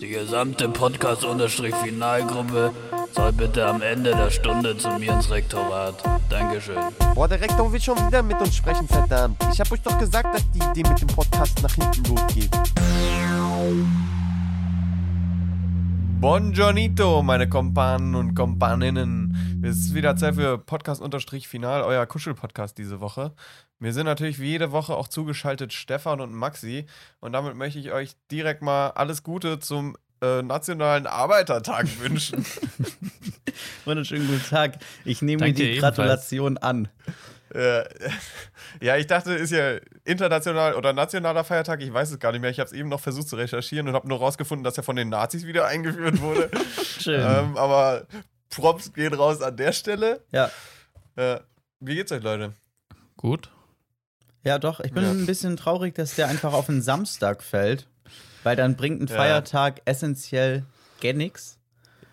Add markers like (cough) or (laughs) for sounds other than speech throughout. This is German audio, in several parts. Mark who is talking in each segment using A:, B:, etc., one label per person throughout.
A: Die gesamte Podcast-Finalgruppe soll bitte am Ende der Stunde zu mir ins Rektorat. Dankeschön.
B: Boah, der Rektor will schon wieder mit uns sprechen, verdammt. Ich hab euch doch gesagt, dass die Idee mit dem Podcast nach hinten losgeht. Buongiornito, meine Kompanen und Kompaninnen. Es ist wieder Zeit für Podcast-Final, euer Kuschel-Podcast diese Woche. Wir sind natürlich wie jede Woche auch zugeschaltet Stefan und Maxi. Und damit möchte ich euch direkt mal alles Gute zum äh, Nationalen Arbeitertag (laughs) wünschen.
C: Wunderschönen guten Tag. Ich nehme mir die Gratulation an.
B: Äh, (laughs) ja, ich dachte, ist ja international oder nationaler Feiertag, ich weiß es gar nicht mehr. Ich habe es eben noch versucht zu recherchieren und habe nur rausgefunden, dass er von den Nazis wieder eingeführt wurde. (laughs)
C: Schön.
B: Ähm, aber Props gehen raus an der Stelle.
C: Ja.
B: Äh, wie geht's euch, Leute?
A: Gut.
C: Ja, doch. Ich bin
B: Ja.
C: ein bisschen traurig, dass der einfach auf einen Samstag fällt, weil dann bringt ein
B: Ja.
C: Feiertag essentiell gar nichts.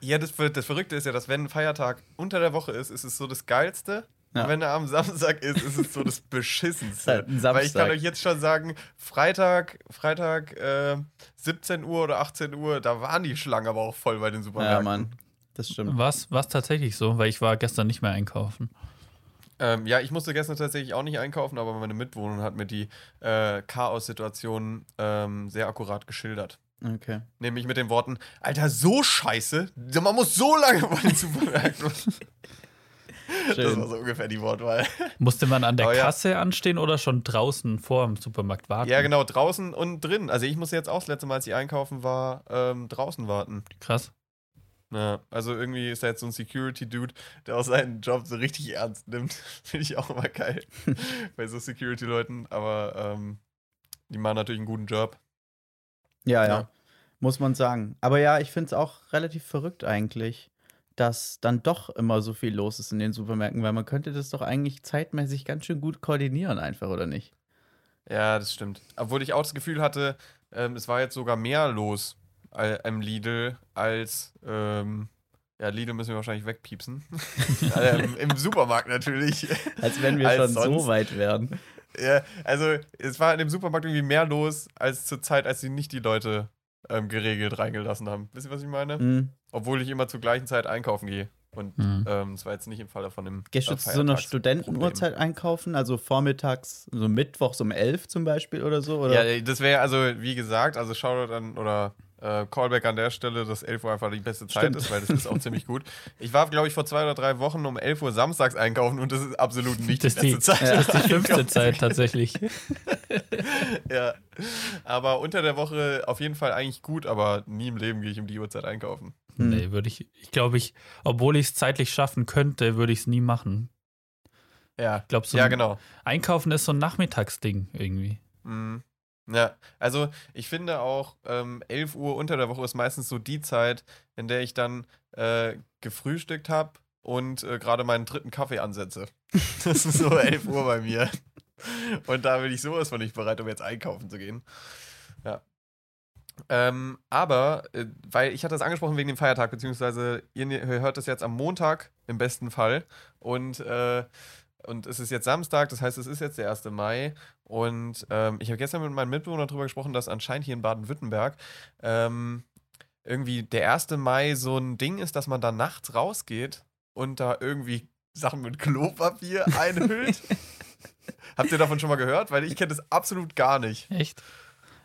B: Ja, das, das Verrückte ist ja, dass wenn ein Feiertag unter der Woche ist, ist es so das Geilste.
C: Ja.
B: Und wenn er am Samstag ist, ist es so das (laughs) Beschissenste.
C: Halt
B: Weil ich kann euch jetzt schon sagen, Freitag, Freitag äh, 17 Uhr oder 18 Uhr, da waren die Schlangen aber auch voll bei den Supermärkten.
C: Ja, Mann. Das stimmt.
A: Was, was tatsächlich so, weil ich war gestern nicht mehr einkaufen.
B: Ähm, ja, ich musste gestern tatsächlich auch nicht einkaufen, aber meine Mitwohnerin hat mir die äh, Chaos-Situation ähm, sehr akkurat geschildert.
C: Okay.
B: Nämlich mit den Worten, Alter, so scheiße, man muss so lange bei den Supermärkten. das war so ungefähr die Wortwahl.
A: Musste man an der
B: Aber ja.
A: Kasse anstehen oder schon draußen vor dem Supermarkt warten?
B: Ja, genau, draußen und drin. Also ich muss jetzt auch das letzte Mal, als ich einkaufen war, ähm, draußen warten.
A: Krass.
B: Ja, also irgendwie ist da jetzt so ein Security-Dude, der auch seinen Job so richtig ernst nimmt. (laughs) Finde ich auch immer geil (laughs) bei so Security-Leuten. Aber ähm, die machen natürlich einen guten Job.
C: Ja, ja,
B: Ja.
C: Muss man sagen. Aber ja, ich finde es auch relativ verrückt eigentlich, dass dann doch immer so viel los ist in den Supermärkten, weil man könnte das doch eigentlich zeitmäßig ganz schön gut koordinieren, einfach, oder nicht?
B: Ja, das stimmt. Obwohl ich auch das Gefühl hatte, ähm, es war jetzt sogar mehr los am Lidl als. Ähm, ja, Lidl müssen wir wahrscheinlich wegpiepsen. (laughs) ähm, Im Supermarkt natürlich.
C: Als wenn wir
B: Als
C: schon
B: sonst.
C: so weit wären.
B: Ja, also es war in dem Supermarkt irgendwie mehr los als zur Zeit, als sie nicht die Leute ähm, geregelt reingelassen haben. Wisst ihr, was ich meine?
C: Hm.
B: Obwohl ich immer zur gleichen Zeit einkaufen gehe. Und
A: Hm.
B: ähm, das war jetzt nicht im Falle von dem.
C: Gehst du
B: äh,
C: zu so einer. Studentenuhrzeit einkaufen, also vormittags, so mittwochs um 11 zum Beispiel oder so? Oder?
B: Ja, das wäre also, wie gesagt, also Shoutout an oder äh, Callback an der Stelle, dass 11 Uhr einfach die beste Zeit
C: Stimmt.
B: ist, weil das ist auch ziemlich gut. Ich war, glaube ich, vor zwei oder drei Wochen um 11 Uhr samstags einkaufen und das ist absolut nicht
A: Das
B: die
A: die,
B: beste Zeit.
A: das ist die (laughs) fünfte Zeit tatsächlich. (laughs)
B: Ja. Aber unter der Woche auf jeden Fall eigentlich gut, aber nie im Leben gehe ich um die Uhrzeit einkaufen.
C: Hm.
A: Nee, würde ich, ich glaube, ich, obwohl ich es zeitlich schaffen könnte, würde ich es nie machen.
B: Ja.
A: Ich glaube, so
B: ja, genau.
A: Einkaufen ist so ein Nachmittagsding irgendwie.
B: Mhm. Ja, also ich finde auch, ähm, 11 Uhr unter der Woche ist meistens so die Zeit, in der ich dann äh, gefrühstückt habe und äh, gerade meinen dritten Kaffee ansetze. (laughs) Das ist so 11 Uhr bei mir. Und da bin ich sowas von nicht bereit, um jetzt einkaufen zu gehen. Ja. Ähm, aber, äh, weil ich hatte das angesprochen wegen dem Feiertag, beziehungsweise ihr ne- hört das jetzt am Montag im besten Fall. Und, äh, und es ist jetzt Samstag, das heißt, es ist jetzt der 1. Mai. Und ähm, ich habe gestern mit meinem Mitbewohner darüber gesprochen, dass anscheinend hier in Baden-Württemberg ähm, irgendwie der 1. Mai so ein Ding ist, dass man da nachts rausgeht und da irgendwie Sachen mit Klopapier (laughs) einhüllt. Habt ihr davon schon mal gehört? Weil ich kenne das absolut gar nicht.
A: Echt?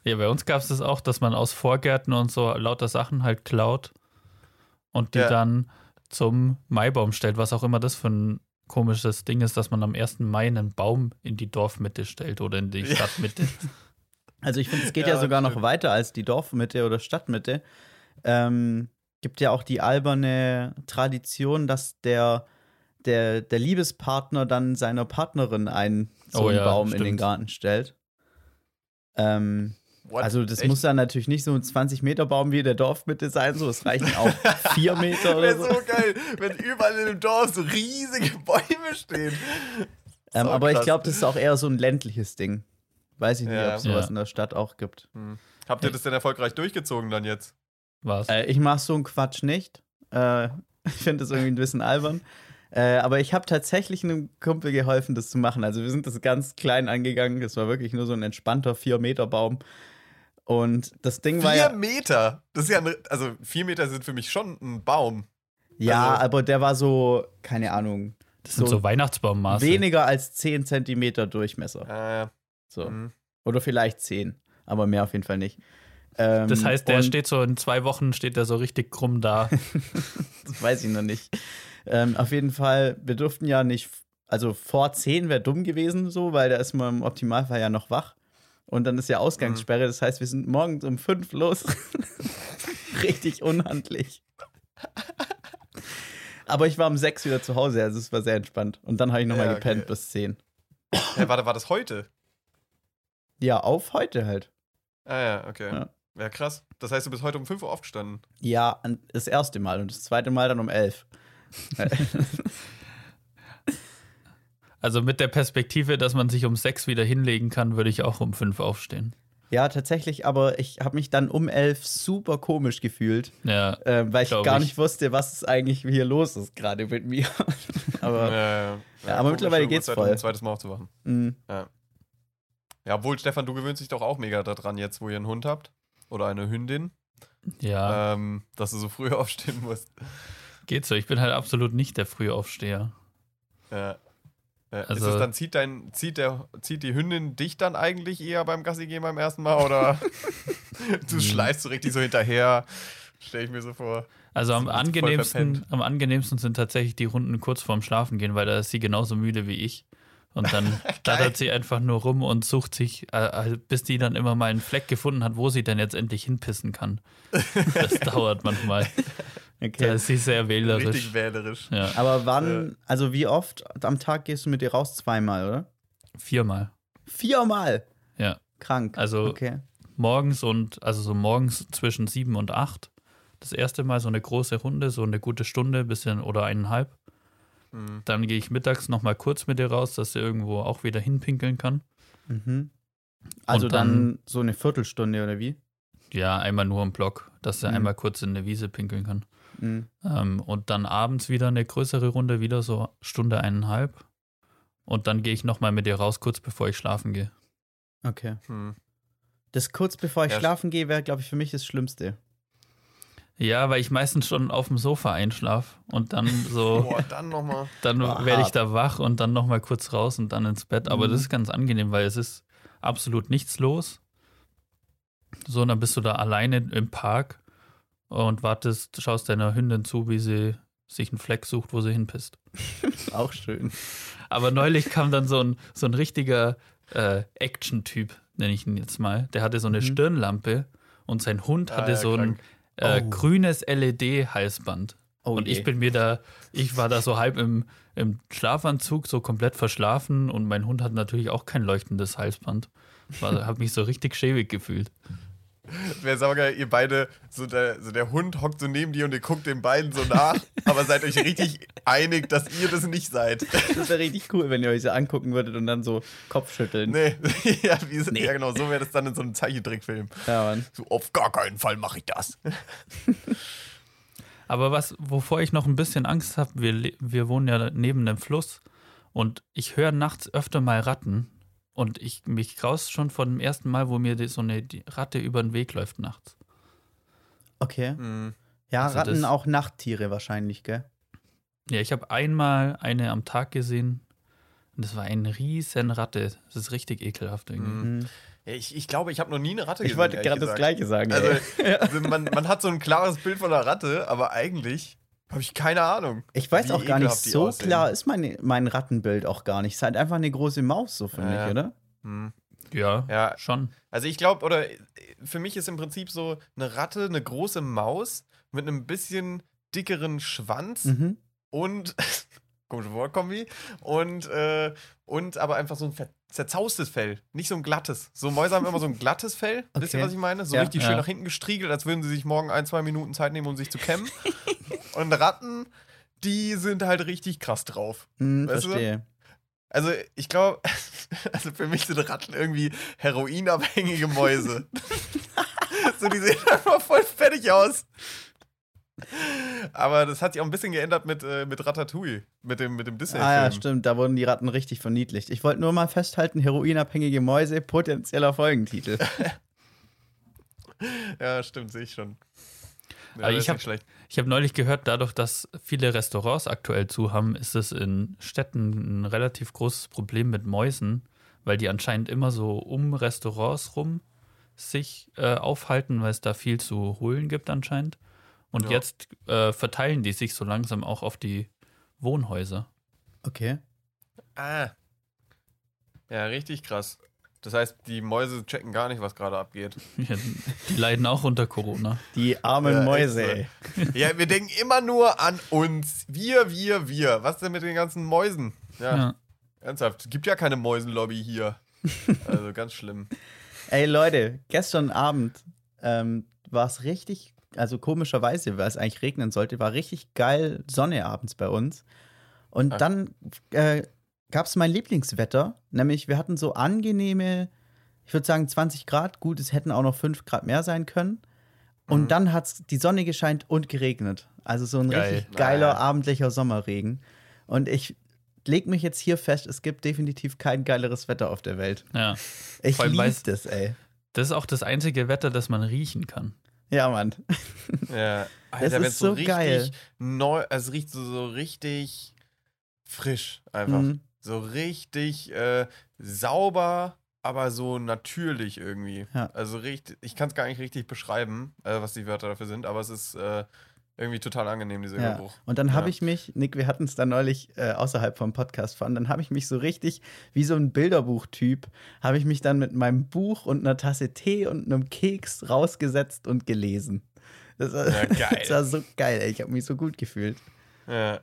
A: Ja, bei uns gab es das auch, dass man aus Vorgärten und so lauter Sachen halt klaut und die
B: Ja.
A: dann zum Maibaum stellt, was auch immer das für ein komisches Ding ist, dass man am 1. Mai einen Baum in die Dorfmitte stellt oder in die. Stadtmitte. (laughs)
C: Also ich finde, es geht
B: Ja,
C: ja, sogar noch
B: stimmt.
C: weiter als die Dorfmitte oder Stadtmitte. Ähm, gibt ja auch die alberne Tradition, dass der, der, der Liebespartner dann seiner Partnerin einen so
A: Oh
C: einen
A: ja,
C: Baum in den
A: stimmt.
C: Garten stellt. Ähm,
B: What?
C: also das
B: Echt?
C: muss dann natürlich nicht so ein 20-Meter-Baum wie in der Dorfmitte sein, so es reichen auch vier (laughs) Meter oder
B: Wäre
C: so.
B: so geil, wenn überall in dem Dorf so riesige Bäume stehen.
C: Ähm, aber ich
B: krass.
C: glaube, das ist auch eher so ein ländliches Ding. Weiß ich nicht,
B: Ja.
C: ob es sowas
A: Ja.
C: in der Stadt auch gibt.
B: Hm. Habt ihr das denn erfolgreich durchgezogen dann jetzt?
A: Was?
C: Äh, ich mache so einen Quatsch nicht. Äh, (laughs) ich finde das irgendwie ein bisschen albern. Äh, aber ich habe tatsächlich einem Kumpel geholfen, das zu machen. Also wir sind das ganz klein angegangen. Das war wirklich nur so ein entspannter 4-Meter-Baum. Und das Ding war
B: Vier
C: ja.
B: Meter. Das ist ja, eine, also vier Meter sind für mich schon ein Baum.
C: Ja,
B: also-
C: aber der war so, keine Ahnung,
A: Das sind so, Weihnachtsbaummaße.
C: weniger als 10 Zentimeter Durchmesser.
B: Äh,
C: So.
B: mhm.
C: Oder vielleicht 10, aber mehr auf jeden Fall nicht. Ähm,
A: Das heißt, der steht so in zwei Wochen, steht der so richtig krumm da. (laughs)
C: Das weiß ich noch nicht. Ähm, auf jeden Fall, wir durften ja nicht, also vor 10 wäre dumm gewesen, so, weil da ist man im Optimalfall ja noch wach. Und dann ist ja Ausgangssperre, das heißt, wir sind morgens um 5 los. (laughs) Richtig unhandlich. Aber ich war um 6 wieder zu Hause, also es war sehr entspannt. Und dann habe ich nochmal
B: Ja,
C: gepennt
B: okay.
C: bis 10.
B: Hä, warte, war das heute?
C: Ja, auf heute halt.
B: Ah ja, okay.
C: Ja.
B: Ja. krass. Das heißt, du bist heute um 5 Uhr aufgestanden.
C: Ja, das erste Mal und das zweite Mal dann um 11. (laughs)
A: Also mit der Perspektive, dass man sich um sechs wieder hinlegen kann, würde ich auch um fünf aufstehen.
C: Ja, tatsächlich, aber ich habe mich dann um 11 super komisch gefühlt.
A: Ja,
C: äh, weil ich gar
A: ich.
C: nicht wusste, was eigentlich hier los ist gerade mit mir. (laughs) aber
B: ja,
C: Ja, aber mittlerweile geht's
B: Uhrzeit,
C: voll.
B: Um ein zweites Mal aufzuwachen.
C: mh,
B: Ja, obwohl, Stefan, du gewöhnst dich doch auch mega daran, jetzt, wo ihr einen Hund habt. Oder eine Hündin.
A: ja,
B: Ähm, dass du so früh (laughs) aufstehen musst.
A: geht so. Ich bin halt absolut nicht der Frühaufsteher.
B: Ja. Ja,
A: Also-
B: ist es dann, zieht, dein, zieht, der, zieht die Hündin dich dann eigentlich eher beim Gassi gehen beim ersten Mal? Oder (laughs) du schleißt so richtig so hinterher? Stell ich mir so vor.
A: Also am angenehmsten, am angenehmsten sind tatsächlich die Runden kurz vorm Schlafen gehen, weil da ist sie genauso müde wie ich. Und dann (laughs) daddert sie einfach nur rum und sucht sich, äh, äh, bis die dann immer mal einen Fleck gefunden hat, wo sie denn jetzt endlich hinpissen kann. Das (laughs) dauert manchmal. Da
C: okay.
A: ist sie sehr wählerisch.
B: Richtig wählerisch.
A: Ja,
C: Aber wann, also wie oft am Tag gehst du mit dir raus? Zweimal, oder?
A: viermal.
C: Viermal.
A: Ja.
C: Krank.
A: Also-
C: okay.
A: Morgens und, also so morgens zwischen sieben und acht. Das erste Mal so eine große Runde, so eine gute Stunde, bisschen oder eineinhalb.
B: Hm.
A: Dann gehe ich mittags nochmal kurz mit ihr raus, dass sie irgendwo auch wieder hinpinkeln kann.
C: Mhm. Also dann,
A: dann-
C: so eine Viertelstunde oder wie?
A: Ja, einmal nur im Block, dass sie
C: Mhm.
A: einmal kurz in eine Wiese pinkeln kann.
C: Mhm.
A: Ähm, und dann abends wieder eine größere Runde, wieder so Stunde eineinhalb. Und dann gehe ich nochmal mit ihr raus, kurz bevor ich schlafen gehe.
C: Okay.
B: Hm.
C: Das kurz bevor ich
B: Ja,
C: schlafen gehe, wäre, glaube ich, für mich das Schlimmste.
A: Ja, weil ich meistens schon auf dem Sofa einschlafe und dann so, (laughs)
B: Boah, dann nochmal. (laughs)
A: dann werde ich da wach und dann nochmal kurz raus und dann ins Bett. Aber
C: Mhm.
A: das ist ganz angenehm, weil es ist absolut nichts los. So, und dann bist du da alleine im Park und wartest, schaust deiner Hündin zu, wie sie sich einen Fleck sucht, wo sie hinpisst. (laughs)
C: Auch schön.
A: Aber neulich kam dann so ein, so ein richtiger äh, Action-Typ, nenne ich ihn jetzt mal. Der hatte so eine
C: Mhm.
A: Stirnlampe und sein Hund
B: Ah,
A: hatte
B: ja,
A: so ein
B: krank.
A: äh,
C: Oh.
A: grünes LED-Halsband.
C: Oh
A: und
C: je.
A: ich bin mir da, ich war da so halb im, im Schlafanzug, so komplett verschlafen und mein Hund hat natürlich auch kein leuchtendes Halsband. War, hab mich so richtig schäbig gefühlt.
B: Wäre saugeil, ihr beide, so der, so der Hund hockt so neben dir und ihr guckt den beiden so nach, aber seid euch richtig (laughs) einig, dass ihr das nicht seid.
C: Das wäre richtig cool, wenn ihr euch so angucken würdet und dann so Kopfschütteln.
B: Nee, (laughs) ja, wie, ja genau, so wäre das dann in so einem Zeichentrickfilm.
C: Ja, Mann.
B: So, auf gar keinen Fall mache ich das. (laughs)
A: Aber was, wovor ich noch ein bisschen Angst habe, wir, wir wohnen ja neben einem Fluss und ich höre nachts öfter mal Ratten und ich mich graus schon von dem ersten Mal, wo mir so eine Ratte über den Weg läuft nachts.
C: Okay.
B: Hm.
C: Ja,
A: Also
C: Ratten
A: das-
C: auch Nachttiere wahrscheinlich, gell?
A: Ja, ich habe einmal eine am Tag gesehen und das war eine riesen Ratte. Das ist richtig ekelhaft irgendwie.
B: Mhm.
C: Mhm.
B: Ich, ich glaube, ich habe noch nie eine Ratte
C: Ich
B: gesehen.
C: wollte
B: ehrlich
C: gerade das. Gleiche sagen.
B: Also, also man, man hat so ein klares Bild von einer Ratte, aber eigentlich habe ich keine Ahnung.
C: Ich weiß auch gar nicht, so
B: aussehen.
C: klar ist mein, mein Rattenbild auch gar nicht. Es ist halt einfach eine große Maus, so finde
B: Ja,
C: ich, oder?
B: Hm.
A: Ja,
B: Ja,
A: schon.
B: Also ich glaube, oder für mich ist im Prinzip so eine Ratte eine große Maus mit einem bisschen dickeren Schwanz
C: Mhm.
B: und (laughs) komische Wortkombi und äh, und aber einfach so ein zerzaustes Fell, nicht so ein glattes. So Mäuse haben immer so ein glattes Fell, wisst ihr,
C: Okay.
B: was ich meine? So
C: Ja.
B: richtig schön
A: Ja.
B: nach hinten gestriegelt, als würden sie sich morgen ein, zwei Minuten Zeit nehmen, um sich zu kämmen. (laughs) und Ratten, die sind halt richtig krass drauf.
C: Hm,
B: Weißt du?
C: verstehe.
B: Also ich glaube, (laughs) also für mich sind Ratten irgendwie heroinabhängige Mäuse. (laughs) so, die sehen einfach voll fertig aus. Aber das hat sich auch ein bisschen geändert mit, äh, mit Ratatouille, mit dem, mit dem Disney-Film.
C: Ah ja, stimmt, da wurden die Ratten richtig verniedlicht. Ich wollte nur mal festhalten, heroinabhängige Mäuse, potenzieller Folgentitel. (laughs)
B: ja, stimmt, sehe ich schon. Ja,
A: Aber
B: das
A: ich
B: ist
A: hab- habe neulich gehört, dadurch, dass viele Restaurants aktuell zu haben, ist es in Städten ein relativ großes Problem mit Mäusen, weil die anscheinend immer so um Restaurants rum sich äh, aufhalten, weil es da viel zu holen gibt anscheinend. Und
B: Ja.
A: jetzt äh, verteilen die sich so langsam auch auf die Wohnhäuser.
C: Okay.
B: Ah. Ja, richtig krass. Das heißt, die Mäuse checken gar nicht, was gerade abgeht. (laughs)
A: Ja, die leiden auch unter Corona.
C: Die armen
B: Ja,
C: Mäuse, ey.
B: Ja, wir denken immer nur an uns. Wir, wir, wir. Was denn mit den ganzen Mäusen? Ja,
A: Ja.
B: ernsthaft. Es gibt ja keine Mäusenlobby hier. Also ganz schlimm. (laughs)
C: Ey, Leute, gestern Abend ähm, war es richtig, also komischerweise, weil es eigentlich regnen sollte, war richtig geil Sonne abends bei uns. Und
B: Ach.
C: dann äh, gab es mein Lieblingswetter, nämlich wir hatten so angenehme, ich würde sagen 20 Grad, gut, es hätten auch noch 5 Grad mehr sein können. Und
B: Mhm.
C: dann hat die Sonne gescheint und geregnet. Also so ein
A: Geil.
C: richtig geiler
B: Ah.
C: abendlicher Sommerregen. Und ich leg mich jetzt hier fest, es gibt definitiv kein geileres Wetter auf der Welt.
A: ja.
C: Ich
A: Vor allem
C: liebe
A: weiß-
C: das, ey.
A: Das ist auch das einzige Wetter, das man riechen kann.
C: Ja, Mann.
B: Ja. (laughs) Alter,
C: ist
B: wenn's so
C: so
B: richtig
C: geil.
B: neu, also es riecht so, so richtig frisch einfach.
C: Mhm.
B: So richtig äh, sauber, aber so natürlich irgendwie.
C: Ja.
B: Also richtig, ich kann es gar nicht richtig beschreiben, äh, was die Wörter dafür sind, aber es ist äh, irgendwie total angenehm, dieser
C: Ja.
B: Geruch.
C: Und dann habe
B: Ja.
C: ich mich, Nick, wir hatten es da neulich äh, außerhalb vom Podcast von, dann habe ich mich so richtig wie so ein Bilderbuchtyp, habe ich mich dann mit meinem Buch und einer Tasse Tee und einem Keks rausgesetzt und gelesen. Das war,
B: Ja, geil. (laughs)
C: das war so geil, ey. ich habe mich so gut gefühlt.
B: Ja,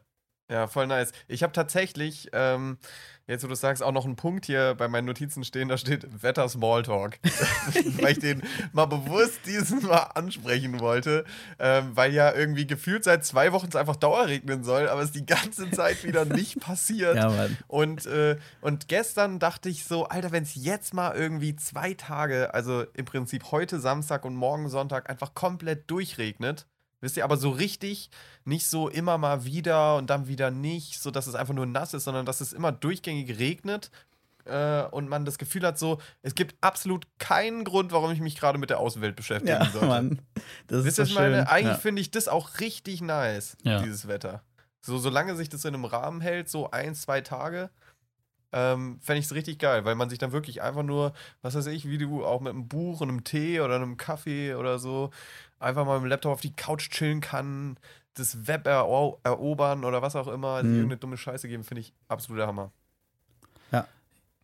B: ja voll nice. Ich habe tatsächlich, ähm, jetzt wo du sagst, auch noch einen Punkt hier bei meinen Notizen stehen, da steht Wetter Smalltalk. (laughs) weil ich den mal bewusst dieses Mal ansprechen wollte, ähm, weil ja irgendwie gefühlt seit zwei Wochen es einfach dauerregnen soll, aber es die ganze Zeit wieder nicht (laughs) passiert.
C: Ja, Mann.
B: Und, äh, und gestern dachte ich so, Alter, wenn es jetzt mal irgendwie zwei Tage, also im Prinzip heute Samstag und morgen Sonntag, einfach komplett durchregnet, wisst ihr, aber so richtig, nicht so immer mal wieder und dann wieder nicht, so dass es einfach nur nass ist, sondern dass es immer durchgängig regnet äh, und man das Gefühl hat, so, es gibt absolut keinen Grund, warum ich mich gerade mit der Außenwelt beschäftigen
C: Ja,
B: sollte.
C: Mann. Das
B: Wisst
C: ist
B: ihr,
C: so
B: meine?
C: schön.
B: Eigentlich
C: ja.
B: finde ich das auch richtig nice,
A: Ja.
B: dieses Wetter. So, solange sich das in einem Rahmen hält, so ein, zwei Tage, ähm, fände ich es richtig geil, weil man sich dann wirklich einfach nur, was weiß ich, wie du auch mit einem Buch und einem Tee oder einem Kaffee oder so, einfach mal mit dem Laptop auf die Couch chillen kann, das Web ero erobern oder was auch immer,
C: Mhm.
B: irgendeine dumme Scheiße geben, finde ich absoluter Hammer.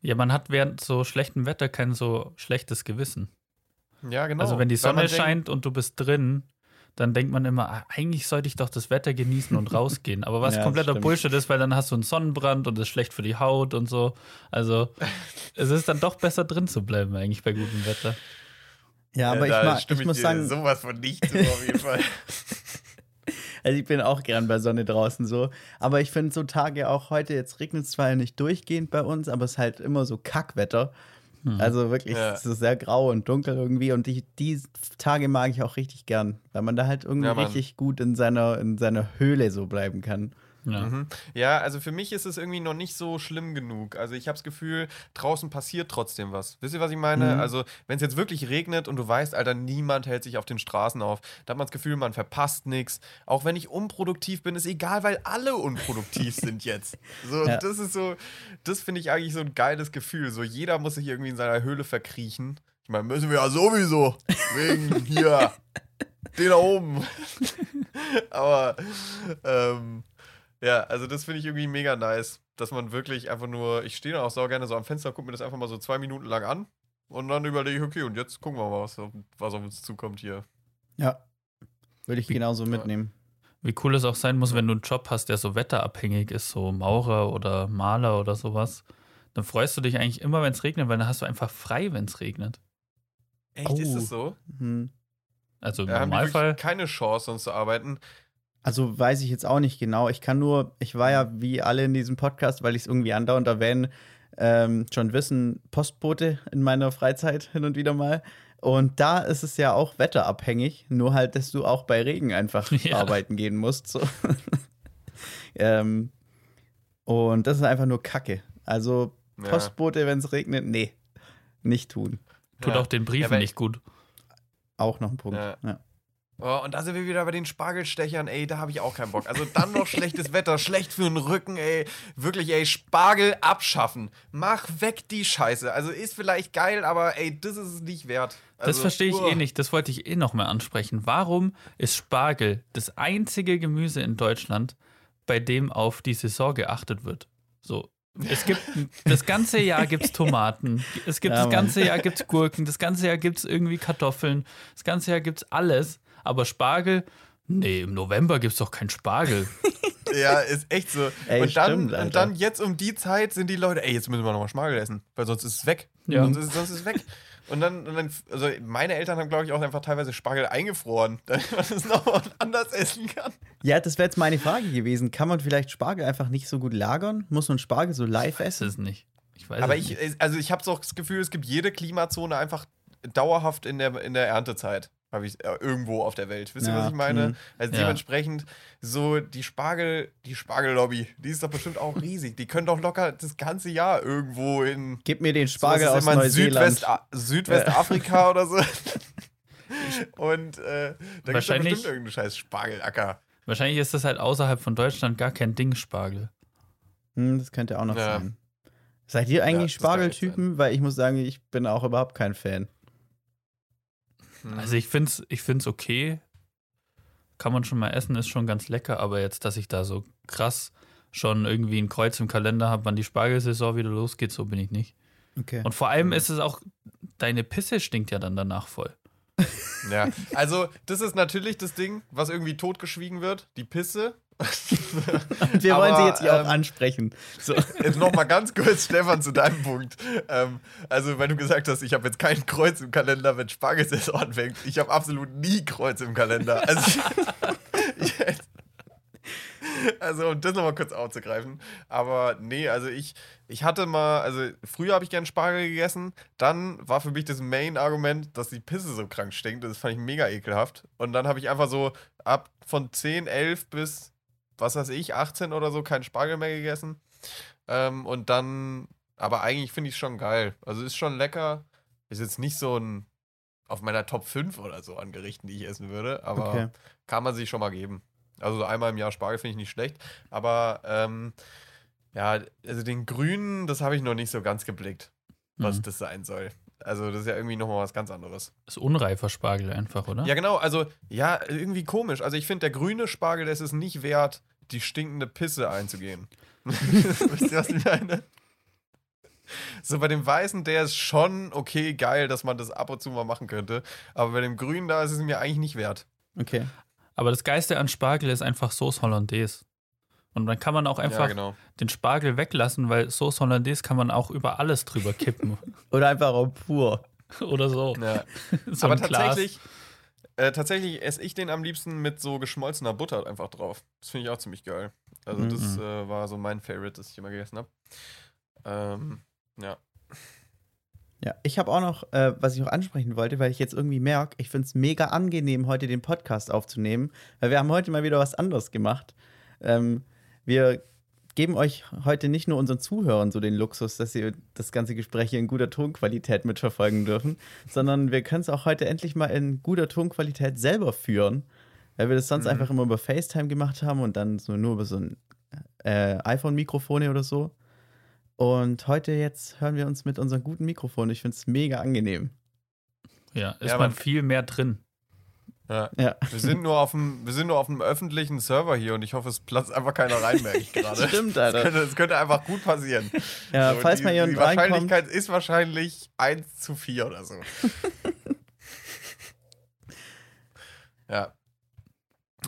A: Ja, man hat während so schlechtem Wetter kein so schlechtes Gewissen.
B: Ja, genau.
A: Also wenn die Sonne
B: denkt-
A: scheint und du bist drin, dann denkt man immer, ah, eigentlich sollte ich doch das Wetter genießen und (laughs) rausgehen. Aber was
C: Ja, das
A: kompletter
C: stimmt.
A: Bullshit ist, weil dann hast du einen Sonnenbrand und ist schlecht für die Haut und so. Also es ist dann doch besser drin zu bleiben eigentlich bei gutem Wetter.
C: Ja, aber
B: da
C: ich, mag,
B: stimme
C: ich muss sagen,
B: sowas von nicht zu, auf jeden Fall. (laughs)
C: Also ich bin auch gern bei Sonne draußen so. Aber ich finde so Tage auch heute, jetzt regnet es zwar nicht durchgehend bei uns, aber es ist halt immer so Kackwetter.
A: Hm.
C: Also wirklich,
B: Ja.
C: es ist sehr grau und dunkel irgendwie. Und die, die Tage mag ich auch richtig gern, weil man da halt irgendwie
B: Ja,
C: richtig gut in seiner, in seiner Höhle so bleiben kann.
A: Ja.
B: Mhm. Ja, also für mich ist es irgendwie noch nicht so schlimm genug. Also ich habe das Gefühl, draußen passiert trotzdem was. Wisst ihr, was ich meine?
C: Mhm.
B: Also wenn es jetzt wirklich regnet und du weißt, Alter, niemand hält sich auf den Straßen auf, da hat man das Gefühl, man verpasst nichts. Auch wenn ich unproduktiv bin, ist egal, weil alle unproduktiv (laughs) sind jetzt. So,
C: Ja.
B: das ist so, das finde ich eigentlich so ein geiles Gefühl. So jeder muss sich irgendwie in seiner Höhle verkriechen. Ich meine, müssen wir ja sowieso. Wegen hier. (laughs) Den da oben. (laughs) Aber ähm, ja, also das finde ich irgendwie mega nice, dass man wirklich einfach nur, ich stehe dann auch sau gerne so am Fenster, gucke mir das einfach mal so zwei Minuten lang an und dann überlege ich, okay, und jetzt gucken wir mal, was, auf- was auf uns zukommt hier.
C: Ja. Würde ich genauso mitnehmen.
A: Wie cool es auch sein muss, wenn du einen Job hast, der so wetterabhängig ist, so Maurer oder Maler oder sowas. Dann freust du dich eigentlich immer, wenn es regnet, weil dann hast du einfach frei, wenn es regnet.
B: Echt, ist
C: Oh.
B: das so?
C: Hm.
A: Also im
B: Ja, haben die
A: Normalfall.
B: wirklich keine Chance, sonst zu arbeiten.
C: Also weiß ich jetzt auch nicht genau. Ich kann nur, ich war ja wie alle in diesem Podcast, weil ich es irgendwie andauernd erwähne, ähm, schon wissen, Postbote in meiner Freizeit hin und wieder mal. Und da ist es ja auch wetterabhängig, nur halt, dass du auch bei Regen einfach (laughs)
A: Ja.
C: arbeiten gehen musst. So. (laughs) ähm, und das ist einfach nur Kacke. Also
B: Ja.
C: Postbote, wenn es regnet, nee, nicht tun.
A: Tut
B: Ja.
A: auch den Briefen nicht gut.
C: auch noch ein Punkt.
B: Ja. Oh, und da sind wir wieder bei den Spargelstechern, ey, da habe ich auch keinen Bock. Also dann noch schlechtes Wetter, (laughs) schlecht für den Rücken, ey. Wirklich, ey, Spargel abschaffen. Mach weg die Scheiße. Also ist vielleicht geil, aber ey, das ist es nicht wert. Also,
A: Das verstehe ich
B: uah.
A: eh nicht. Das wollte ich eh noch mal ansprechen. Warum ist Spargel das einzige Gemüse in Deutschland, bei dem auf die Saison geachtet wird? So. Es gibt (laughs) das ganze Jahr gibt's Tomaten, es gibt
C: Ja,
A: das ganze Jahr gibt's Gurken, das ganze Jahr gibt's irgendwie Kartoffeln, das ganze Jahr gibt's alles, aber Spargel, nee, im November gibt's doch keinen Spargel. (laughs)
B: Ja, ist echt so.
C: Ey,
B: und, dann,
C: stimmt,
B: und dann jetzt um die Zeit sind die Leute, ey, jetzt müssen wir nochmal Spargel essen, weil sonst ist es weg.
A: Ja.
B: Sonst, ist, sonst ist es weg. Und dann, und dann, also meine Eltern haben, glaube ich, auch einfach teilweise Spargel eingefroren, (laughs) damit man es nochmal anders essen kann.
C: Ja, das wäre jetzt meine Frage gewesen. Kann man vielleicht Spargel einfach nicht so gut lagern? Muss man Spargel so live
A: Weiß
C: essen?
A: es nicht. Ich weiß
B: Aber
A: es
B: ich,
A: nicht.
B: also ich habe so das Gefühl, es gibt jede Klimazone einfach dauerhaft in der, in der Erntezeit. Habe ich äh, irgendwo auf der Welt. Wisst ihr,
C: Ja,
B: was ich meine?
C: hm.
B: Also
A: Ja.
B: dementsprechend, so die Spargel, die Spargellobby, die ist doch bestimmt auch riesig. Die können doch locker das ganze Jahr irgendwo in
C: Gib mir den
B: so,
C: Spargel
B: was
C: aus
B: ist immer in
C: Neuseeland.
B: Südwest, Südwestafrika oder so. (laughs) Und äh, da gibt es
A: Wahrscheinlich-
B: bestimmt irgendeinen scheiß Spargelacker.
A: Wahrscheinlich ist das halt außerhalb von Deutschland gar kein Ding, Spargel.
C: Hm, das könnte auch noch
B: Ja.
C: sein. Seid ihr
B: Ja,
C: eigentlich
B: echt
C: Spargeltypen? Weil ich muss sagen, ich bin auch überhaupt kein Fan.
B: Hm.
A: Also ich finde es ich find's okay. Kann man schon mal essen, ist schon ganz lecker, aber jetzt, dass ich da so krass schon irgendwie ein Kreuz im Kalender habe, wann die Spargelsaison wieder losgeht, so bin ich nicht.
C: Okay.
A: Und vor allem ist es auch, deine Pisse stinkt ja dann danach voll.
B: Ja, also das ist natürlich das Ding, was irgendwie totgeschwiegen wird, die Pisse. (laughs)
C: Wir wollen sie
B: Aber,
C: jetzt hier auch
B: ähm,
C: ansprechen. So.
B: Jetzt noch mal ganz kurz, Stefan, zu deinem Punkt. Ähm, also, wenn du gesagt hast, ich habe jetzt kein Kreuz im Kalender, wenn Spargelsaison anfängt. Ich habe absolut nie Kreuz im Kalender. Also, (laughs) also um das nochmal kurz aufzugreifen. Aber nee, also ich, ich hatte mal, also früher habe ich gern Spargel gegessen. Dann war für mich das Main-Argument, dass die Pisse so krank stinkt. Das fand ich mega ekelhaft. Und dann habe ich einfach so ab von 10, 11 bis, was weiß ich, 18 oder so keinen Spargel mehr gegessen. Ähm, und dann, aber eigentlich finde ich es schon geil. Also ist schon lecker. Ist jetzt nicht so ein auf meiner Top 5 oder so an Gerichten, die ich essen würde, aber
C: Okay.
B: kann man sich schon mal geben. Also so einmal im Jahr Spargel finde ich nicht schlecht. Aber ähm, ja, also den grünen, das habe ich noch nicht so ganz geblickt, was
A: Mhm.
B: das sein soll. Also das ist ja irgendwie nochmal was ganz anderes.
A: Ist unreifer Spargel einfach, oder?
B: Ja, genau, also ja, irgendwie komisch. Also ich finde, der grüne Spargel, der ist es nicht wert, die stinkende Pisse einzugehen. (laughs) Wisst ihr, was ich meine? So bei dem Weißen, der ist schon okay, geil, dass man das ab und zu mal machen könnte. Aber bei dem Grünen, da ist es mir eigentlich nicht wert.
C: Okay.
A: Aber das Geiste an Spargel ist einfach Sauce Hollandaise. Und dann kann man auch einfach
B: ja, genau.
A: den Spargel weglassen, weil Sauce Hollandaise kann man auch über alles drüber kippen. (laughs)
C: Oder einfach auch pur. (laughs)
A: oder so.
B: Ja. (laughs)
A: so
B: Aber tatsächlich, äh, tatsächlich esse ich den am liebsten mit so geschmolzener Butter einfach drauf. Das finde ich auch ziemlich geil. Also
A: Mhm.
B: das äh, war so mein Favorite, das ich immer gegessen habe. Ähm, ja.
C: Ja, ich habe auch noch, äh, was ich noch ansprechen wollte, weil ich jetzt irgendwie merke, ich finde es mega angenehm, heute den Podcast aufzunehmen, weil wir haben heute mal wieder was anderes gemacht. Ähm, wir geben euch heute nicht nur unseren Zuhörern so den Luxus, dass sie das ganze Gespräch hier in guter Tonqualität mitverfolgen dürfen, sondern wir können es auch heute endlich mal in guter Tonqualität selber führen, weil wir das sonst
B: Mhm.
C: einfach immer über FaceTime gemacht haben und dann so nur über so ein äh, iPhone-Mikrofone oder so. Und heute jetzt hören wir uns mit unserem guten Mikrofon. Ich finde es mega angenehm.
A: Ja, ist
B: Ja,
A: man- viel mehr drin.
B: Ja.
C: Ja,
B: Wir sind nur auf dem, wir sind nur auf einem öffentlichen Server hier und ich hoffe, es platzt einfach keiner rein, merke ich gerade. (laughs)
C: stimmt,
B: Das
C: Alter.
B: könnte, das könnte einfach gut passieren.
C: Ja,
B: So,
C: falls
B: die,
C: mal
B: die
C: jemand reinkommt.
B: Wahrscheinlichkeit ist wahrscheinlich 1 zu 4 oder so. (laughs) ja.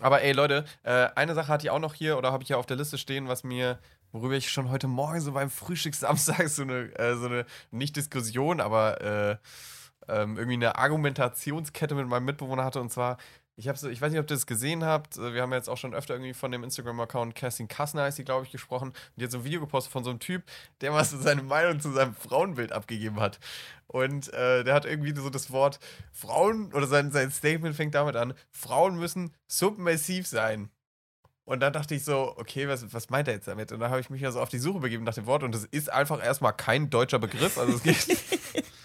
B: Aber ey, Leute, äh, eine Sache hatte ich auch noch hier oder habe ich ja auf der Liste stehen, was mir, worüber ich schon heute Morgen so beim Frühstückssamstag so eine, äh, so eine, nicht Diskussion, aber äh, ähm, irgendwie eine Argumentationskette mit meinem Mitbewohner hatte und zwar, ich habe so, ich weiß nicht, ob ihr das gesehen habt. äh, Wir haben jetzt auch schon öfter irgendwie von dem Instagram-Account Kerstin Kassner, ist sie, glaube ich, gesprochen. Und die hat so ein Video gepostet von so einem Typ, der mal so seine Meinung zu seinem Frauenbild abgegeben hat. Und äh, der hat irgendwie so das Wort Frauen, oder sein, sein Statement fängt damit an: Frauen müssen submissiv sein. Und dann dachte ich so, okay, was, was meint er jetzt damit? Und dann habe ich mich ja so auf die Suche begeben nach dem Wort und es ist einfach erstmal kein deutscher Begriff. Also es geht, (laughs)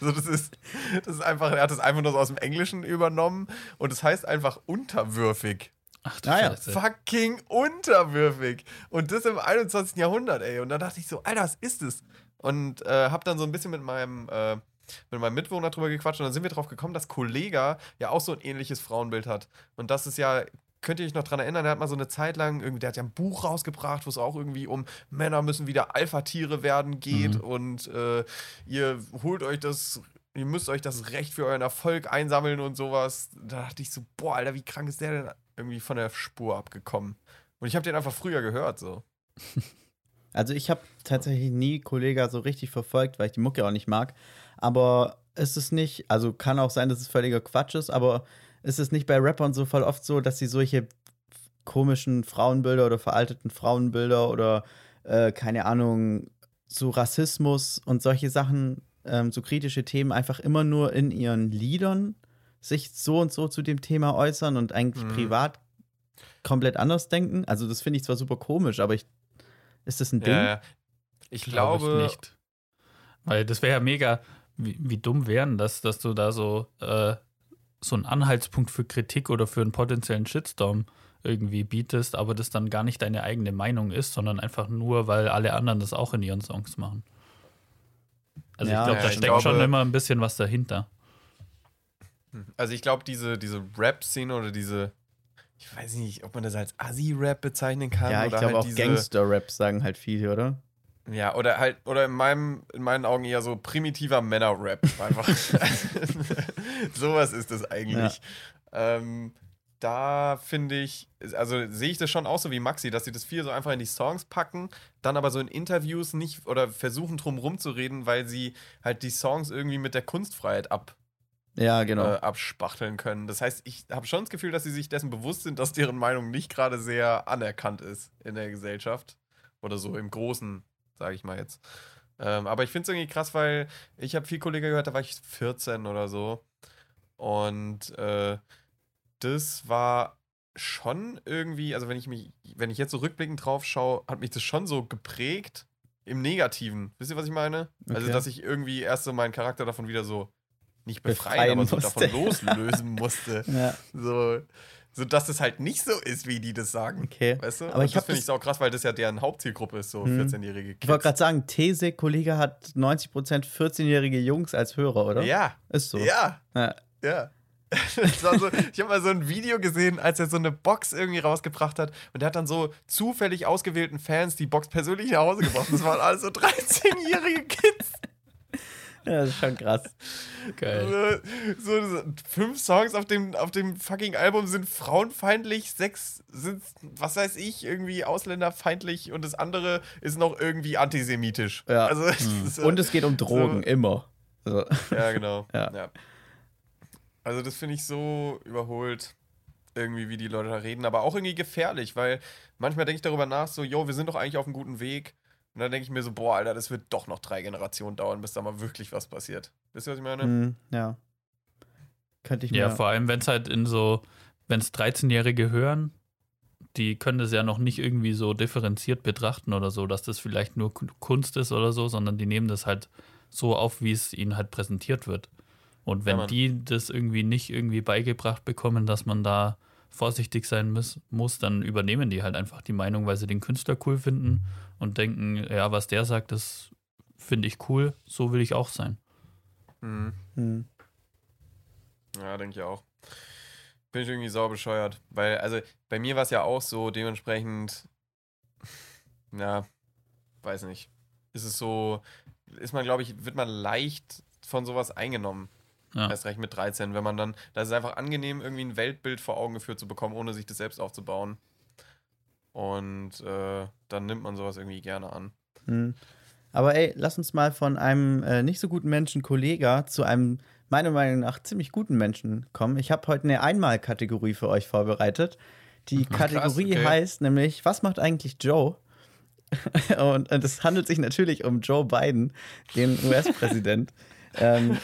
B: So, das, ist, das ist einfach, er hat es einfach nur so aus dem Englischen übernommen und es heißt einfach unterwürfig.
A: Ach du
C: Ah ja.
A: Scheiße.
B: Fucking unterwürfig. Und das im 21. Jahrhundert, ey. Und da dachte ich so, Alter, was ist es? Und äh, hab dann so ein bisschen mit meinem, äh, mit meinem Mitwohner drüber gequatscht und dann sind wir drauf gekommen, dass Kollega ja auch so ein ähnliches Frauenbild hat. Und das ist ja, könnt ihr euch noch dran erinnern, der hat mal so eine Zeit lang, irgendwie, der hat ja ein Buch rausgebracht, wo es auch irgendwie um Männer müssen wieder Alpha-Tiere werden geht
A: Mhm.
B: und äh, ihr holt euch das, ihr müsst euch das Recht für euren Erfolg einsammeln und sowas. Da dachte ich so, boah, Alter, wie krank ist der denn irgendwie von der Spur abgekommen? Und ich habe den einfach früher gehört, so. (laughs)
C: Also ich habe tatsächlich nie Kollega so richtig verfolgt, weil ich die Mucke auch nicht mag. Aber ist es nicht, also kann auch sein, dass es völliger Quatsch ist, aber ist es nicht bei Rappern so voll oft so, dass sie solche komischen Frauenbilder oder veralteten Frauenbilder oder äh, keine Ahnung, so Rassismus und solche Sachen, ähm, so kritische Themen einfach immer nur in ihren Liedern sich so und so zu dem Thema äußern und eigentlich
B: Mhm.
C: privat komplett anders denken? Also das finde ich zwar super komisch, aber ich, ist das ein Ding?
B: Ja, ja. Ich
A: Glaub
B: glaube,
A: nicht. Weil das wäre ja mega, wie, wie dumm wären das, dass du da so, äh, so einen Anhaltspunkt für Kritik oder für einen potenziellen Shitstorm irgendwie bietest, aber das dann gar nicht deine eigene Meinung ist, sondern einfach nur, weil alle anderen das auch in ihren Songs machen. Also
C: Ja,
A: ich glaube,
B: ja,
A: da
B: ich
A: steckt
B: glaube-
A: schon immer ein bisschen was dahinter.
B: also ich glaube, diese, diese Rap-Szene oder diese, ich weiß nicht, ob man das als Assi-Rap bezeichnen kann.
C: Ja, ich glaube
B: halt
C: auch
B: diese,
C: Gangster-Rap sagen halt viele, oder?
B: Ja, oder halt, oder in, meinem, in meinen Augen eher so primitiver Männer-Rap. Einfach. (laughs) (laughs) Sowas ist das eigentlich. Ähm, da finde ich, also sehe ich das schon auch so wie Maxi, dass sie das viel so einfach in die Songs packen, dann aber so in Interviews nicht oder versuchen drum rumzureden, weil sie halt die Songs irgendwie mit der Kunstfreiheit ab,
C: Ja, genau.
B: äh, abspachteln können. Das heißt, ich habe schon das Gefühl, dass sie sich dessen bewusst sind, dass deren Meinung nicht gerade sehr anerkannt ist in der Gesellschaft. Oder so im Großen, sage ich mal jetzt. Ähm, aber ich finde es irgendwie krass, weil ich habe viel Kollegen gehört, da war ich 14 oder so. Und äh, das war schon irgendwie, also wenn ich mich, wenn ich jetzt so rückblickend drauf schaue, hat mich das schon so geprägt im Negativen. Wisst ihr, was ich meine? Also,
C: Okay.
B: dass ich irgendwie erst so meinen Charakter davon wieder so nicht
C: Befreien
B: befreien, aber so
C: musste.
B: davon loslösen musste. (laughs)
C: ja,
B: So, so dass es halt nicht so ist, wie die das sagen.
C: okay.
B: Weißt du?
C: Aber
B: Und
C: ich
B: das finde ich auch krass, weil das ja deren Hauptzielgruppe ist, so
C: Mhm.
B: 14-jährige Kids.
C: Ich wollte gerade sagen, These, Kollege hat 90% 14-jährige Jungs als Hörer, oder?
B: Ja,
C: Ist so.
B: ja,
C: Ja.
B: ja. (laughs) So, ich habe mal so ein Video gesehen, als er so eine Box irgendwie rausgebracht hat und der hat dann so zufällig ausgewählten Fans die Box persönlich nach Hause gebracht. Das waren (laughs) alles so 13-jährige Kids. (laughs)
C: Ja, das ist schon krass.
A: Geil.
B: So, so, fünf Songs auf dem, auf dem fucking Album sind frauenfeindlich, sechs sind, was weiß ich, irgendwie ausländerfeindlich und das andere ist noch irgendwie antisemitisch.
C: Ja.
B: Also,
A: Hm.
B: so,
C: Und es geht um Drogen,
B: so-
C: immer.
B: Ja, genau. (laughs)
C: Ja.
B: ja. Also, das finde ich so überholt, irgendwie, wie die Leute da reden, aber auch irgendwie gefährlich, weil manchmal denke ich darüber nach, so, yo, wir sind doch eigentlich auf einem guten Weg. Und dann denke ich mir so, boah, Alter, das wird doch noch drei Generationen dauern, bis da mal wirklich was passiert. Wisst ihr, was ich meine?
C: Hm, ja. Könnte ich mir.
A: Ja, vor allem, wenn es halt in so, wenn es 13-Jährige hören, die können das ja noch nicht irgendwie so differenziert betrachten oder so, dass das vielleicht nur Kun- Kunst ist oder so, sondern die nehmen das halt so auf, wie es ihnen halt präsentiert wird. Und wenn
B: Mann.
A: die das irgendwie nicht irgendwie beigebracht bekommen, dass man da vorsichtig sein muss, muss, dann übernehmen die halt einfach die Meinung, weil sie den Künstler cool finden und denken, ja, was der sagt, das finde ich cool, so will ich auch sein.
B: Mhm.
C: Hm.
B: Ja, denke ich auch. Bin ich irgendwie sau bescheuert. Weil, also, bei mir war es ja auch so, dementsprechend, (laughs) ja, weiß nicht. Ist es so, ist man, glaube ich, wird man leicht von sowas eingenommen.
A: Ja.
B: Erst recht mit 13, wenn man dann, da ist es einfach angenehm, irgendwie ein Weltbild vor Augen geführt zu bekommen, ohne sich das selbst aufzubauen. Und äh, dann nimmt man sowas irgendwie gerne an.
C: Hm. Aber ey, lass uns mal von einem äh, nicht so guten Menschen Kollega zu einem meiner Meinung nach ziemlich guten Menschen kommen. Ich habe heute eine Einmal-Kategorie für euch vorbereitet. Die
B: Krass,
C: Kategorie
B: okay.
C: heißt nämlich, was macht eigentlich Joe? (laughs) und, und es handelt sich natürlich um Joe Biden, den US-Präsident. (laughs) ähm,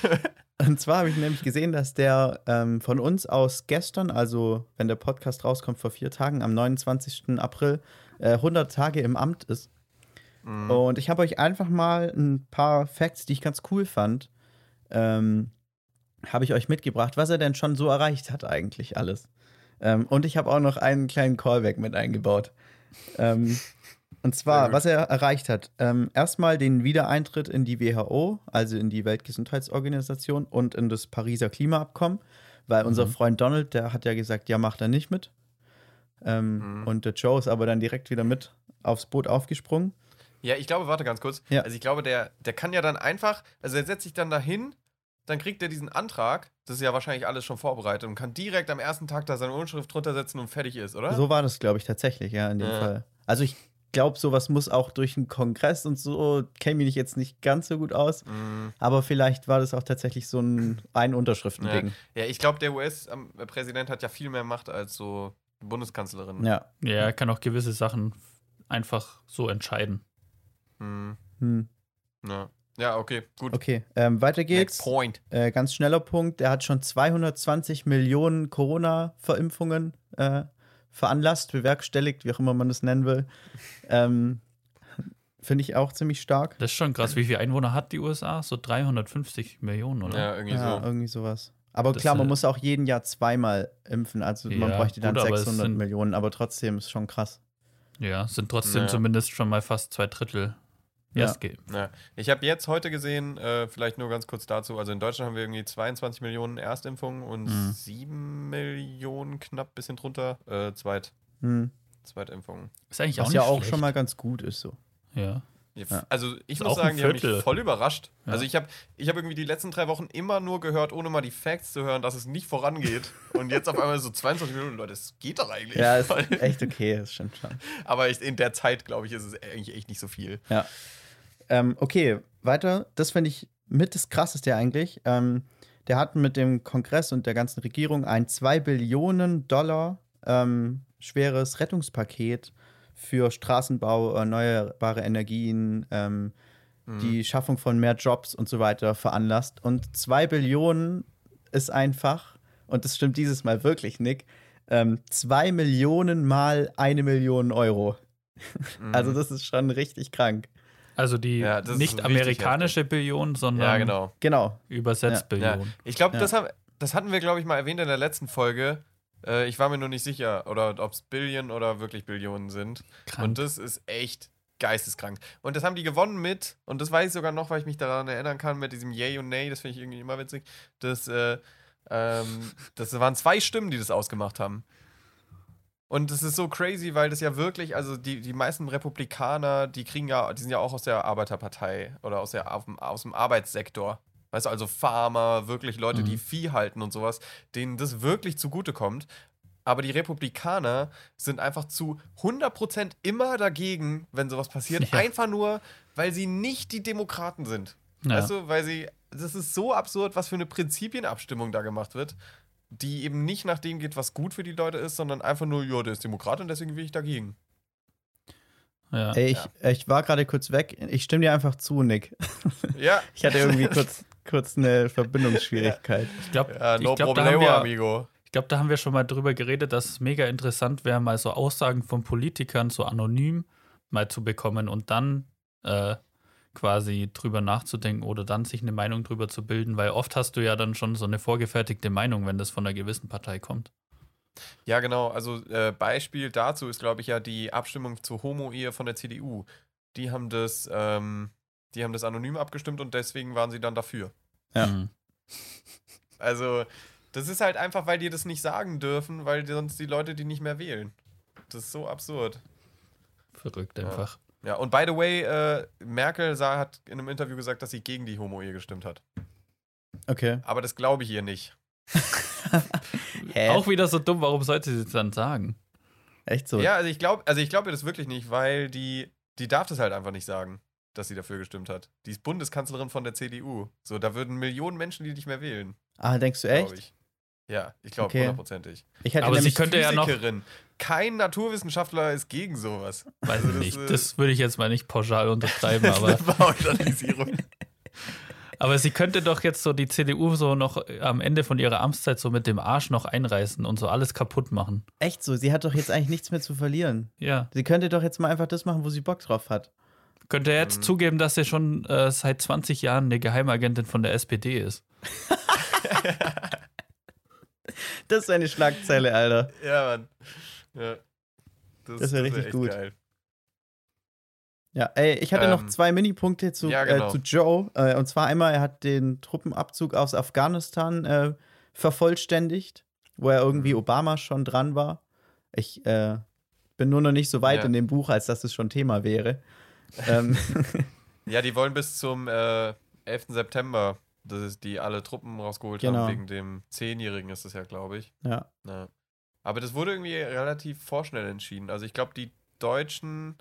C: und zwar habe ich nämlich gesehen, dass der ähm, von uns aus gestern, also wenn der Podcast rauskommt vor vier Tagen, am 29. April, äh, 100 Tage im Amt ist.
B: Mhm.
C: Und ich habe euch einfach mal ein paar Facts, die ich ganz cool fand, ähm, habe ich euch mitgebracht, was er denn schon so erreicht hat, eigentlich alles. Ähm, und ich habe auch noch einen kleinen Callback mit eingebaut. Ähm, (laughs) und zwar, was er erreicht hat. Ähm, erstmal den Wiedereintritt in die WHO, also in die Weltgesundheitsorganisation und in das Pariser Klimaabkommen, weil unser
A: Mhm.
C: Freund Donald, der hat ja gesagt, ja, macht er nicht mit. Ähm,
B: Mhm.
C: Und der Joe ist aber dann direkt wieder mit aufs Boot aufgesprungen.
B: Ja, ich glaube, warte ganz kurz.
C: Ja.
B: Also ich glaube, der, der kann ja dann einfach, also er setzt sich dann dahin, dann kriegt er diesen Antrag, das ist ja wahrscheinlich alles schon vorbereitet und kann direkt am ersten Tag da seine Unterschrift drunter setzen und fertig ist, oder?
C: So war das, glaube ich, tatsächlich, ja, in dem
B: Ja.
C: Fall. Also ich glaube, sowas muss auch durch einen Kongress und so, kenne mich jetzt nicht ganz so gut aus,
B: Mhm.
C: aber vielleicht war das auch tatsächlich so ein, (laughs) ein Unterschriftending.
B: Ja, ich glaube, der US-Präsident hat ja viel mehr Macht als so die Bundeskanzlerin.
C: Ja.
A: Ja, er kann auch gewisse Sachen einfach so entscheiden.
B: Mhm.
C: Hm.
B: Ja. ja, okay, gut.
C: Okay, ähm, weiter
B: Next
C: geht's.
B: point.
C: Äh, ganz schneller Punkt. Er hat schon 220 Millionen Corona-Verimpfungen äh, veranlasst, bewerkstelligt, wie auch immer man das nennen will. Ähm, Finde ich auch ziemlich stark.
A: Das ist schon krass. Wie viele Einwohner hat die USA? So 350 Millionen, oder?
B: Ja, irgendwie
C: Ja,
B: so.
C: irgendwie sowas. Aber
A: Das,
C: klar, man
A: äh,
C: muss auch jeden Jahr zweimal impfen. Also man
A: Ja,
C: bräuchte dann
A: gut, aber es
C: 600
A: sind-
C: Millionen, aber trotzdem ist schon krass.
A: Ja, sind trotzdem
B: Ja.
A: zumindest schon mal fast zwei Drittel. Erst geimpft.
B: Ja. Ich habe jetzt heute gesehen, äh, vielleicht nur ganz kurz dazu, also in Deutschland haben wir irgendwie 22 Millionen Erstimpfungen und
A: Mhm.
B: 7 Millionen, knapp bisschen drunter, äh, Zweit,
C: Hm.
B: Zweitimpfungen.
A: Ist eigentlich
C: Was
A: auch nicht
C: ja auch
A: schlecht.
C: schon mal ganz gut ist so.
A: Ja.
B: Ja,
C: Ja.
B: Also ich muss sagen, die haben mich voll überrascht.
A: Ja.
B: Also ich habe ich hab irgendwie die letzten drei Wochen immer nur gehört, ohne mal die Facts zu hören, dass es nicht vorangeht. (laughs) Und jetzt auf einmal so 22 Millionen Leute, das geht doch eigentlich.
C: Ja, ist (laughs) echt okay, das stimmt schon.
B: Aber ich, in der Zeit, glaube ich, ist es eigentlich echt nicht so viel.
C: Ja. Ähm, okay, weiter. Das finde ich mit das Krasseste eigentlich. Ähm, der hat mit dem Kongress und der ganzen Regierung ein 2 Billionen Dollar ähm, schweres Rettungspaket für Straßenbau, erneuerbare Energien, ähm,
B: Mhm.
C: die Schaffung von mehr Jobs und so weiter veranlasst. Und 2 Billionen ist einfach, und das stimmt dieses Mal wirklich, Nick, ähm, 2 Millionen mal eine Million Euro. (laughs)
B: Mhm.
C: Also das ist schon richtig krank.
A: Also die
B: Ja,
A: nicht amerikanische Billion, sondern
B: ja, genau.
C: Genau.
A: übersetzt
B: Ja.
A: Billion.
B: Ich glaube,
C: Ja.
B: das, haben- das hatten wir, glaube ich, mal erwähnt in der letzten Folge. Äh, ich war mir nur nicht sicher, oder ob es Billion oder wirklich Billionen sind.
A: Krank.
B: Und das ist echt geisteskrank. Und das haben die gewonnen mit, und das weiß ich sogar noch, weil ich mich daran erinnern kann, mit diesem Yay und Nay, das finde ich irgendwie immer witzig. Das, äh, ähm, das waren zwei Stimmen, die das ausgemacht haben. Und das ist so crazy, weil das ja wirklich, also die, die meisten Republikaner, die kriegen ja, die sind ja auch aus der Arbeiterpartei oder aus, der, aus dem Arbeitssektor. Weißt du, also Farmer, wirklich Leute,
A: Mhm.
B: die Vieh halten und sowas, denen das wirklich zugutekommt. Aber die Republikaner sind einfach zu 100% immer dagegen, wenn sowas passiert.
A: Ja.
B: Einfach nur, weil sie nicht die Demokraten sind.
A: Ja.
B: Weißt du, weil sie, das ist so absurd, was für eine Prinzipienabstimmung da gemacht wird, die eben nicht nach dem geht, was gut für die Leute ist, sondern einfach nur, ja, der ist Demokrat und deswegen will ich dagegen.
A: ja.
C: Ey, ich, ich war gerade kurz weg. Ich stimme dir einfach zu, Nick.
B: Ja, (laughs)
C: Ich hatte irgendwie kurz, kurz eine Verbindungsschwierigkeit.
A: Ich glaube,
B: ja no
A: glaub, da, haben
B: problemo,
A: wir-
B: amigo.
A: ich glaub, da haben wir schon mal drüber geredet, dass es mega interessant wäre, mal so Aussagen von Politikern so anonym mal zu bekommen und dann äh, quasi drüber nachzudenken oder dann sich eine Meinung drüber zu bilden, weil oft hast du ja dann schon so eine vorgefertigte Meinung, wenn das von einer gewissen Partei kommt.
B: Ja, genau. Also äh, Beispiel dazu ist, glaube ich, ja die Abstimmung zur Homo-Ehe von der CDU. Die haben das, ähm, die haben das anonym abgestimmt und deswegen waren sie dann dafür.
C: Ja.
A: Mhm.
B: Also, das ist halt einfach, weil die das nicht sagen dürfen, weil sonst die Leute die nicht mehr wählen. Das ist so absurd.
A: Verrückt einfach.
B: Ja, und by the way, äh, Merkel sah, hat in einem Interview gesagt, dass sie gegen die Homo-Ehe gestimmt hat.
C: Okay.
B: Aber das glaube ich ihr nicht. (laughs)
C: Hä?
A: Auch wieder so dumm, warum sollte sie es dann sagen?
C: Echt so?
B: Ja, also ich glaube, also ich glaube ihr das wirklich nicht, weil die, die darf das halt einfach nicht sagen, dass sie dafür gestimmt hat. Die ist Bundeskanzlerin von der CDU. So, da würden Millionen Menschen die nicht mehr wählen.
C: Ah, denkst du
B: glaube
C: echt?
B: Ich. Ja, ich glaube
C: Okay.
B: hundertprozentig.
C: Ich hätte
A: Aber sie könnte ja noch-.
B: Kein Naturwissenschaftler ist gegen sowas.
A: Weiß
B: Also
A: ich
B: das,
A: nicht.
B: äh,
A: Das würde ich jetzt mal nicht pauschal
B: eine
A: aber,
B: Pauschalisierung. (laughs)
A: aber sie könnte doch jetzt so die CDU so noch am Ende von ihrer Amtszeit so mit dem Arsch noch einreißen und so alles kaputt machen.
C: echt so. Sie hat doch jetzt eigentlich nichts mehr zu verlieren.
A: Ja,
C: Sie könnte doch jetzt mal einfach das machen, wo sie Bock drauf hat.
A: Könnte er jetzt
B: Mhm.
A: zugeben, dass er schon äh, seit 20 Jahren eine Geheimagentin von der SPD ist. (laughs) (laughs)
C: Das ist eine Schlagzeile, Alter.
B: Ja, Mann. Ja.
C: Das wär richtig gut.
B: Geil.
C: Ja, ey, ich hatte noch
B: Ähm,
C: zwei Minipunkte zu,
B: ja, genau.
C: äh, zu Joe. Äh, und zwar einmal, er hat den Truppenabzug aus Afghanistan äh, vervollständigt, wo er irgendwie
B: Mhm.
C: Obama schon dran war. Ich äh, bin nur noch nicht so weit
B: Ja.
C: in dem Buch, als dass es schon Thema wäre. (laughs) ähm,
B: Ja, die wollen bis zum äh, 11. September, das ist die alle Truppen rausgeholt
C: Genau.
B: haben, wegen dem Zehnjährigen ist das ja, glaube ich.
C: ja.
B: Ja. Aber das wurde irgendwie relativ vorschnell entschieden. Also ich glaube, die Deutschen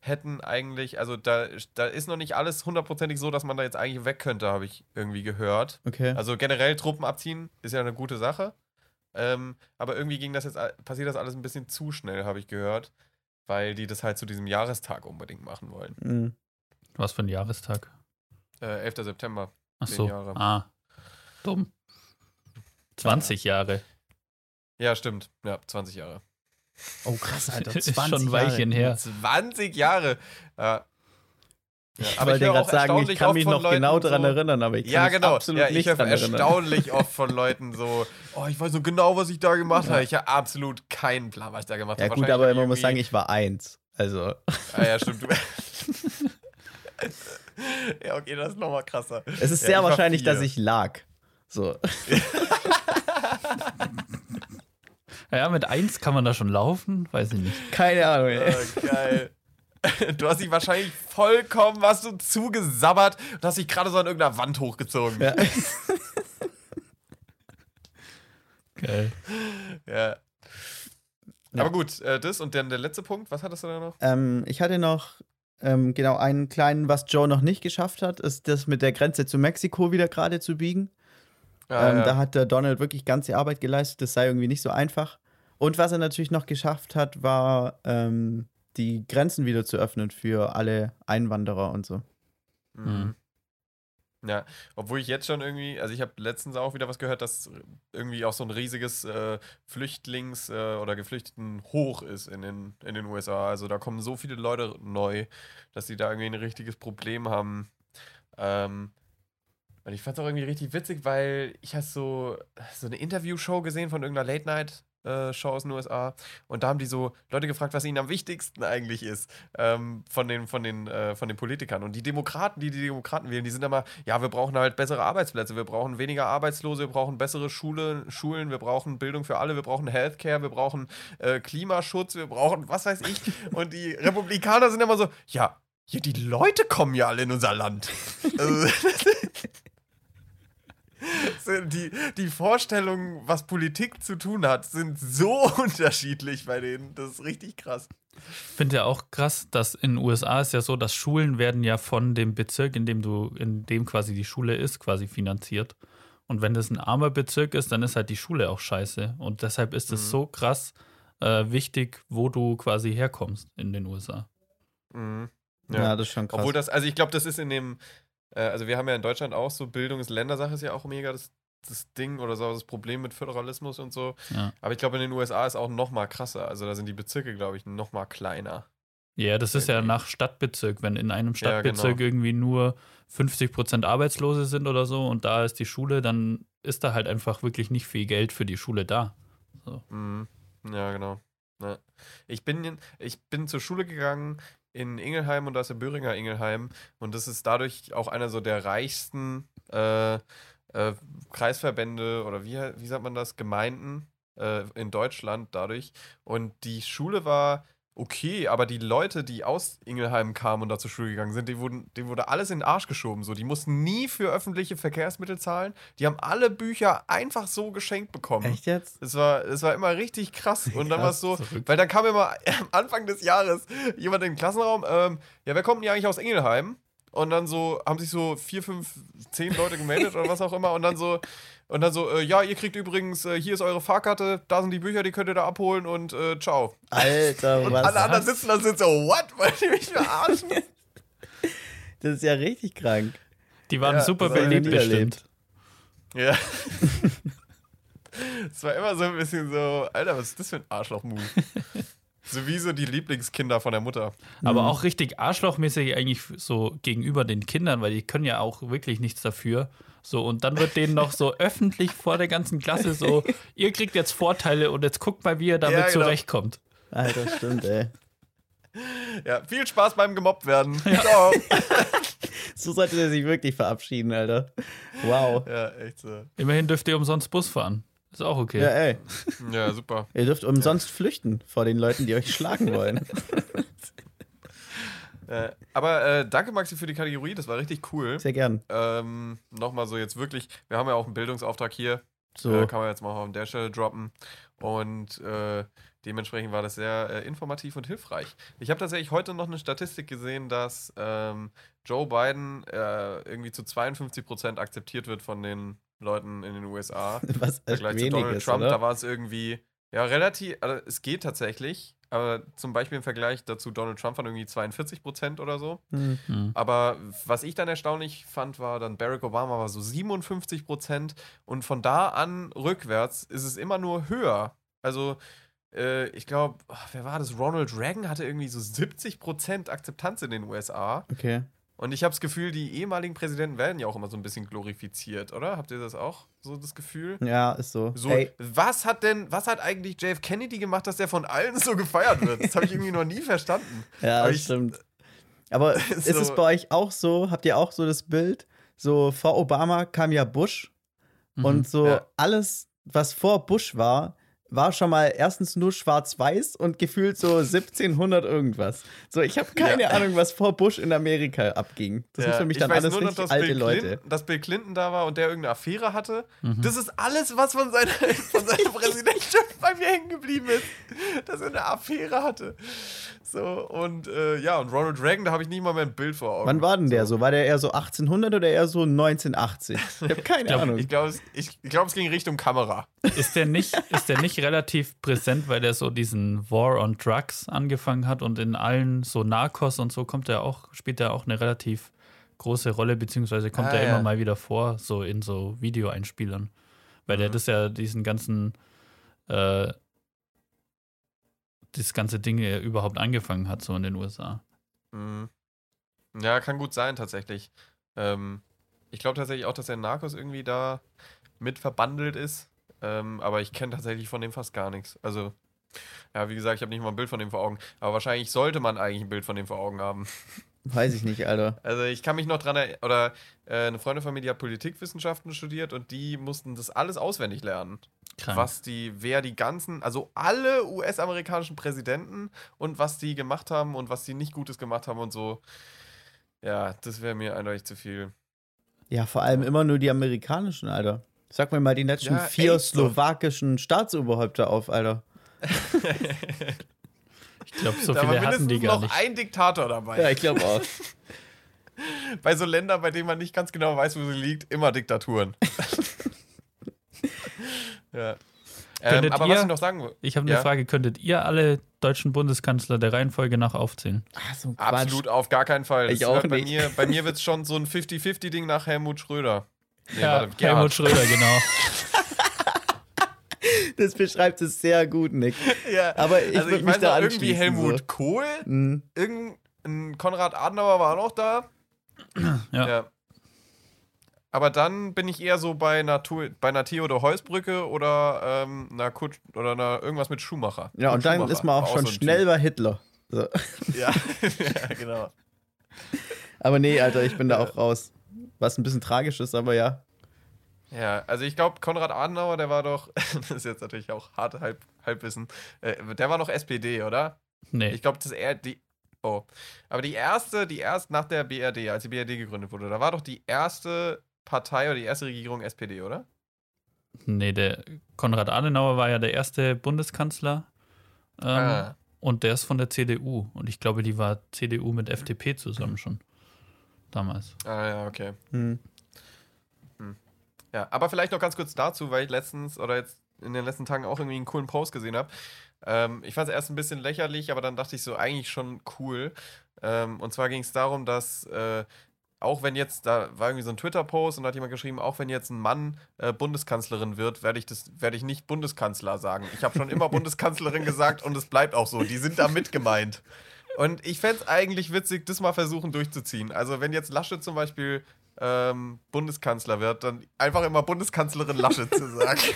B: hätten eigentlich, also da, da ist noch nicht alles hundertprozentig so, dass man da jetzt eigentlich weg könnte, habe ich irgendwie gehört.
C: Okay.
B: Also generell Truppen abziehen ist ja eine gute Sache. Ähm, aber irgendwie ging das jetzt, passiert das alles ein bisschen zu schnell, habe ich gehört. Weil die das halt zu diesem Jahrestag unbedingt machen wollen.
C: Mhm.
A: Was für ein Jahrestag.
B: Äh, 11. September.
A: Ach
B: Zehn
A: so.
B: Jahre.
A: Ah. Dumm. 20 Jahre.
B: Ja, stimmt. Ja, 20 Jahre.
C: Oh, krass, Alter. (laughs)
A: Ist
C: 20
A: schon ein Weilchen
C: Jahre.
A: her.
B: 20 Jahre! Ja. Ja,
C: Ich
B: aber
C: wollte gerade
B: auch
C: sagen, ich kann mich noch
B: Leuten
C: genau daran
B: so-
C: erinnern, aber ich kann
B: Ja,
C: mich
B: genau.
C: absolut
B: Ja, ich
C: nicht
B: höre
C: dran erinnern.
B: erstaunlich oft von Leuten so, oh, ich weiß so genau, was ich da gemacht
C: Ja.
B: habe. Ich habe absolut keinen Plan, was ich da gemacht
C: Ja,
B: habe.
C: gut, aber man muss sagen, ich war eins. Also,
B: Ah, ja, stimmt. (laughs) (laughs) Ja, okay, das ist nochmal krasser.
C: es ist
B: Ja,
C: sehr wahrscheinlich, dass ich lag. So.
A: Ja, mit 1 kann man da schon laufen? Weiß ich nicht.
C: Keine Ahnung, ey.
B: Oh, geil. (laughs) Du hast dich wahrscheinlich vollkommen was du zugesabbert und hast dich gerade so an irgendeiner Wand hochgezogen.
C: Ja. (laughs)
A: Geil.
B: Ja.
C: Ja.
B: Aber gut, äh, das und dann der letzte Punkt, was hattest du da noch?
C: Ähm, ich hatte noch ähm, genau einen kleinen, was Joe noch nicht geschafft hat, ist das mit der Grenze zu Mexiko wieder gerade zu biegen.
B: Ah,
C: ähm,
B: ja.
C: Da hat der Donald wirklich ganze Arbeit geleistet. Das sei irgendwie nicht so einfach. Und was er natürlich noch geschafft hat, war ähm, die Grenzen wieder zu öffnen für alle Einwanderer und so.
B: Mhm. Ja, obwohl ich jetzt schon irgendwie, also ich habe letztens auch wieder was gehört, dass irgendwie auch so ein riesiges äh, Flüchtlings- äh, oder Geflüchteten-Hoch ist in den, in den USA. Also da kommen so viele Leute neu, dass sie da irgendwie ein richtiges Problem haben. Ähm, und ich fand es auch irgendwie richtig witzig, weil ich habe so, so eine Interviewshow gesehen von irgendeiner Late-Night-Show aus den USA. Und da haben die so Leute gefragt, was ihnen am wichtigsten eigentlich ist ähm, von, den, von, den, äh, von den Politikern. Und die Demokraten, die die Demokraten wählen, die sind immer, ja, wir brauchen halt bessere Arbeitsplätze, wir brauchen weniger Arbeitslose, wir brauchen bessere Schule, Schulen, wir brauchen Bildung für alle, wir brauchen Healthcare, wir brauchen äh, Klimaschutz, wir brauchen was weiß ich. Und die (laughs) Republikaner sind immer so, ja, ja, die Leute kommen ja alle in unser Land. Also, so, (laughs) (laughs) die, die Vorstellungen, was Politik zu tun hat, sind so (laughs) unterschiedlich bei denen. Das ist richtig krass.
A: Ich finde ja auch krass, dass in den USA ist ja so, dass Schulen werden ja von dem Bezirk, in dem du, in dem quasi die Schule ist, quasi finanziert. Und wenn das ein armer Bezirk ist, dann ist halt die Schule auch scheiße. Und deshalb ist es
B: Mhm.
A: so krass äh, wichtig, wo du quasi herkommst in den USA.
B: Mhm.
C: Ja, das ist schon krass.
B: Obwohl das, also ich glaube, das ist in dem, also wir haben ja in Deutschland auch so Bildung ist Ländersache, ist ja auch mega das, das Ding oder so das Problem mit Föderalismus und so.
A: Ja.
B: Aber ich glaube, in den USA ist auch noch mal krasser. Also da sind die Bezirke, glaube ich, noch mal kleiner.
A: Ja, das ist ja nach Stadtbezirk. Wenn in einem
B: Ja,
A: Stadtbezirk
B: genau.
A: irgendwie nur 50% Arbeitslose sind oder so und da ist die Schule, dann ist da halt einfach wirklich nicht viel Geld für die Schule da.
B: Mhm. Ja, genau. Ja. Ich, bin, in- ich bin zur Schule gegangen in Ingelheim und da ist der Böhringer Ingelheim und das ist dadurch auch einer so der reichsten äh, äh, Kreisverbände oder wie, wie sagt man das, Gemeinden äh, in Deutschland dadurch. Und die Schule war okay, aber die Leute, die aus Ingelheim kamen und da zur Schule gegangen sind, die wurden, denen wurde alles in den Arsch geschoben. So. Die mussten nie für öffentliche Verkehrsmittel zahlen. Die haben alle Bücher einfach so geschenkt bekommen.
C: Echt jetzt?
B: Es war, es war immer richtig krass. (laughs) Und dann war es so,
A: Verrückt.
B: weil dann kam immer (laughs) am Anfang des Jahres jemand in den Klassenraum, ähm, ja, wer kommt denn hier eigentlich aus Ingelheim? Und dann so, haben sich so vier, fünf, zehn Leute gemeldet oder was auch immer. Und dann so, und dann so, äh, ja, ihr kriegt übrigens, äh, hier ist eure Fahrkarte, da sind die Bücher, die könnt ihr da abholen und äh, ciao.
C: Alter, (laughs)
B: Und
C: was?
B: alle anderen sitzen da und sind so, what? Wollt ihr mich verarschen? (laughs)
C: Das ist ja richtig krank.
A: Die waren
B: Ja,
A: super beliebt bestimmt.
B: ja. (laughs) Es war immer so ein bisschen so, Alter, was ist das für ein Arschloch-Move? Sowieso die Lieblingskinder von der Mutter.
A: Aber
C: Mhm.
A: auch richtig arschlochmäßig eigentlich so gegenüber den Kindern, weil die können ja auch wirklich nichts dafür. So, und dann wird denen noch so (laughs) öffentlich vor der ganzen Klasse so, (laughs) ihr kriegt jetzt Vorteile und jetzt guckt mal, wie ihr damit
B: Ja, genau.
A: zurechtkommt.
C: Alter, stimmt, ey. (laughs)
B: Ja, viel Spaß beim gemobbt werden. Ciao.
C: So sollte der sich wirklich verabschieden, Alter. Wow.
B: Ja, echt so.
A: Immerhin dürft ihr umsonst Bus fahren. Ist auch okay.
C: Ja, ey.
B: Ja, super.
C: Ihr dürft umsonst flüchten vor den Leuten, die euch schlagen wollen.
B: Äh, aber äh, danke, Maxi, für die Kategorie. Das war richtig cool.
C: Sehr gern.
B: Ähm, Nochmal so jetzt wirklich, wir haben ja auch einen Bildungsauftrag hier.
C: So.
B: Äh, kann man jetzt mal an der Stelle droppen. Und äh, dementsprechend war das sehr äh, informativ und hilfreich. Ich habe tatsächlich heute noch eine Statistik gesehen, dass ähm, Joe Biden irgendwie zu 52 Prozent akzeptiert wird von den Leuten in den USA. (laughs)
C: Was
B: Vergleich zu Donald
C: ist,
B: Trump,
C: oder?
B: da war es irgendwie, ja, relativ, also es geht tatsächlich, aber zum Beispiel im Vergleich dazu Donald Trump waren irgendwie 42 Prozent oder so.
C: Hm.
A: Hm.
B: Aber was ich dann erstaunlich fand, war dann Barack Obama war so 57 Prozent und von da an rückwärts ist es immer nur höher. Also äh, ich glaube, wer war das? Ronald Reagan hatte irgendwie so 70 Prozent Akzeptanz in den USA.
C: Okay.
B: Und ich habe das Gefühl, die ehemaligen Präsidenten werden ja auch immer so ein bisschen glorifiziert, oder? Habt ihr das auch so das Gefühl?
C: Ja, ist so.
B: So,
C: Ey,
B: was hat denn, was hat eigentlich JF Kennedy gemacht, dass der von allen so gefeiert wird? Das habe ich irgendwie noch nie verstanden. (laughs)
C: ja,
B: aber
C: das
B: ich-
C: stimmt. Aber (laughs) ist
B: So-
C: es bei euch auch so? Habt ihr auch so das Bild? So vor Obama kam ja Bush
A: Mhm.
C: und so
B: Ja.
C: alles, was vor Bush war, war schon mal erstens nur schwarz-weiß und gefühlt so 1700 irgendwas. So, ich habe keine
B: Ja.
C: Ahnung, was vor Bush in Amerika abging. Das
B: Ja,
C: sind für mich
B: ich
C: dann
B: weiß
C: alles
B: nur
C: richtig
B: dass
C: alte
B: Bill
C: Leute.
B: Clinton, dass Bill Clinton da war und der irgendeine Affäre hatte.
A: Mhm.
B: Das ist alles, was von seiner, von seiner (laughs) Präsidentschaft bei mir hängen geblieben ist. Dass er eine Affäre hatte. So, und äh, ja, und Ronald Reagan, da habe ich nicht mal mehr ein Bild vor Augen.
C: Wann war denn der so? War der eher so 1800 oder eher so 1980? Ich habe (laughs) keine
A: glaub,
C: Ahnung.
B: Ich glaube, es, ich, ich glaub, es ging Richtung Kamera.
A: Ist der nicht, ist der nicht relativ präsent, weil der so diesen War on Drugs angefangen hat und in allen so Narcos und so kommt er auch, spielt er auch eine relativ große Rolle, beziehungsweise kommt
B: Ah,
A: er
B: ja.
A: immer mal wieder vor, so in so Videoeinspielern. Weil der
B: Mhm.
A: das ja diesen ganzen, äh, das ganze Ding überhaupt angefangen hat, so in den USA.
B: Mhm. Ja, kann gut sein, tatsächlich. Ähm, ich glaube tatsächlich auch, dass der Narcos irgendwie da mit verbandelt ist. Ähm, aber ich kenne tatsächlich von dem fast gar nichts. Also, ja, wie gesagt, ich habe nicht mal ein Bild von dem vor Augen. Aber wahrscheinlich sollte man eigentlich ein Bild von dem vor Augen haben. (laughs)
C: Weiß ich nicht, Alter.
B: Also, ich kann mich noch dran erinnern, oder äh, eine Freundin von mir, die hat Politikwissenschaften studiert und die mussten das alles auswendig lernen.
A: Krank.
B: Was die, wer die ganzen, also alle US-amerikanischen Präsidenten und was die gemacht haben und was die nicht Gutes gemacht haben und so. Ja, das wäre mir eindeutig zu viel.
C: Ja, vor allem immer nur die amerikanischen, Alter. Sag mir mal die letzten
B: Ja,
C: vier
B: so.
C: slowakischen Staatsoberhäupter auf, Alter. (laughs)
A: Ich glaube, so
B: da war
A: viele hatten die gar
B: noch
A: nicht.
B: ein Diktator dabei.
C: ich glaube auch. (laughs)
B: Bei so Ländern, bei denen man nicht ganz genau weiß, wo sie liegt, immer Diktaturen. (laughs) ja. Ähm, aber
A: ihr-
B: was ich noch sagen will,
A: Ich habe eine
B: Ja.
A: Frage, könntet ihr alle deutschen Bundeskanzler der Reihenfolge nach aufzählen?
C: Ah, so
B: absolut auf gar keinen Fall. Das
C: Ich auch
B: hört bei
C: nicht.
B: mir, bei mir wird es schon so ein 50-50-Ding nach Helmut Schröder. Nee, warte,
A: Helmut. Schröder, genau. (laughs)
C: Das beschreibt es sehr gut, Nick.
B: Ja,
C: Aber ich
B: also
C: würd
B: ich
C: mich da
B: irgendwie Helmut
C: so.
B: Kohl,
C: Mhm.
B: irgendein Konrad Adenauer war auch noch da. (clears throat)
A: Ja.
B: Aber dann bin ich eher so bei einer, Tu- bei einer Theodor Heusbrücke oder ähm, einer Kutsch oder einer, irgendwas mit Schumacher.
C: Ja, und
B: Kurt
C: dann
B: Schumacher
C: ist man auch
B: war
C: schon
B: so
C: schnell bei Hitler. So.
B: Typ. Ja. (laughs) ja, genau.
C: Aber nee, Alter, ich bin da auch raus. Was ein bisschen tragisch ist, aber ja.
B: Ja, also ich glaube, Konrad Adenauer, der war doch, (laughs) das ist jetzt natürlich auch hart Halb, Halbwissen, äh, der war noch SPD, oder?
A: Nee.
B: Ich glaube, das er die. Oh. Aber die erste, die erst nach der BRD, als die BRD gegründet wurde, da war doch die erste Partei oder die erste Regierung SPD, oder?
A: Nee, der Konrad Adenauer war ja der erste Bundeskanzler. Ähm,
B: Ah.
A: Und der ist von der CDU. Und ich glaube, die war CDU mit FDP zusammen schon. Damals.
B: Ah, ja, okay.
C: Hm.
B: Ja, aber vielleicht noch ganz kurz dazu, weil ich letztens oder jetzt in den letzten Tagen auch irgendwie einen coolen Post gesehen habe. Ähm, ich fand es erst ein bisschen lächerlich, aber dann dachte ich so, eigentlich schon cool. Ähm, und zwar ging es darum, dass äh, auch wenn jetzt, da war irgendwie so ein Twitter-Post und da hat jemand geschrieben, auch wenn jetzt ein Mann äh, Bundeskanzlerin wird, werde ich das, werde ich nicht Bundeskanzler sagen. Ich habe schon immer (laughs) Bundeskanzlerin gesagt und es bleibt auch so. Die sind da mit gemeint. Und ich fände es eigentlich witzig, das mal versuchen durchzuziehen. Also, wenn jetzt Laschet zum Beispiel ähm, Bundeskanzler wird, dann einfach immer Bundeskanzlerin Laschet zu sagen. (laughs)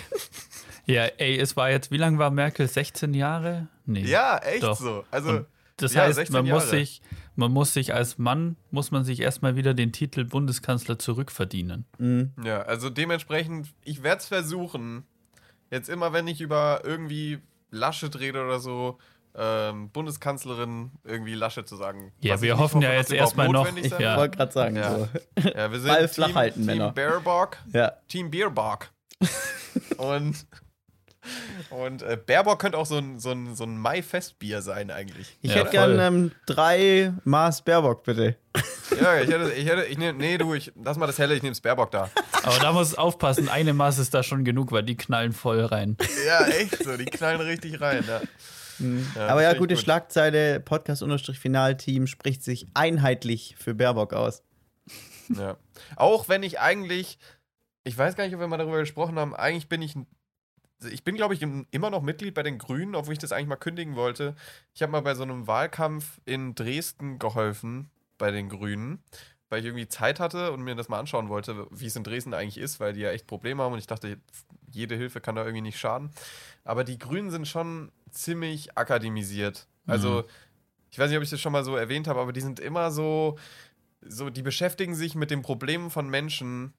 A: Ja, ey, es war jetzt, wie lange war Merkel? 16 Jahre? Nee.
B: Ja, echt
A: Doch.
B: so. Also,
A: Und das
B: ja,
A: heißt,
B: 16
A: man muss,
B: Jahre.
A: sich, man muss sich als Mann, muss man sich erstmal wieder den Titel Bundeskanzler zurückverdienen.
C: Mhm.
B: ja, also dementsprechend, ich werde es versuchen, jetzt immer, wenn ich über irgendwie Laschet rede oder so, ähm, Bundeskanzlerin irgendwie Laschet zu sagen.
A: Ja, wir hoffen ja
B: hoffe,
A: jetzt
B: dass überhaupt
A: erstmal noch-
B: notwendig sein
C: Ich
A: Ja.
C: wollte gerade sagen.
B: Ja.
C: So.
B: Ja, wir sind
C: Ball
B: Team,
C: flach halten,
B: Team. Baerbock,
C: Ja.
B: Team Bierbock. (laughs) und und äh, Baerbock könnte auch so ein, so ein, so ein Mai-Festbier sein eigentlich.
C: Ich
A: Ja,
C: hätte gern ähm, drei Maß Baerbock, bitte.
B: Ja, ich hätte, ich hätte, ich nehme, nee, du, ich, lass mal das helle, ich nehme das Baerbock da.
A: Aber da muss aufpassen, eine Maß ist da schon genug, weil die knallen voll rein.
B: Ja, echt so, die knallen richtig rein. Ja. Ja,
C: Aber ja, gute
B: gut.
C: Schlagzeile, Podcast-Finalteam spricht sich einheitlich für Baerbock aus.
B: Ja. Auch wenn ich eigentlich, ich weiß gar nicht, ob wir mal darüber gesprochen haben, eigentlich bin ich, ich bin, glaube ich, immer noch Mitglied bei den Grünen, obwohl ich das eigentlich mal kündigen wollte. Ich habe mal bei so einem Wahlkampf in Dresden geholfen bei den Grünen, weil ich irgendwie Zeit hatte und mir das mal anschauen wollte, wie es in Dresden eigentlich ist, weil die ja echt Probleme haben und ich dachte, jede Hilfe kann da irgendwie nicht schaden. Aber die Grünen sind schon ziemlich akademisiert. Also, ich weiß nicht, ob ich das schon mal so erwähnt habe, aber die sind immer so, so, die beschäftigen sich mit den Problemen von Menschen,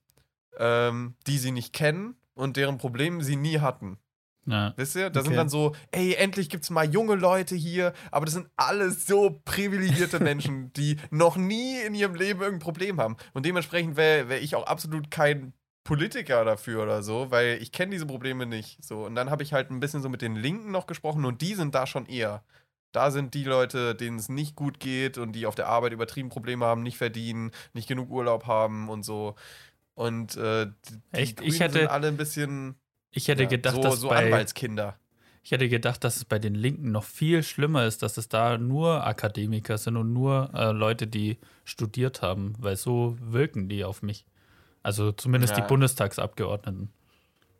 B: ähm, die sie nicht kennen und deren Probleme sie nie hatten.
A: Ja.
B: Wisst ihr? Da
C: Okay.
B: sind dann so, ey, endlich gibt's mal junge Leute hier, aber das sind alles so privilegierte Menschen, (laughs) die noch nie in ihrem Leben irgendein Problem haben. Und dementsprechend wäre wär ich auch absolut kein Politiker dafür oder so, weil ich kenne diese Probleme nicht. So. Und dann habe ich halt ein bisschen so mit den Linken noch gesprochen und die sind da schon eher. Da sind die Leute, denen es nicht gut geht und die auf der Arbeit übertrieben Probleme haben, nicht verdienen, nicht genug Urlaub haben und so. Und äh, die
A: Echt? Ich hätte-
B: sind alle ein bisschen
A: Ich hätte
B: ja,
A: gedacht,
B: so,
A: dass
B: so
A: bei,
B: Anwaltskinder.
A: ich hätte gedacht, dass es bei den Linken noch viel schlimmer ist, dass es da nur Akademiker sind und nur äh, Leute, die studiert haben, weil so wirken die auf mich. Also zumindest
B: Ja.
A: die Bundestagsabgeordneten.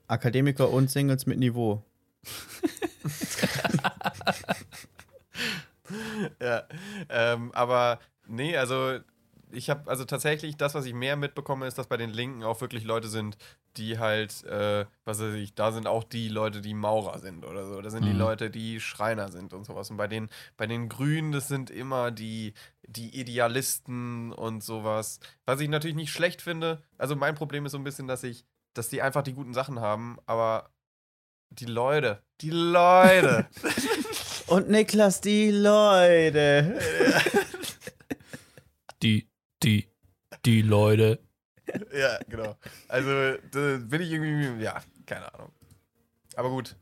C: Akademiker und Singles mit Niveau. (laughs)
B: ja, ähm, aber nee, also ich habe also tatsächlich das, was ich mehr mitbekomme, ist, dass bei den Linken auch wirklich Leute sind, die halt, äh, was weiß ich, da sind auch die Leute, die Maurer sind oder so. Da sind die
A: Mhm.
B: Leute, die Schreiner sind und sowas. Und bei den, bei den Grünen, das sind immer die, die Idealisten und sowas. Was ich natürlich nicht schlecht finde. Also mein Problem ist so ein bisschen, dass ich, dass die einfach die guten Sachen haben, aber die Leute, die Leute. (laughs)
C: Und Niklas, die Leute.
A: Die, die, die Leute. (laughs)
B: Ja, genau. Also, da bin ich irgendwie, ja, keine Ahnung. Aber gut.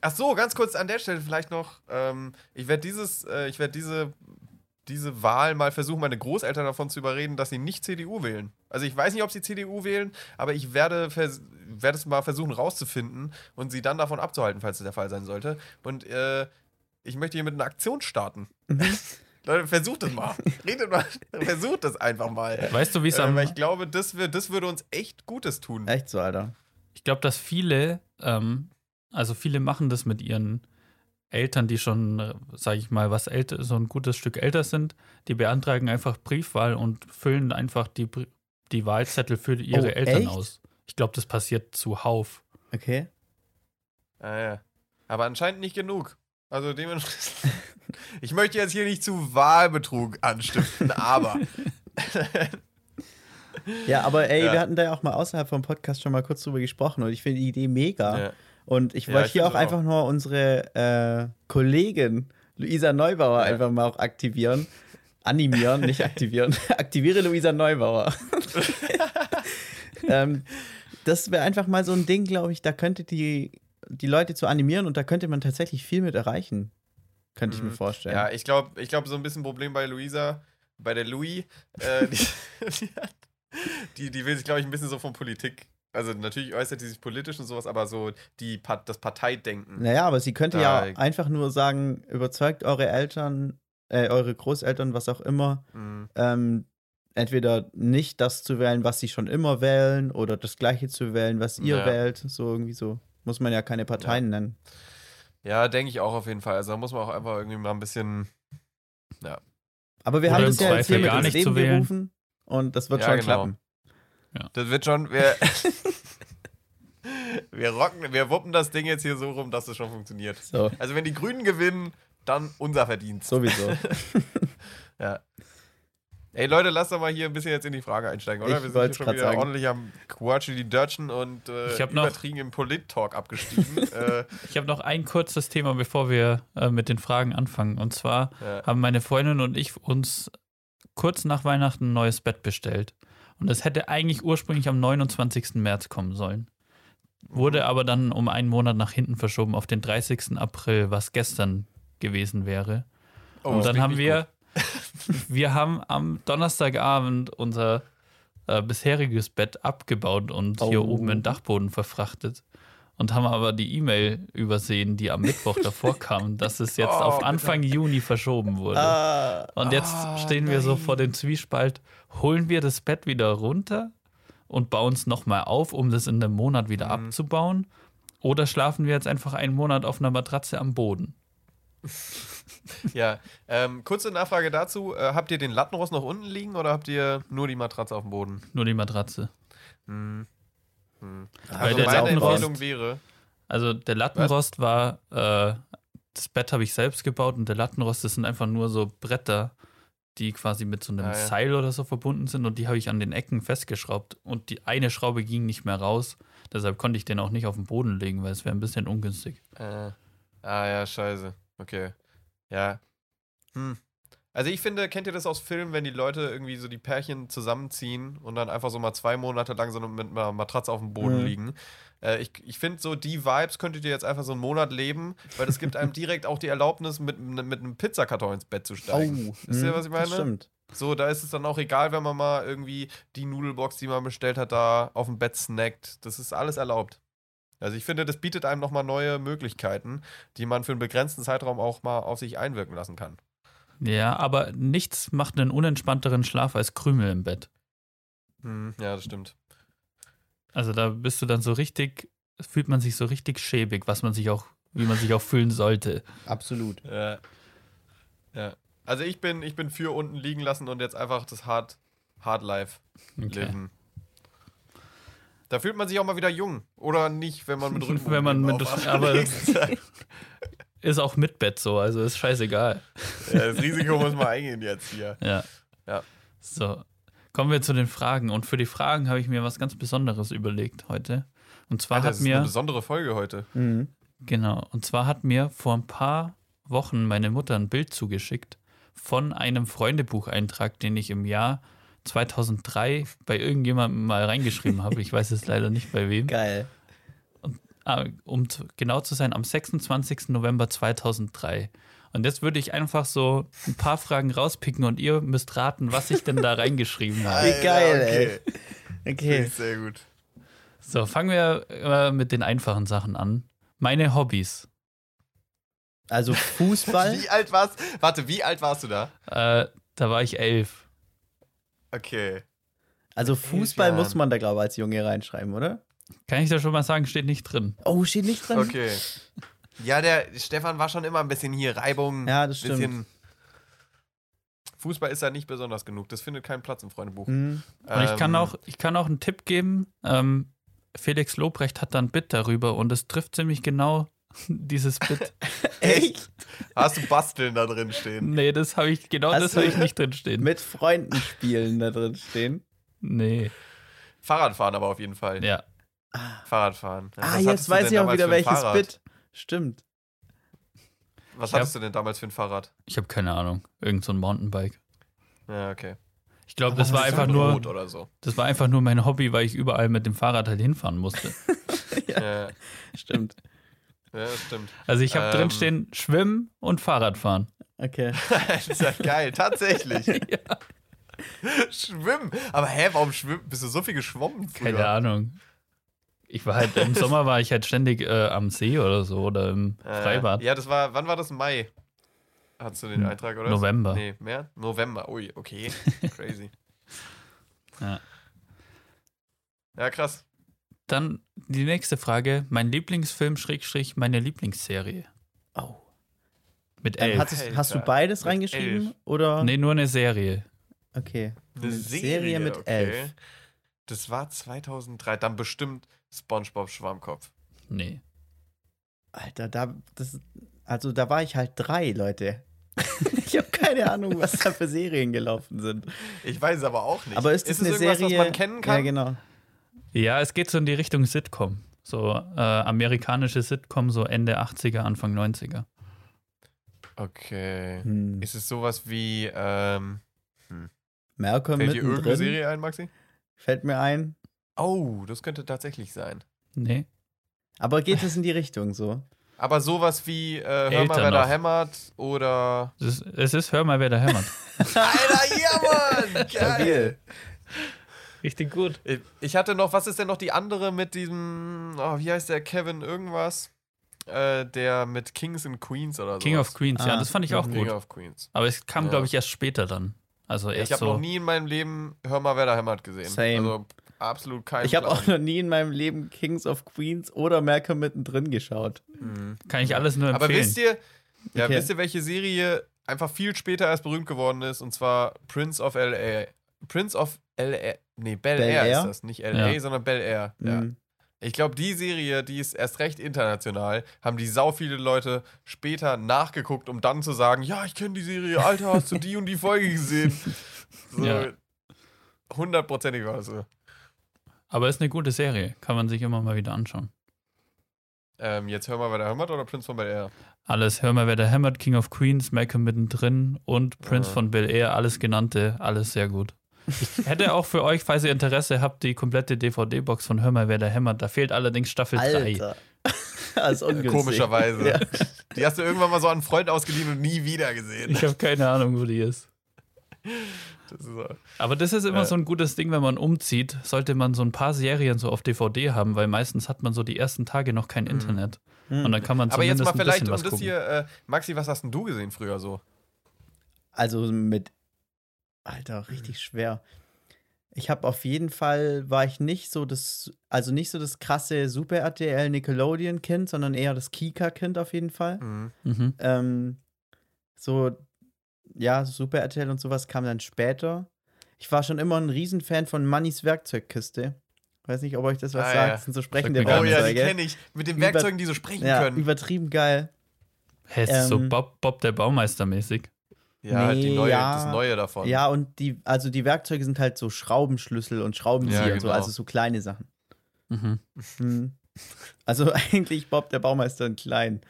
B: Ach so, ganz kurz an der Stelle vielleicht noch. Ähm, ich werde dieses, äh, ich werde diese, diese Wahl mal versuchen, meine Großeltern davon zu überreden, dass sie nicht CDU wählen. Also ich weiß nicht, ob sie CDU wählen, aber ich werde, werde es mal versuchen rauszufinden und sie dann davon abzuhalten, falls es der Fall sein sollte. Und äh, ich möchte hier mit einer Aktion starten. (laughs) Leute, versucht es mal. (laughs) Redet mal. Versucht es einfach mal.
A: Weißt du, wie es
B: Äh,
A: am.
B: weil ich glaube, das, wär, das würde uns echt Gutes tun.
C: Echt so, Alter.
A: Ich glaube, dass viele, ähm, also viele machen das mit ihren Eltern, die schon, sage ich mal, was älter, so ein gutes Stück älter sind. Die beantragen einfach Briefwahl und füllen einfach die, die Wahlzettel für ihre
C: Oh,
A: Eltern
C: echt?
A: aus. Ich glaube, das passiert zuhauf.
C: Okay.
B: Ah, ja. Aber anscheinend nicht genug. Also dementsprechend. (laughs) ich möchte jetzt hier nicht zu Wahlbetrug anstiften, aber. (laughs)
C: Ja, aber ey,
B: Ja.
C: wir hatten da ja auch mal außerhalb vom Podcast schon mal kurz drüber gesprochen und ich finde die Idee mega.
B: ja.
C: Und ich
B: Ja,
C: wollte
B: ich
C: hier auch
B: auch.
C: einfach nur unsere äh, Kollegin Luisa Neubauer
B: Ja.
C: einfach mal auch aktivieren. Animieren, nicht aktivieren. (laughs) Aktiviere Luisa Neubauer. ähm, das wäre einfach mal so ein Ding, glaube ich, da könnte die, die Leute zu animieren und da könnte man tatsächlich viel mit erreichen. Könnte ich mir
B: Mhm.
C: vorstellen.
B: Ja, ich glaube, ich glaub, so ein bisschen Problem bei Luisa, bei der Louis, äh, die, die, (laughs) hat- die, die will sich, glaube ich, ein bisschen so von Politik. Also natürlich äußert die sich politisch und sowas, aber so die, Part- das Parteidenken.
C: Naja, aber sie könnte
B: Da-
C: ja einfach nur sagen, überzeugt eure Eltern, äh, eure Großeltern, was auch immer,
B: Mhm.
C: ähm, entweder nicht das zu wählen, was sie schon immer wählen, oder das gleiche zu wählen, was ihr
B: Ja.
C: wählt. So irgendwie so. Muss man ja keine Parteien nennen.
B: Ja, denke ich auch auf jeden Fall. Also da muss man auch einfach irgendwie mal ein bisschen.
C: Aber wir
A: Oder
C: haben das ja jetzt hier mit
A: gar
C: ins
A: nicht
C: Leben gerufen und das wird
B: Ja,
C: schon
B: genau.
C: klappen.
B: Das wird schon. Wir, (laughs) wir rocken, wir wuppen das Ding jetzt hier so rum, dass es schon funktioniert.
C: So,
B: Also wenn die Grünen gewinnen, dann unser Verdienst.
C: sowieso. (laughs)
B: Ja. Ey Leute, lasst doch mal hier ein bisschen jetzt in die Frage einsteigen, oder?
C: Ich
B: wir sind hier schon wieder
C: sagen.
B: ordentlich am Quatschen, die Dörtschen und äh,
A: Ich noch-
B: übertrieben im Polit-Talk abgestiegen. (laughs) äh,
A: Ich habe noch ein kurzes Thema, bevor wir äh, mit den Fragen anfangen. Und zwar
B: ja.
A: haben meine Freundin und ich uns kurz nach Weihnachten ein neues Bett bestellt. Und das hätte eigentlich ursprünglich am 29. März kommen sollen. Wurde aber dann um einen Monat nach hinten verschoben auf den 30. April, was gestern gewesen wäre.
B: Oh,
A: und dann haben wir, (laughs) wir haben am Donnerstagabend unser äh, bisheriges Bett abgebaut und hier
C: Oh.
A: oben in den Dachboden verfrachtet. Und haben aber die E-Mail übersehen, die am Mittwoch davor (laughs) kam, dass es jetzt
B: Oh,
A: auf
B: bitte.
A: Anfang Juni verschoben wurde.
C: ah,
A: Und jetzt
B: Ah,
A: stehen wir so
B: nein.
A: vor dem Zwiespalt, holen wir das Bett wieder runter und bauen es nochmal auf, um das in einem Monat wieder
B: Mhm.
A: abzubauen? Oder schlafen wir jetzt einfach einen Monat auf einer Matratze am Boden? (laughs)
B: Ja, ähm, kurze Nachfrage dazu. Äh, habt ihr den Lattenrost noch unten liegen oder habt ihr nur die Matratze auf dem Boden?
A: Nur die Matratze.
B: Hm. Hm.
A: Weil
B: Also
A: der
B: meine
A: Lattenrost-
B: Empfehlung wäre,
A: Also der Lattenrost war, äh, das Bett habe ich selbst gebaut und der Lattenrost, das sind einfach nur so Bretter, die quasi mit so einem
B: Ah, ja.
A: Seil oder so verbunden sind und die habe ich an den Ecken festgeschraubt und die eine Schraube ging nicht mehr raus. Deshalb konnte ich den auch nicht auf den Boden legen, weil es wäre ein bisschen ungünstig.
B: Äh, ah ja, scheiße. Okay. Ja. Hm. Also ich finde, kennt ihr das aus Filmen, wenn die Leute irgendwie so die Pärchen zusammenziehen und dann einfach so mal zwei Monate lang so mit einer Matratze auf dem Boden
C: Mhm.
B: liegen? Äh, ich ich finde so, die Vibes könntet ihr jetzt einfach so einen Monat leben, weil das gibt einem direkt auch die Erlaubnis, mit, mit einem Pizzakarton ins Bett zu steigen. Wisst ihr,
C: hm,
B: was ich
C: Das
B: meine?
C: stimmt.
B: So, da ist es dann auch egal, wenn man mal irgendwie die Nudelbox, die man bestellt hat, da auf dem Bett snackt. Das ist alles erlaubt. Also ich finde, das bietet einem nochmal neue Möglichkeiten, die man für einen begrenzten Zeitraum auch mal auf sich einwirken lassen kann.
A: Ja, aber nichts macht einen unentspannteren Schlaf als Krümel im Bett.
B: Hm, ja, das stimmt.
A: Also da bist du dann so richtig, fühlt man sich so richtig schäbig, was man sich auch, wie man sich auch fühlen sollte.
C: Absolut.
B: Ja. ja. Also ich bin, ich bin für unten liegen lassen und jetzt einfach das Hard, Hard Life
A: Okay.
B: leben. Da fühlt man sich auch mal wieder jung. Oder nicht, wenn man mit (laughs) Rücken
A: Wenn man mit- aber- (laughs) Ist auch mit Bett so, also ist scheißegal.
B: ja, das Risiko muss man eingehen jetzt hier. (laughs)
A: Ja.
B: Ja.
A: So, kommen wir zu den Fragen. Und für die Fragen habe ich mir was ganz Besonderes überlegt heute. Und zwar
B: Alter,
A: hat
B: das ist eine
A: mir,
B: besondere Folge heute.
C: Mhm.
A: genau, und zwar hat mir vor ein paar Wochen meine Mutter ein Bild zugeschickt von einem Freundebucheintrag, den ich im Jahr 2003 bei irgendjemandem mal reingeschrieben habe. Ich weiß es leider nicht bei wem.
C: Geil.
A: Ah, um zu, genau zu sein, am 26. November 2003. Und jetzt würde ich einfach so ein paar Fragen rauspicken und ihr müsst raten, was ich denn da reingeschrieben habe.
C: Wie geil,
B: okay.
C: ey. Okay.
B: Sehr gut.
A: So, fangen wir äh, mit den einfachen Sachen an. Meine Hobbys.
C: Also Fußball. (laughs)
B: Wie alt warst Warte, wie alt warst du da?
A: Äh, da war ich elf.
B: Okay.
C: Also Fußball muss man da, glaube ich, als Junge reinschreiben, oder?
A: Kann ich da schon mal sagen, steht nicht drin.
C: Oh, steht nicht drin.
B: Okay. Ja, der Stefan war schon immer ein bisschen hier Reibung.
C: Ja, das stimmt.
B: Bisschen Fußball ist ja nicht besonders genug. Das findet keinen Platz im Freundebuch.
C: Mhm.
A: Und ich kann
B: Ähm,
A: auch, ich kann auch einen Tipp geben. Ähm, Felix Lobrecht hat da ein Bit darüber und es trifft ziemlich genau dieses Bit. (laughs)
B: Echt? Hast du Basteln da drin stehen?
A: nee, das habe ich, genau
C: Hast
A: das habe ich nicht drin stehen.
C: Mit Freunden spielen da drin stehen.
A: Nee,
B: Fahrradfahren aber auf jeden Fall.
A: ja.
B: Fahrradfahren. Ja,
C: ah,
B: was
C: jetzt weiß ich auch wieder welches
B: Fahrrad?
C: Bit. Stimmt.
B: Was
A: Ich
B: hattest du denn damals für ein Fahrrad?
A: Ich habe keine Ahnung. Irgend so ein Mountainbike.
B: Ja, okay.
A: Ich glaube, das war einfach nur,
B: so.
A: das war einfach nur mein Hobby, weil ich überall mit dem Fahrrad halt hinfahren musste. (laughs)
B: Ja, ja
C: Stimmt.
B: Das stimmt.
A: Also ich habe
B: Ähm.
A: drin stehen Schwimmen und Fahrradfahren.
C: Okay. (laughs)
B: das ist ja geil, tatsächlich. (laughs) Schwimmen. Aber hä, warum schwimmen? Bist du so viel geschwommen früher?
A: Keine Ahnung. Ich war halt, im Sommer war ich halt ständig äh, am See oder so oder im
B: Äh,
A: Freibad.
B: Ja, das war, wann war das? Mai? Hattest du den
A: Hm,
B: Eintrag, oder?
A: November.
B: Nee, mehr? November. Ui, okay. (laughs) Crazy.
A: Ja.
B: Ja, krass.
A: Dann die nächste Frage. Mein Lieblingsfilm, Schrägstrich, meine Lieblingsserie.
C: Oh.
A: Mit elf.
C: hattest, hast du beides
B: mit
C: reingeschrieben?
B: elf.
C: Oder?
A: nee, nur eine Serie.
C: Okay.
B: Eine Serie,
C: mit
B: okay.
C: elf.
B: Das war 2003. Dann bestimmt SpongeBob Schwammkopf.
A: Nee.
C: Alter, da, das, also da war ich halt drei, Leute. (laughs) ich habe keine Ahnung, was da für Serien gelaufen sind.
B: Ich weiß es aber auch nicht.
C: Aber ist das
B: es
C: eine
B: irgendwas,
C: Serie,
B: was man kennen kann?
C: Ja, genau.
A: Ja, es geht so in die Richtung Sitcom. So äh, amerikanische Sitcom, so Ende 80er, Anfang 90er.
B: Okay.
C: Hm.
B: Ist es sowas wie, ähm,
C: Malcolm
B: fällt dir irgendeine Serie ein, Maxi?
C: fällt mir ein.
B: Oh, das könnte tatsächlich sein.
A: Nee.
C: Aber geht es in die Richtung so?
B: Aber sowas wie, äh, hör mal,
A: Älter
B: wer da hämmert oder.
A: Es ist, es ist Hör mal, wer da hämmert. (laughs)
B: Alter, ja, Mann!
C: Stabil.
A: Richtig gut.
B: Ich- Ich hatte noch, was ist denn noch die andere mit diesem, oh, wie heißt der, Kevin irgendwas? Äh, der mit Kings and Queens oder so.
A: King of Queens, ja,
C: Ah,
A: das fand ich auch.
B: King
A: gut.
B: of Queens.
A: Aber es kam,
B: Ja.
A: glaube ich, erst später dann. Also erst
B: Ich habe
A: so.
B: noch nie in meinem Leben Hör mal, wer da hämmert gesehen.
C: Same.
B: Also absolut kein
C: Ich habe auch noch nie in meinem Leben Kings of Queens oder Malcolm mittendrin geschaut.
B: Mhm.
A: Kann ich alles nur
B: Aber
A: empfehlen.
B: wisst ihr, ja,
C: Okay.
B: wisst ihr, welche Serie einfach viel später erst berühmt geworden ist? Und zwar Prince of L.A. Prince of L.A. Nee, Bel,
C: Bel
B: Air,
C: Air?
B: ist das. Nicht L.A.,
A: Ja.
B: sondern Bel Air. Ja.
C: Mhm.
B: Ich glaube, die Serie, die ist erst recht international, haben die sau viele Leute später nachgeguckt, um dann zu sagen, ja, ich kenne die Serie, Alter, hast du die und die Folge gesehen? (laughs) So,
A: Ja.
B: hundertprozentig war das so.
A: Aber ist eine gute Serie. Kann man sich immer mal wieder anschauen.
B: Ähm, jetzt hör mal, wer da hämmert oder Prince von Bel Air?
A: Alles, hör mal, wer da hämmert, King of Queens, Malcolm mittendrin und Prince
B: Ja.
A: von Bel Air, alles genannte, alles sehr gut. Ich hätte auch für euch, falls ihr Interesse habt, die komplette DVD-Box von Hör mal, wer da hämmert. Da fehlt allerdings Staffel 3.
C: Alter. (laughs) das ist ungünstig.
B: Komischerweise.
C: Ja.
B: Die hast du irgendwann mal so an einen Freund ausgeliehen und nie wieder gesehen.
A: Ich habe keine Ahnung, wo die ist.
B: Das ist so.
A: Aber das ist immer
B: Äh.
A: so ein gutes Ding, wenn man umzieht, sollte man so ein paar Serien so auf DVD haben, weil meistens hat man so die ersten Tage noch kein Internet.
C: Hm.
A: Und dann kann man
B: Aber jetzt
A: zumindest
B: mal vielleicht um
A: was
B: das
A: gucken.
B: hier, äh, Maxi, was hast denn du gesehen früher so?
C: Also mit. Alter, richtig schwer. Ich habe auf jeden Fall, war ich nicht so das, also nicht so das krasse Super RTL Nickelodeon Kind, sondern eher das Kika Kind auf jeden Fall.
B: Mhm.
A: Mhm.
C: Ähm, so, ja, Super RTL und sowas kam dann später. Ich war schon immer ein Riesenfan von Mannys Werkzeugkiste. Weiß nicht, ob euch das was
B: Ah,
C: sagt.
B: ja.
C: Das sind so sprechende
A: gar
B: Oh ja, die kenne ich. Mit den
C: Über-
B: Werkzeugen, die so sprechen
C: ja,
B: können.
C: übertrieben geil.
A: Hä, ist das so
C: Ähm,
A: Bob, Bob der Baumeister mäßig.
B: Ja, halt die
C: Nee,
B: neue,
C: ja.
B: das Neue davon.
C: Ja, und die, also die Werkzeuge sind halt so Schraubenschlüssel und Schraubenzieher
B: Ja,
C: und so,
B: genau.
C: also so kleine Sachen.
A: Mhm.
C: Hm. Also (laughs) eigentlich Bob der Baumeister in klein.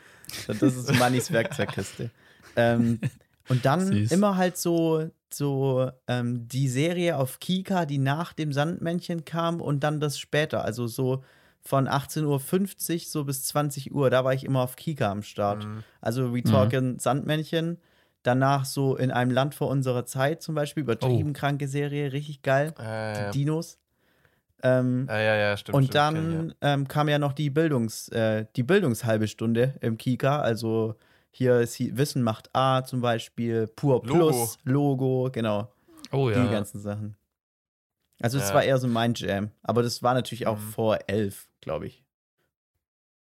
C: Das ist Mannys Werkzeugkiste. ähm, und dann
A: Süß.
C: immer halt so, so ähm, die Serie auf Kika, die nach dem Sandmännchen kam und dann das später. Also so von 18.50 Uhr so bis 20 Uhr, da war ich immer auf Kika am Start.
B: Mhm.
C: Also We Talkin' Sandmännchen. Danach so in einem Land vor unserer Zeit zum Beispiel, übertrieben kranke Serie, richtig geil.
B: Äh, ja.
C: Die Dinos. Ähm,
B: ja, ja, ja, stimmt.
C: und
B: stimmt, kenn ich,
C: dann ähm, kam ja noch die Bildungs, äh, die Bildungshalbe Stunde im Kika. Also hier ist Wissen macht A zum Beispiel, Pur
B: Logo.
C: Plus, Logo, genau.
A: Oh ja.
C: Die ganzen Sachen. Also
B: Ja.
C: war eher so mein Jam. Aber das war natürlich auch
B: Mhm.
C: vor elf, glaube ich.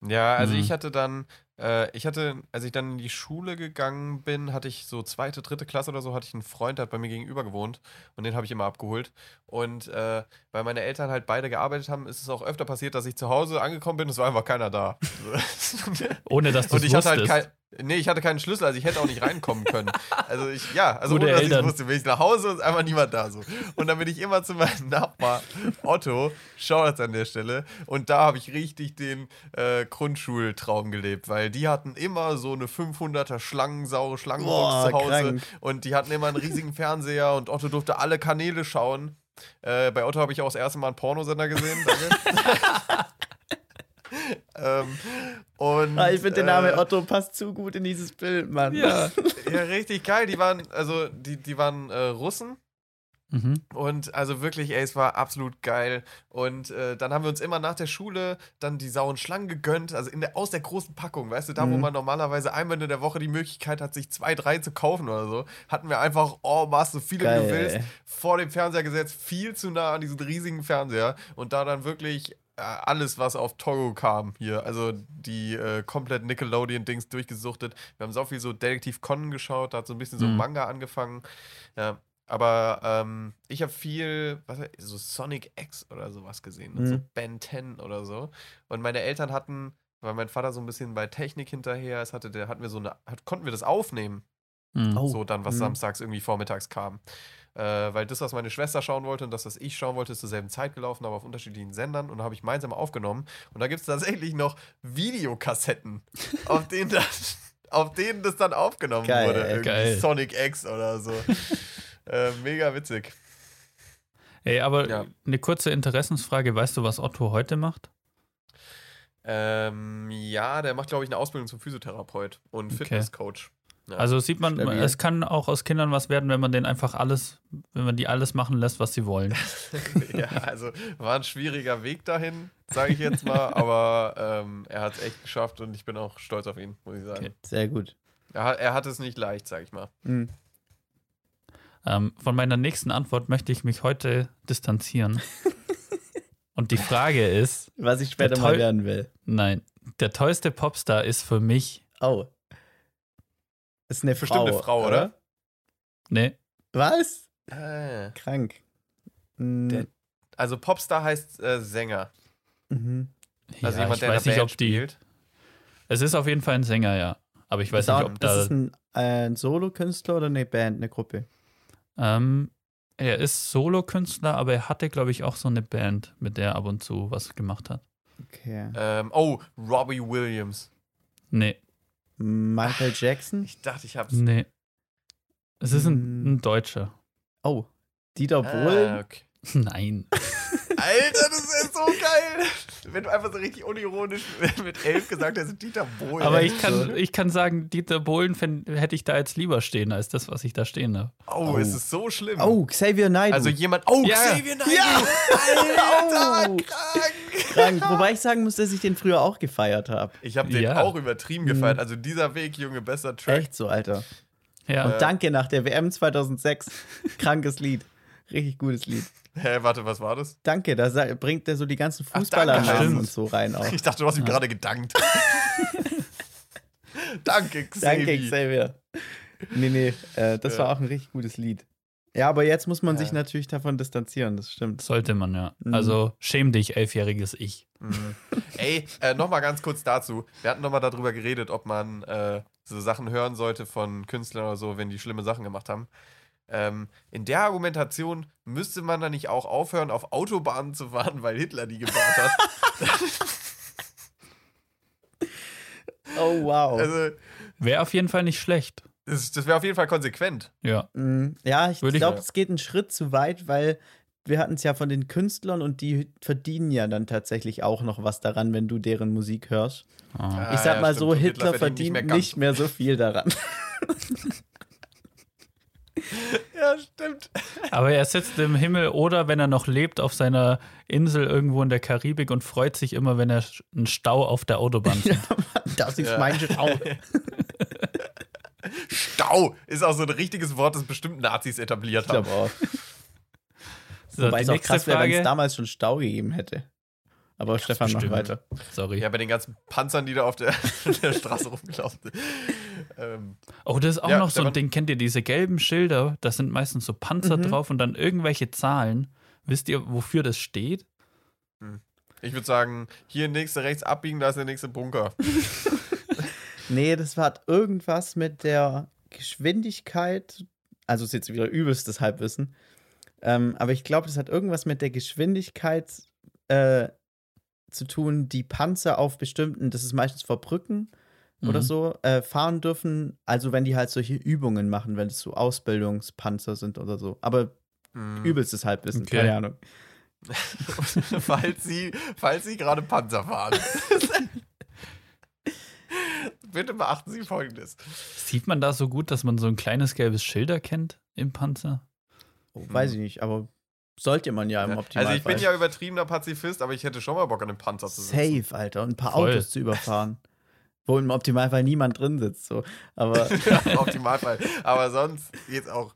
B: Ja, also
A: Mhm.
B: ich hatte dann, äh, ich hatte, als ich dann in die Schule gegangen bin, hatte ich so zweite, dritte Klasse oder so, hatte ich einen Freund, der hat bei mir gegenüber gewohnt und den habe ich immer abgeholt. Und äh, weil meine Eltern halt beide gearbeitet haben, ist es auch öfter passiert, dass ich zu Hause angekommen bin, es war einfach keiner da. (laughs) (laughs)
A: Ohne dass du es
B: halt kein, nee, ich hatte keinen Schlüssel, also ich hätte auch nicht reinkommen können. Also ich, ja, also
A: Gute
B: ohne dass ich wusste, bin ich nach Hause und ist einfach niemand da so. Und dann bin ich immer zu meinem (laughs) Nachbar Otto, Shoutouts an der Stelle, und da habe ich richtig den äh, Grundschultraum gelebt, weil die hatten immer so eine 500er Schlangensaure Schlangenbox zu Hause
C: krank.
B: und die hatten immer einen riesigen Fernseher und Otto durfte alle Kanäle schauen. Äh, bei Otto habe ich auch das erste Mal einen Pornosender gesehen. (laughs) (laughs) ähm, und,
C: Ah, ich finde, der Name
B: äh,
C: Otto passt zu gut in dieses Bild, Mann.
A: Ja. (laughs)
B: ja, richtig geil. Die waren, also, die, die waren äh, Russen.
A: Mhm.
B: Und also wirklich, ey, es war absolut geil. Und äh, dann haben wir uns immer nach der Schule dann die sauren Schlangen gegönnt, also in der, aus der großen Packung, weißt du, da wo
C: Mhm.
B: man normalerweise einmal in der Woche die Möglichkeit hat, sich zwei, drei zu kaufen oder so, hatten wir einfach, oh, machst so viele wie
C: Geil,
B: du willst,
C: ey.
B: vor dem Fernseher gesetzt, viel zu nah an diesen riesigen Fernseher und da dann wirklich alles, was auf Togo kam hier, also die äh, komplett Nickelodeon-Dings durchgesuchtet. Wir haben so viel so Detektiv Conan geschaut, da hat so ein bisschen so
A: Mhm.
B: Manga angefangen. Ja, aber ähm, ich habe viel, was, so Sonic X oder sowas gesehen, und so
C: Mhm.
B: Ben 10 oder so. Und meine Eltern hatten, weil mein Vater so ein bisschen bei Technik hinterher ist, hatte der, hatten wir so eine, hat, konnten wir das aufnehmen,
A: Mhm.
C: Oh.
B: so dann, was
C: Mhm.
B: samstags irgendwie vormittags kam. Äh, weil das, was meine Schwester schauen wollte und das, was ich schauen wollte, ist zur selben Zeit gelaufen, aber auf unterschiedlichen Sendern und da habe ich gemeinsam aufgenommen. Und da gibt es tatsächlich noch Videokassetten, (laughs) auf denen das, auf denen das dann aufgenommen
C: Geil,
B: wurde. Irgendwie
A: Geil.
B: Sonic X oder so. (laughs) äh, mega witzig.
A: Ey, aber
B: Ja.
A: eine kurze Interessensfrage. Weißt du, was Otto heute macht?
B: Ähm, ja, der macht, glaube ich, eine Ausbildung zum Physiotherapeut und
A: Okay.
B: Fitnesscoach. Ja.
A: Also sieht man,
C: Stabil.
A: es kann auch aus Kindern was werden, wenn man den einfach alles, wenn man die alles machen lässt, was sie wollen. (laughs)
B: ja, also war ein schwieriger Weg dahin, sage ich jetzt mal, (laughs) aber ähm, er hat es echt geschafft und ich bin auch stolz auf ihn, muss ich sagen.
A: Okay.
C: Sehr gut.
B: Er, hat- er hat es nicht leicht, sag ich mal.
C: Mhm.
A: Ähm, von meiner nächsten Antwort möchte ich mich heute distanzieren. (laughs) Und die Frage ist,
C: Was ich später mal werden will.
A: nein, der tollste Popstar ist für mich,
C: Oh. Ist eine
B: Bestimmt
C: Frau.
B: eine Frau, oder?
A: ne,
C: Was?
B: Ah.
C: Krank. Mhm.
B: Der- Also Popstar heißt äh, Sänger.
C: Mhm.
B: Also
A: ja,
B: jemand,
A: ich
B: der
A: weiß nicht,
B: Band
A: ob die,
B: spielt.
A: es ist auf jeden Fall ein Sänger, ja. Aber ich weiß
C: das
A: nicht, ob
C: das
A: da,
C: ist ein, äh, ein Solo-Künstler oder eine Band, eine Gruppe.
A: ähm, er ist Solokünstler, aber er hatte, glaube ich, auch so eine Band, mit der er ab und zu was gemacht hat.
C: Okay.
B: Ähm, oh, Robbie Williams.
A: Nee,
C: Michael Jackson?
B: Ich dachte, ich hab's.
A: nee. Es ist ein,
C: Hm.
A: ein Deutscher.
C: Oh. Dieter
B: Ah,
C: Bohlen?
B: okay. (laughs)
A: Nein.
B: Alter, das ist so geil. Wenn du einfach so richtig unironisch mit elf gesagt hast, Dieter Bohlen.
A: Aber ich kann, ich kann sagen, Dieter Bohlen fänd, hätte ich da jetzt lieber stehen, als das, was ich da stehen habe.
B: Oh,
C: Oh.
B: es ist so schlimm.
C: Oh, Xavier Naidoo.
B: Also jemand. Oh,
A: Ja.
B: Xavier Naidoo.
C: Ja.
B: Alter,
C: Oh.
B: krank.
C: krank. Wobei ich sagen muss, dass ich den früher auch gefeiert habe.
B: Ich habe den
A: Ja.
B: auch übertrieben gefeiert. Also dieser Weg, Junge, besser Track.
C: Echt so, Alter.
A: Ja.
C: Und
B: Äh.
C: danke nach der WM 2006. Krankes Lied. Richtig gutes Lied.
B: Hä, warte, was war das?
C: Danke, da bringt er so die ganzen Fußballernamen und so rein auch.
B: Ich dachte, du hast ihm gerade gedankt. (laughs) Danke, Xavier.
C: Danke, Xavier. Nee, nee, äh, das
B: Ja.
C: war auch ein richtig gutes Lied. Ja, aber jetzt muss man sich
B: Ja.
C: natürlich davon distanzieren, das stimmt.
A: Sollte man, ja.
C: Mhm.
A: Also schäm dich, elfjähriges Ich.
B: Mhm. (laughs) Ey, äh, nochmal ganz kurz dazu. Wir hatten nochmal darüber geredet, ob man äh, so Sachen hören sollte von Künstlern oder so, wenn die schlimme Sachen gemacht haben. Ähm, in der Argumentation müsste man dann nicht auch aufhören, auf Autobahnen zu fahren, weil Hitler die gebaut hat. (laughs)
C: Oh, wow.
B: also,
A: Wäre auf jeden Fall nicht schlecht.
B: das, das wäre auf jeden Fall konsequent.
A: Ja.
C: Mm, Ja, ich glaube, es geht einen Schritt zu weit, weil wir hatten es ja von den Künstlern und die verdienen ja dann tatsächlich auch noch was daran, wenn du deren Musik hörst.
A: Ah.
C: ich sag
B: ja,
C: mal
B: stimmt.
C: so,
B: Und
C: Hitler,
B: verdient
C: verdient
B: ganz
C: nicht mehr so viel daran. (laughs) (laughs)
B: Ja, stimmt.
A: Aber er sitzt im Himmel oder wenn er noch lebt auf seiner Insel irgendwo in der Karibik und freut sich immer, wenn er einen Stau auf der Autobahn sieht.
C: Das ist
B: Ja.
C: mein Stau. (laughs)
B: Stau ist auch so ein richtiges Wort, das bestimmt Nazis etabliert
C: Ich
B: haben.
C: glaube auch. (laughs)
A: So,
C: Wobei es auch krass wäre, wenn es damals schon Stau gegeben hätte. Aber Stefan, mach
A: bestimmt.
C: weiter.
A: Sorry.
B: Ja, bei den ganzen Panzern, die da auf der, der Straße rumgelaufen sind. Ähm,
A: Oh, das ist auch
B: Ja,
A: noch so ein. Ding. Kennt ihr diese gelben Schilder? Da sind meistens so Panzer
C: Mhm.
A: drauf und dann irgendwelche Zahlen. Wisst ihr, wofür das steht?
B: ich würde sagen, hier nächste rechts abbiegen, da ist der nächste Bunker. (laughs)
C: Nee, das hat irgendwas mit der Geschwindigkeit. Also ist jetzt wieder übelstes Halbwissen. Ähm, aber ich glaube, das hat irgendwas mit der Geschwindigkeit äh, zu tun, die Panzer auf bestimmten, das ist meistens vor Brücken oder
A: Mhm.
C: so, äh, fahren dürfen. Also wenn die halt solche Übungen machen, wenn es so Ausbildungspanzer sind oder so. Aber
B: Hm.
C: übelstes Halbwissen,
A: Okay.
C: keine Ahnung. (laughs)
B: falls sie, falls sie gerade Panzer fahren. (laughs) Bitte beachten Sie folgendes.
A: Sieht man da so gut, dass man so ein kleines gelbes Schild erkennt im Panzer?
C: Oh, weiß ich nicht, aber sollte man ja im
B: Ja.
C: Optimalfall.
B: Also ich bin ja übertriebener Pazifist, aber ich hätte schon mal Bock an einem Panzer zu sitzen.
C: Safe, Alter. Und ein paar
A: Voll.
C: Autos zu überfahren. (laughs) Wo im Optimalfall niemand drin sitzt. So. Aber (laughs)
B: Ja, Im Optimalfall. Aber sonst geht's auch.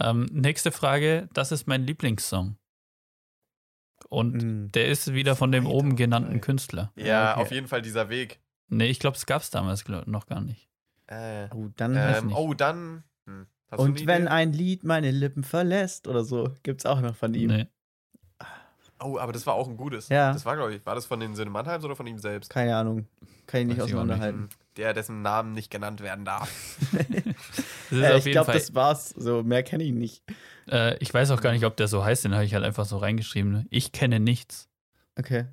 A: Ähm, nächste Frage, das ist mein Lieblingssong. Und
C: mh,
A: der ist wieder von dem oben genannten. Künstler.
B: Ja,
C: okay.
B: auf jeden Fall dieser Weg.
A: Nee, ich glaube, es gab es damals glaub, noch gar nicht.
B: Äh,
C: oh, dann.
B: ähm,
A: nicht.
B: oh, dann. Hm.
C: Und wenn
B: Idee?
C: ein Lied meine Lippen verlässt oder so, gibt's auch noch von ihm.
A: Nee.
B: Oh, aber das war auch ein gutes.
C: Ja.
B: Das war, glaube ich, war das von den Söhne Mannheims oder von ihm selbst?
C: Keine Ahnung. Kann ich nicht
A: Weiß ich auch
C: auseinanderhalten.
B: Hm, Der, dessen Namen nicht genannt werden darf. (laughs)
A: Das ist
C: Äh,
A: auf
C: ich glaube, das war's. So, mehr kenne ich nicht.
A: Äh, ich weiß auch gar nicht, ob der so heißt, den habe ich halt einfach so reingeschrieben. ne? Ich kenne nichts.
C: Okay.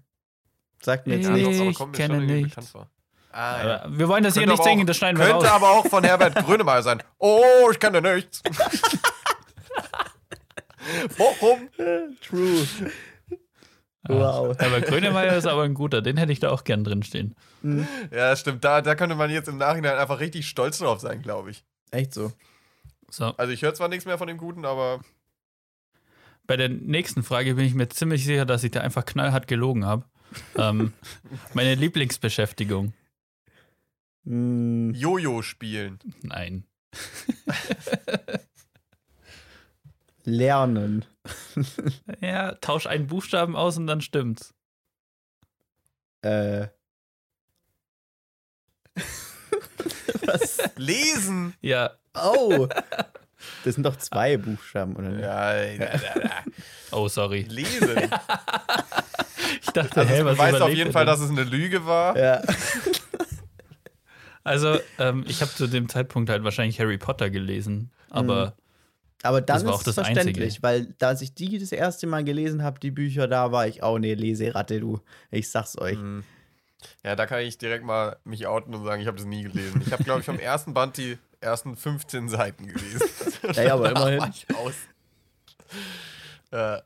C: Sagt mir jetzt
A: Ja,
C: nichts.
A: Ich kenne
B: schon irgendwie
A: nichts.
B: bekannt vor. Ah, ja.
A: Wir wollen das hier
B: Könnte
A: nicht
B: aber
A: singen, das schneiden wir
B: Könnte
A: raus.
B: aber auch von Herbert Grönemeyer sein. Oh, ich kenne nichts. (laughs) Warum? (laughs)
C: True.
A: Ah,
C: Wow.
A: Aber Grönemeyer ist aber ein guter, den hätte ich da auch gern drin stehen.
C: Hm,
B: Ja, stimmt. Da, da könnte man jetzt im Nachhinein einfach richtig stolz drauf sein, glaube ich.
C: echt so.
A: So,
B: Also ich höre zwar nichts mehr von dem Guten, aber
A: bei der nächsten Frage bin ich mir ziemlich sicher, dass ich da einfach knallhart gelogen habe. ähm, (laughs) meine Lieblingsbeschäftigung.
C: Hm,
B: Jojo spielen.
A: Nein.
C: lernen.
A: Ja, tausch einen Buchstaben aus und dann stimmt's.
C: Äh. (laughs) Was?
B: Lesen.
A: Ja,
C: Oh! (laughs) Das sind doch zwei Buchstaben, oder?
B: Ja, ja, ja, ja.
A: oh, sorry.
B: Lesen. (laughs)
A: Ich dachte,
B: Also du
A: was
B: weißt auf jeden Fall,
A: denn?
B: dass es eine Lüge war.
C: Ja.
A: Also, ähm, ich habe zu dem Zeitpunkt halt wahrscheinlich Harry Potter gelesen, aber
C: Aber dann
A: Das war
C: ist
A: auch
C: es
A: das
C: verständlich,
A: Einzige.
C: weil als ich die das erste Mal gelesen habe, die Bücher, da war ich auch ne Leseratte, du. Ich sag's euch.
B: Mhm. Ja, da kann ich direkt mal mich outen und sagen, ich habe das nie gelesen. Ich habe, glaube ich, vom (laughs) ersten Band die ersten 15 Seiten gelesen. (laughs)
C: Ja, ja, aber (laughs) immerhin.
B: aus. Ja.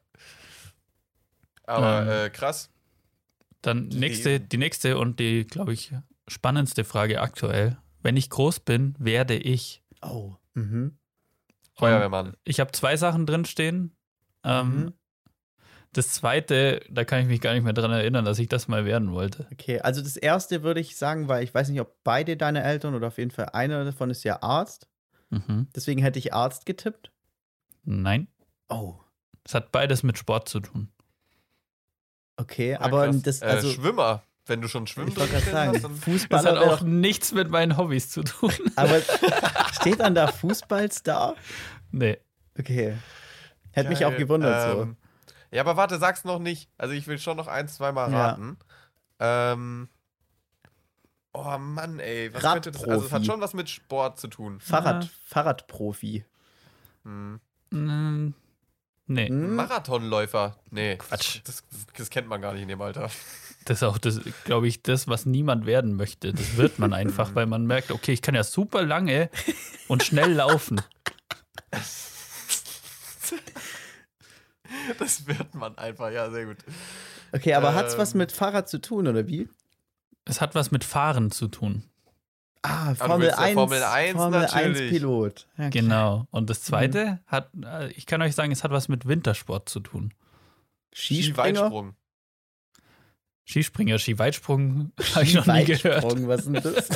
B: Aber
A: Ähm.
B: äh, krass.
A: dann nächste,
B: Lesen.
A: die nächste und die, glaube ich, spannendste Frage aktuell. Wenn ich groß bin, werde ich.
C: Oh. Mhm.
B: Feuerwehrmann.
A: Ich habe zwei Sachen drinstehen. Ähm,
C: Mhm.
A: Das zweite, da kann ich mich gar nicht mehr dran erinnern, dass ich das mal werden wollte.
C: Okay, also das erste würde ich sagen, weil ich weiß nicht, ob beide deine Eltern oder auf jeden Fall einer davon ist ja Arzt.
A: Mhm.
C: Deswegen hätte ich Arzt getippt.
A: Nein,
C: Oh.
A: es hat beides mit Sport zu tun.
C: Okay,
B: Ja,
C: aber
B: krass.
C: das,
B: äh,
C: also,
B: Schwimmer. Wenn du schon Schwimmen hast, dann
A: Das
C: Fußballer
A: hat
C: wäre
A: auch nichts mit meinen Hobbys zu tun. (laughs)
C: aber (laughs) steht dann da Fußballstar?
A: nee.
C: Okay. Hätte mich
B: Geil.
C: auch gewundert
B: Ähm, Ja, aber warte, sag's noch nicht. Also ich will schon noch ein, zweimal
C: Ja.
B: raten. Ähm. Oh Mann, ey. Was könnte das? Also es hat schon was mit Sport zu tun.
C: so. Fahrrad,
A: Ja.
C: Fahrradprofi.
B: Hm.
A: Mm, Nee.
B: Marathonläufer. Nee.
A: Quatsch.
B: Das, das, das kennt man gar nicht in dem Alter.
A: Das ist auch das, glaube ich, das, was niemand werden möchte. Das wird man einfach, weil man merkt, okay, ich kann ja super lange und schnell laufen. (laughs)
B: Das wird man einfach, ja, sehr gut.
C: Okay, aber hat's was
B: Ähm.
C: mit Fahrrad zu tun, oder wie?
A: Es hat was mit Fahren zu tun.
C: Ah,
B: du
C: Formel
B: ja
C: 1.
B: Formel 1
C: Formel
B: natürlich.
C: 1 Pilot. Klar.
A: Genau. Und das zweite hat, äh, ich kann euch sagen, es hat was mit Wintersport zu tun.
C: Skispringer.
B: Skiweitsprung.
A: Skispringer, Skiweitsprung, (laughs) habe ich noch nie gehört.
C: Was ist denn das?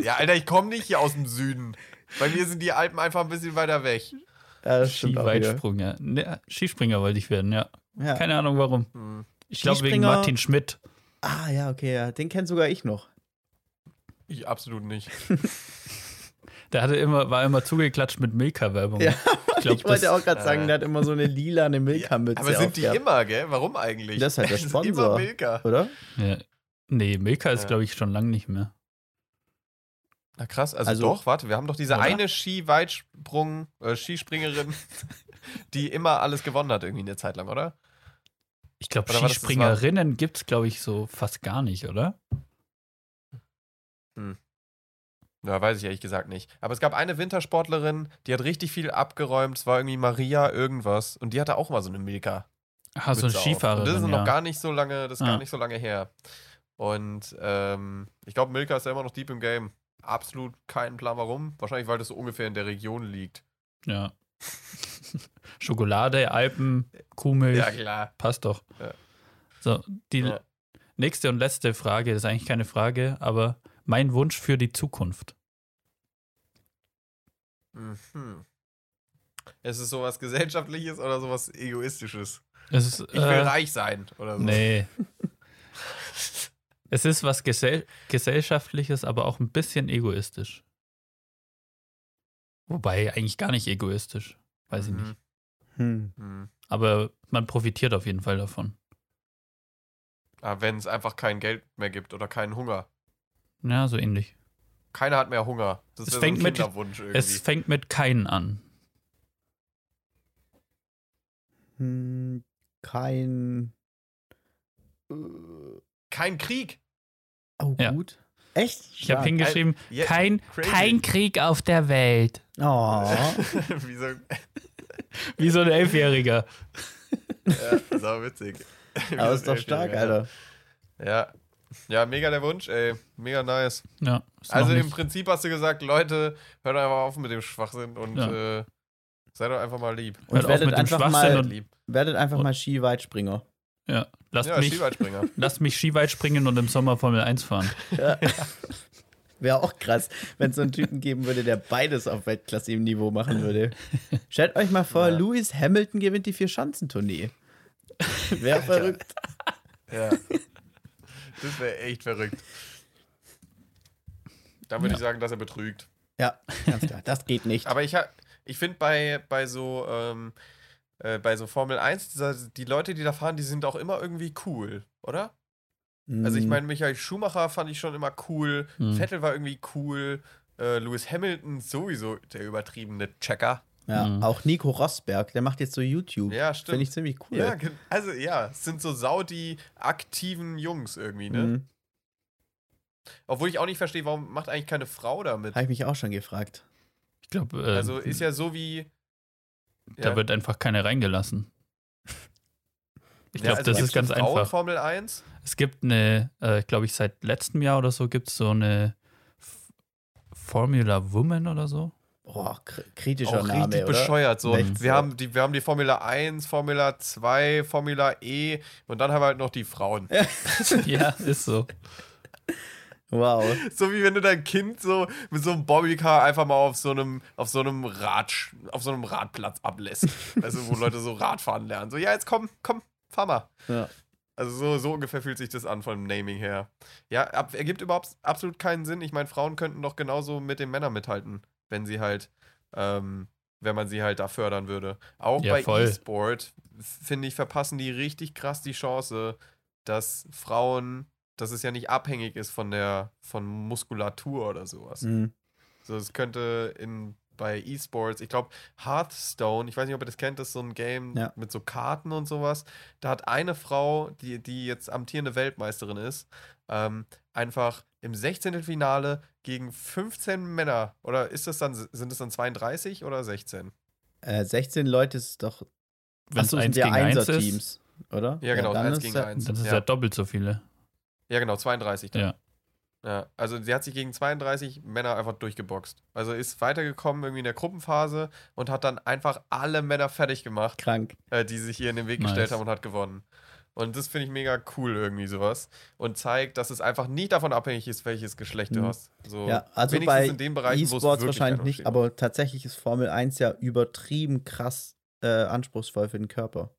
B: Ja, Alter, ich komme nicht hier aus dem Süden. Bei mir sind die Alpen einfach ein bisschen weiter weg.
C: ja, das.
A: Skiweitsprung, ja. Ne, Skispringer wollte ich werden, ja.
C: Ja.
A: Keine Ahnung warum.
B: Hm.
A: Ich glaube wegen Martin Schmidt.
C: Ah, ja, okay, ja. Den kennt sogar ich noch.
B: Ich absolut nicht. (laughs)
A: Der hatte immer, war immer zugeklatscht mit Milka-Werbung.
C: Ja,
A: ich glaube,
C: ich wollte auch gerade sagen,
B: äh,
C: der hat immer so eine (laughs) lilane Milka-Mütze.
B: Aber sind die immer, gell? Warum eigentlich?
C: Das ist halt der (laughs) Sponsor.
B: immer Milka.
C: Oder?
A: ja. Nee, Milka ist,
B: Ja.
A: glaube ich, schon lange nicht mehr.
B: Na krass, also,
C: Also-
B: doch, warte, wir haben doch diese
A: Oder?
B: eine Skiweitsprung, äh, Skispringerin, (laughs) die immer alles gewonnen hat, irgendwie eine Zeit lang, oder?
A: Ich glaube, Skispringerinnen gibt es, glaube ich, so fast gar nicht, oder?
B: Ja, weiß ich ehrlich gesagt nicht. Aber es gab eine Wintersportlerin, die hat richtig viel abgeräumt. Es war irgendwie Maria irgendwas. Und die hatte auch mal so eine Milka.
A: Ah, so eine
B: auf.
A: Skifahrerin,
B: Und das ist
A: ja.
B: noch gar nicht so lange, das ist
A: Ah.
B: gar nicht so lange her. Und ähm, ich glaube, Milka ist ja immer noch deep im Game. Absolut keinen Plan warum. Wahrscheinlich, weil das so ungefähr in der Region liegt.
A: ja. (laughs) Schokolade, Alpen, Kuhmilch,
B: Ja, klar.
A: passt doch.
B: Ja.
A: So, die
B: Ja.
A: nächste und letzte Frage ist eigentlich keine Frage, aber mein Wunsch für die Zukunft.
B: Mhm. Ist es sowas Gesellschaftliches oder sowas Egoistisches?
A: Es ist,
B: Ich will
A: äh,
B: reich sein oder so.
A: Nee. (laughs) es ist was Gesell Gesellschaftliches, aber auch ein bisschen egoistisch. Wobei eigentlich gar nicht egoistisch. Weiß ich
B: Mhm.
A: nicht.
C: Hm.
B: Mhm.
A: Aber man profitiert auf jeden Fall davon.
B: Aber wenn es einfach kein Geld mehr gibt oder keinen Hunger.
A: Ja, so ähnlich.
B: Keiner hat mehr Hunger. Das
A: Es
B: ist
A: fängt
B: so ein
A: mit-
B: Kinderwunsch irgendwie.
A: Es fängt mit keinen an.
C: Hm, kein. Äh,
B: kein Krieg.
C: Oh,
A: Ja.
C: gut. Echt?
A: Ich habe hingeschrieben,
B: Ja,
A: kein,
B: crazy.
A: kein Krieg auf der Welt.
C: Oh. (laughs)
B: Wie so, (laughs)
A: Wie so ein Elfjähriger.
B: ja, sau witzig. Wie
C: Aber
B: so
C: ist doch
B: ein
C: stark. Alter.
B: Ja. Ja, mega der Wunsch, ey. Mega nice.
A: Ja,
B: Also im Prinzip hast du gesagt, Leute, hört einfach auf mit dem Schwachsinn und
A: Ja.
B: äh, seid doch einfach mal lieb.
C: Und
A: Hört
C: werdet
A: mit dem
C: einfach
A: Schwachsinn
C: mal,
B: lieb.
C: werdet einfach
A: und-
C: mal Skiweitspringer.
A: ja, lasst,
B: Ja,
A: mich,
B: Skiweitspringer. (laughs)
A: lasst mich Skiweit springen und im Sommer Formel 1 fahren. (laughs)
C: Wäre auch krass, wenn es so einen Typen geben würde, der beides auf Weltklasse im Niveau machen würde. Stellt euch mal vor,
B: Ja.
C: Lewis Hamilton gewinnt die Vier-Schanzentournee. Wäre verrückt.
B: Ja. Das wäre echt verrückt. Dann würde
A: Ja.
B: ich sagen, dass er betrügt.
C: Ja, (laughs) ganz klar. Das geht nicht.
B: Aber ich, ich finde bei, bei so ähm, äh, bei so Formel 1, dieser, die Leute, die da fahren, die sind auch immer irgendwie cool, oder? Also ich
C: Hm,
B: meine, Michael Schumacher fand ich schon immer cool,
A: Hm.
B: Vettel war irgendwie cool, äh, Lewis Hamilton sowieso der übertriebene Checker.
C: Ja,
A: Mhm.
C: auch Nico Rosberg, der macht jetzt so YouTube.
B: Ja,
C: Finde
B: stimmt.
C: ich ziemlich cool.
B: Ja, also ja, es sind so sau die aktiven Jungs irgendwie, ne?
C: Mhm.
B: Obwohl ich auch nicht verstehe, warum macht eigentlich keine Frau damit?
C: Habe ich mich auch schon gefragt.
A: Ich glaube, äh,
B: Also ist ja so wie.
A: da
B: Ja.
A: wird einfach keine reingelassen. (laughs) Ich
B: Ja,
A: glaube,
B: also
A: das ist ganz
B: eine Frauen
A: einfach.
B: Formel 1?
A: Es gibt eine, äh, glaube ich, seit letztem Jahr oder so gibt es so eine F Formula Woman oder so.
C: Boah, kr kritischer
B: Auch
C: Name,
B: richtig
C: oder?
B: bescheuert. So. Wir, haben die, wir haben die Formula 1, Formula 2, Formula E und dann haben wir halt noch die Frauen. (laughs) (laughs)
A: ja, ist so.
C: Wow.
B: So wie wenn du dein Kind so mit so einem Bobbycar einfach mal auf so einem, auf so einem Rad, auf so einem Radplatz ablässt. also wo Leute so Radfahren lernen. So, ja, jetzt komm, komm, fahr mal.
C: Ja.
B: Also so, so ungefähr fühlt sich das an vom Naming her. Ja, ab, ergibt überhaupt absolut keinen Sinn. Ich meine, Frauen könnten doch genauso mit den Männern mithalten, wenn sie halt, ähm, wenn man sie halt da fördern würde. Auch
A: Ja,
B: bei. E-Sport, finde ich, verpassen die richtig krass die Chance, dass Frauen, dass es ja nicht abhängig ist von der, von Muskulatur oder sowas.
C: Mhm.
B: So, es könnte in bei E-Sports, ich glaube, Hearthstone, ich weiß nicht, ob ihr das kennt, das ist so ein Game
C: Ja.
B: mit so Karten und sowas. Da hat eine Frau, die, die jetzt amtierende Weltmeisterin ist, ähm, einfach im 16. Finale gegen 15 Männer, oder ist das dann, sind es dann 32 oder 16?
C: Äh, 16 Leute ist doch.
A: Wenn es
C: sind
A: eins
C: ja
A: gegen eins ist,
C: Einser-Teams, oder?
B: Ja, genau,
C: dann
B: eins
C: ist
B: gegen
C: ja-
B: eins.
A: dann ist
B: Ja.
A: ja doppelt so viele.
B: Ja, genau, 32 dann.
A: Ja.
B: Ja, also sie hat sich gegen 32 Männer einfach durchgeboxt. Also ist weitergekommen irgendwie in der Gruppenphase und hat dann einfach alle Männer fertig gemacht.
C: Krank.
B: äh, die sich ihr in den Weg
A: Nice.
B: gestellt haben und hat gewonnen. Und das finde ich mega cool irgendwie sowas. Und zeigt, dass es einfach nicht davon abhängig ist, welches Geschlecht du
C: Mhm.
B: hast. So,
C: Ja, also
B: wenigstens
C: bei
B: in den Bereichen, wo es
C: E-Sports wahrscheinlich nicht, aber tatsächlich ist Formel 1 ja übertrieben krass äh, anspruchsvoll für den Körper.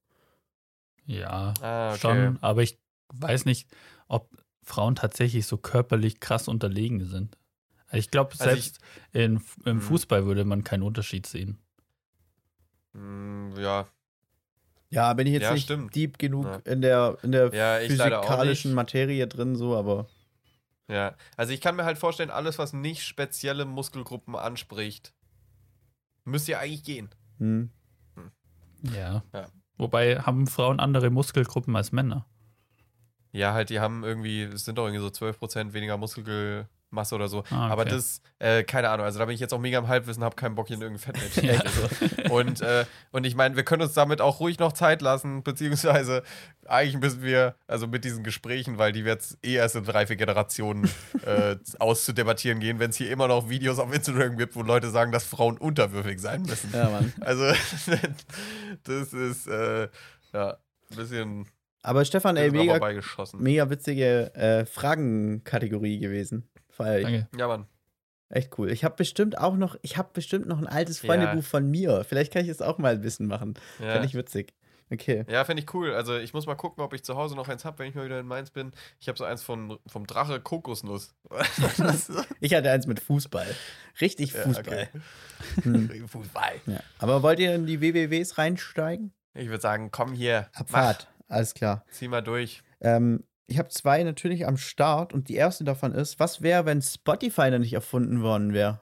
A: Ja.
B: Ah, okay.
A: schon. Aber ich weiß nicht, ob Frauen tatsächlich so körperlich krass unterlegen sind. Ich glaube,
B: Also ich-
A: selbst in, im
B: Hm.
A: Fußball würde man keinen Unterschied sehen.
B: Mm, ja,
C: Ja, bin ich jetzt
B: Ja,
C: nicht
B: stimmt.
C: deep genug
B: Ja.
C: in der, in der
B: Ja, ich
C: physikalischen. Materie drin, so, aber
B: ja. Also ich kann mir halt vorstellen, alles, was nicht spezielle Muskelgruppen anspricht, müsste ja eigentlich gehen.
C: hm.
A: Ja.
B: Ja.
A: Wobei haben Frauen andere Muskelgruppen als Männer.
B: Ja, halt, die haben irgendwie, es sind doch irgendwie so 12% weniger Muskel, Masse oder so.
A: Ah, okay.
B: Aber das, äh, keine Ahnung, also da bin ich jetzt auch mega im Halbwissen, habe keinen Bock hier in irgendein Fettnäpfchen. (laughs)
A: Ja.
B: Und, äh, und ich meine, wir können uns damit auch ruhig noch Zeit lassen, beziehungsweise eigentlich müssen wir, also mit diesen Gesprächen, weil die jetzt eh erst in drei, vier Generationen äh, (laughs) auszudebattieren gehen, wenn es hier immer noch Videos auf Instagram gibt, wo Leute sagen, dass Frauen unterwürfig sein müssen.
C: Ja, Mann.
B: Also, (laughs) das ist, äh, ja, ein bisschen
C: Aber Stefan, ey, mega, mega witzige äh, Fragenkategorie gewesen. Feier.
A: Danke.
B: Ja, Mann.
C: Echt cool. Ich habe bestimmt auch noch, ich habe bestimmt noch ein altes
B: Ja.
C: Freundebuch von mir. Vielleicht kann ich es auch mal ein bisschen machen.
B: Ja.
C: Fände ich witzig. Okay.
B: Ja, fände ich cool. Also ich muss mal gucken, ob ich zu Hause noch eins habe, wenn ich mal wieder in Mainz bin. Ich habe so eins von, vom Drache Kokosnuss. (laughs)
C: Ich hatte eins mit Fußball. Richtig
B: Ja,
C: Fußball.
B: okay.
C: Hm. (laughs)
B: Fußball.
C: Ja. Aber wollt ihr in die WWWs reinsteigen?
B: Ich würde sagen, komm hier.
C: Abfahrt. Alles klar.
B: Zieh mal durch.
C: Ähm, ich habe zwei natürlich am Start und die erste davon ist, was wäre, wenn Spotify noch nicht erfunden worden wäre?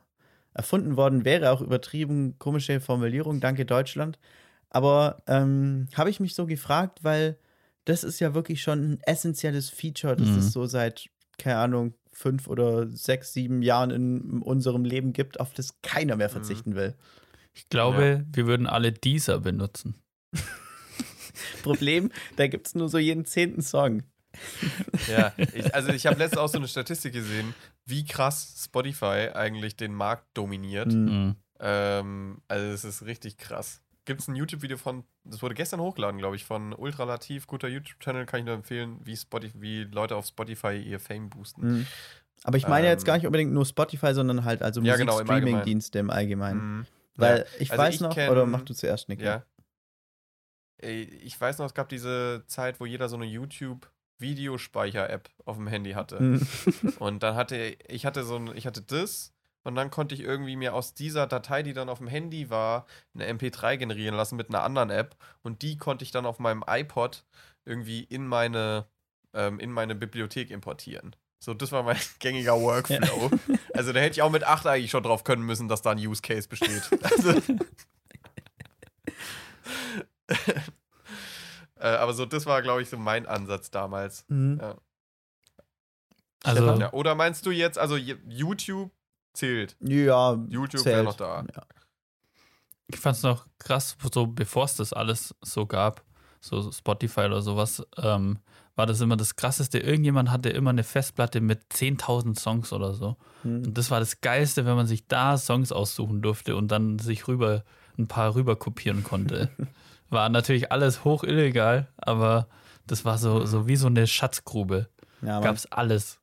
C: Erfunden worden wäre auch übertrieben, komische Formulierung, danke Deutschland. Aber ähm, habe ich mich so gefragt, weil das ist ja wirklich schon ein essentielles Feature, das
A: Mhm.
C: es so seit, keine Ahnung, fünf oder sechs, sieben Jahren in unserem Leben gibt, auf das keiner mehr verzichten will.
A: Ich glaube, wir würden alle dieser benutzen. (laughs)
C: Problem, da gibt es nur so jeden zehnten Song.
B: Ja, ich, also ich habe letztens auch so eine Statistik gesehen, wie krass Spotify eigentlich den Markt dominiert.
C: Mhm.
A: Mhm.
B: Ähm, also es ist richtig krass. Gibt es ein YouTube-Video von, das wurde gestern hochgeladen, glaube ich, von Ultralativ, guter YouTube-Channel, kann ich nur empfehlen, wie, Spotify, wie Leute auf Spotify ihr Fame boosten.
C: Mhm. Aber ich meine jetzt
B: Ähm,
C: gar nicht unbedingt nur Spotify, sondern halt also
B: Ja, genau, im
C: Musikstreaming-Dienste im Allgemeinen.
B: Mhm.
C: Weil
B: Ja.
C: ich
B: Also
C: weiß
B: ich
C: noch,
B: kenn-
C: oder mach du zuerst, Nick?
B: Ja. Ich weiß noch, es gab diese Zeit, wo jeder so eine YouTube-Videospeicher-App auf dem Handy hatte.
C: Mhm. (laughs)
B: Und dann hatte ich hatte so ein, ich hatte das und dann konnte ich irgendwie mir aus dieser Datei, die dann auf dem Handy war, eine MP3 generieren lassen mit einer anderen App und die konnte ich dann auf meinem iPod irgendwie in meine ähm, in meine Bibliothek importieren. So, das war mein (laughs) gängiger Workflow. (laughs) Also da hätte ich auch mit 8 eigentlich schon drauf können müssen, dass da ein Use Case besteht. Also, äh, aber so, das war, glaube ich, so mein Ansatz damals.
C: Mhm.
B: Ja.
A: Also,
B: Ja, oder meinst du jetzt, also YouTube zählt?
C: Ja,
B: YouTube wäre
C: zählt.
B: noch da.
C: Ja.
A: ich fand es noch krass, so bevor es das alles so gab, so Spotify oder sowas, ähm, war das immer das Krasseste. Irgendjemand hatte immer eine Festplatte mit 10.000 Songs oder so.
C: Mhm.
A: Und das war das Geilste, wenn man sich da Songs aussuchen durfte und dann sich rüber ein paar rüber kopieren konnte. (laughs) War natürlich alles hoch illegal, aber das war so, so wie so eine Schatzgrube.
C: Ja,
A: Gab es alles.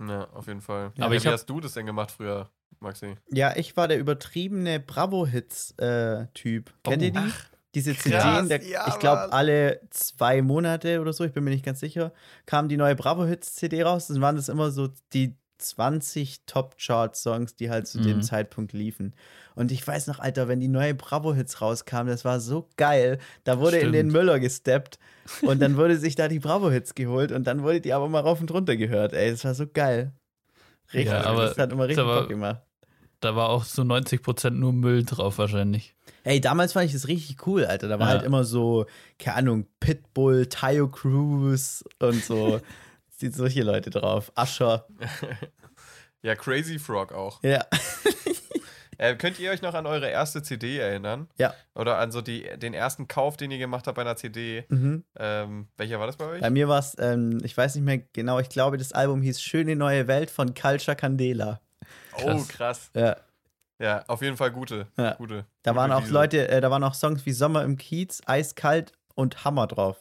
B: Ja, auf jeden Fall.
C: Ja,
B: aber
A: ich
B: wie
A: hab-
B: hast du das denn gemacht früher, Maxi?
C: ja, ich war der übertriebene Bravo-Hits-Typ. Kennt ihr
A: Oh.
C: die? Diese
B: krass,
C: CDs,
B: ja,
C: ich glaube, alle zwei Monate oder so, ich bin mir nicht ganz sicher, kam die neue Bravo-Hits-CD raus. Dann waren das immer so die 20 Top-Chart-Songs, die halt zu dem
A: Mhm.
C: Zeitpunkt liefen. Und ich weiß noch, Alter, wenn die neue Bravo-Hits rauskamen, das war so geil. Da wurde in den
A: Stimmt.
C: Müller gesteppt und dann wurde sich da die Bravo-Hits geholt und dann wurde die aber mal rauf und runter gehört. Ey, das war so geil. Richtig,
A: Ja, aber
C: das hat immer richtig Bock gemacht.
A: Da war auch so 90% nur Müll drauf wahrscheinlich.
C: Ey, damals fand ich das richtig cool, Alter. Da war
A: Ja.
C: halt immer so, keine Ahnung, Pitbull, Tayo Cruz und so. (laughs) Sieht solche Leute drauf. Ascher. (laughs)
B: Ja, Crazy Frog auch.
C: Ja. (laughs)
B: Äh, könnt ihr euch noch an eure erste CD erinnern?
C: Ja.
B: Oder an so die, den ersten Kauf, den ihr gemacht habt bei einer CD?
C: Mhm.
B: Ähm, welcher war das bei euch?
C: Bei mir war es, ähm, ich weiß nicht mehr genau, ich glaube, das Album hieß Schöne neue Welt von Culture Candela.
B: Oh,
A: krass.
B: krass.
C: Ja.
B: Ja, auf jeden Fall gute.
C: Ja.
B: gute
C: Da
B: gute
C: waren auch. Leute, äh, da waren auch Songs wie Sommer im Kiez, Eiskalt und Hammer drauf.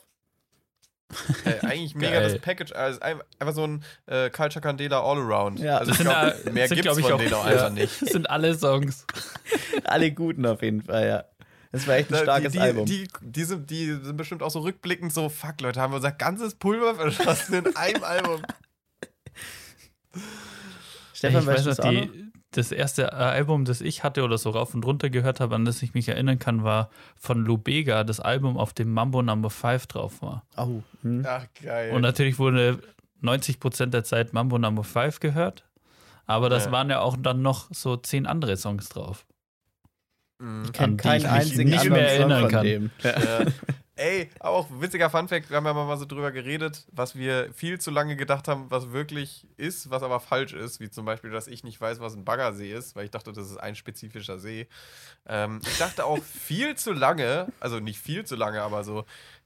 B: Äh, eigentlich mega
A: Geil.
B: das Package. Also ein- einfach so ein äh, Culture Candela All-Around.
C: Ja.
B: also
A: Das
B: ich
A: sind
B: glaub,
A: ja-
B: mehr
A: sind,
B: gibt's
A: glaub ich,
B: von
A: auch-
B: denen auch
A: ja. (laughs)
B: einfach nicht.
A: Das sind alle Songs. (laughs)
C: Alle guten auf jeden Fall, ja. Das war echt ein
B: Da-
C: starkes
B: die, die,
C: Album.
B: Die, die, sind, die sind bestimmt auch so rückblickend so, fuck Leute, haben wir unser ganzes Pulver (laughs) verschossen in einem Album.
C: Stefan,
A: ich weiß noch? die, das erste äh, Album, das ich hatte oder so rauf und runter gehört habe, an das ich mich erinnern kann, war von Lubega, das Album, auf dem Mambo Number 5 drauf war.
C: Oh, hm.
B: Ach, geil.
A: Und natürlich wurde 90% der Zeit Mambo Number 5 gehört. Aber das
B: Ja.
A: waren ja auch dann noch so zehn andere Songs drauf.
B: Mhm.
C: Ich
A: die
C: keinen einzigen
A: nicht
C: anderen
A: mehr
C: Song
A: erinnern
C: von
A: kann.
C: dem. Ja. (laughs)
B: Ey, auch witziger Funfact, wir haben ja mal so drüber geredet, was wir viel zu lange gedacht haben, was wirklich ist, was aber falsch ist, wie zum Beispiel, dass ich nicht weiß, was ein Baggersee ist, weil ich dachte, das ist ein spezifischer See. Ähm, ich dachte auch (laughs) viel zu lange, also nicht viel zu lange, aber so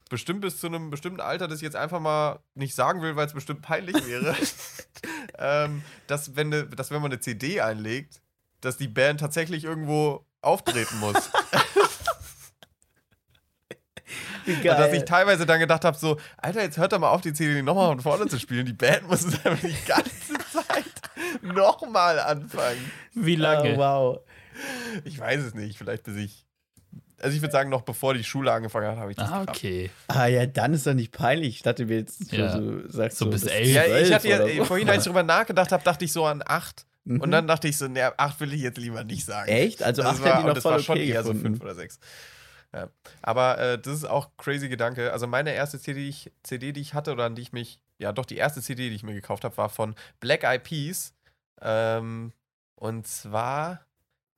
B: bestimmt bis zu einem bestimmten Alter, das ich jetzt einfach mal nicht sagen will, weil es bestimmt peinlich wäre, (laughs) ähm, dass, wenn ne, dass wenn man eine CD einlegt, dass die Band tatsächlich irgendwo auftreten muss. (laughs) Und dass ich teilweise dann gedacht habe, so, Alter, jetzt hört doch mal auf, die CD nochmal von vorne zu spielen. Die Band muss (laughs) es einfach die ganze Zeit nochmal anfangen.
A: Wie lange?
C: Oh, wow.
B: Ich weiß es nicht, vielleicht bis ich. Also ich würde sagen, noch bevor die Schule angefangen hat, habe ich das
A: Ah,
B: gehabt.
A: okay.
C: Ah ja, dann ist doch nicht peinlich. Ich dachte mir jetzt,
A: Ja.
C: so, sagst
A: So bis
C: bis
A: elf.
B: Ja, ich hatte ja,
C: so.
B: vorhin, als ich drüber nachgedacht habe, dachte ich so an acht.
C: Mhm.
B: Und dann dachte ich so, ne, acht will ich jetzt lieber nicht sagen.
C: Echt? Also
B: Das
C: acht
B: war, und
C: noch
B: das
C: voll
B: war schon
C: okay
B: eher so
C: gefunden.
B: fünf oder sechs. Ja. Aber äh, das ist auch crazy Gedanke. Also meine erste CD, die ich, CD, die ich hatte oder an die ich mich, ja doch die erste CD, die ich mir gekauft habe, war von Black Eyed Peas. Ähm, und zwar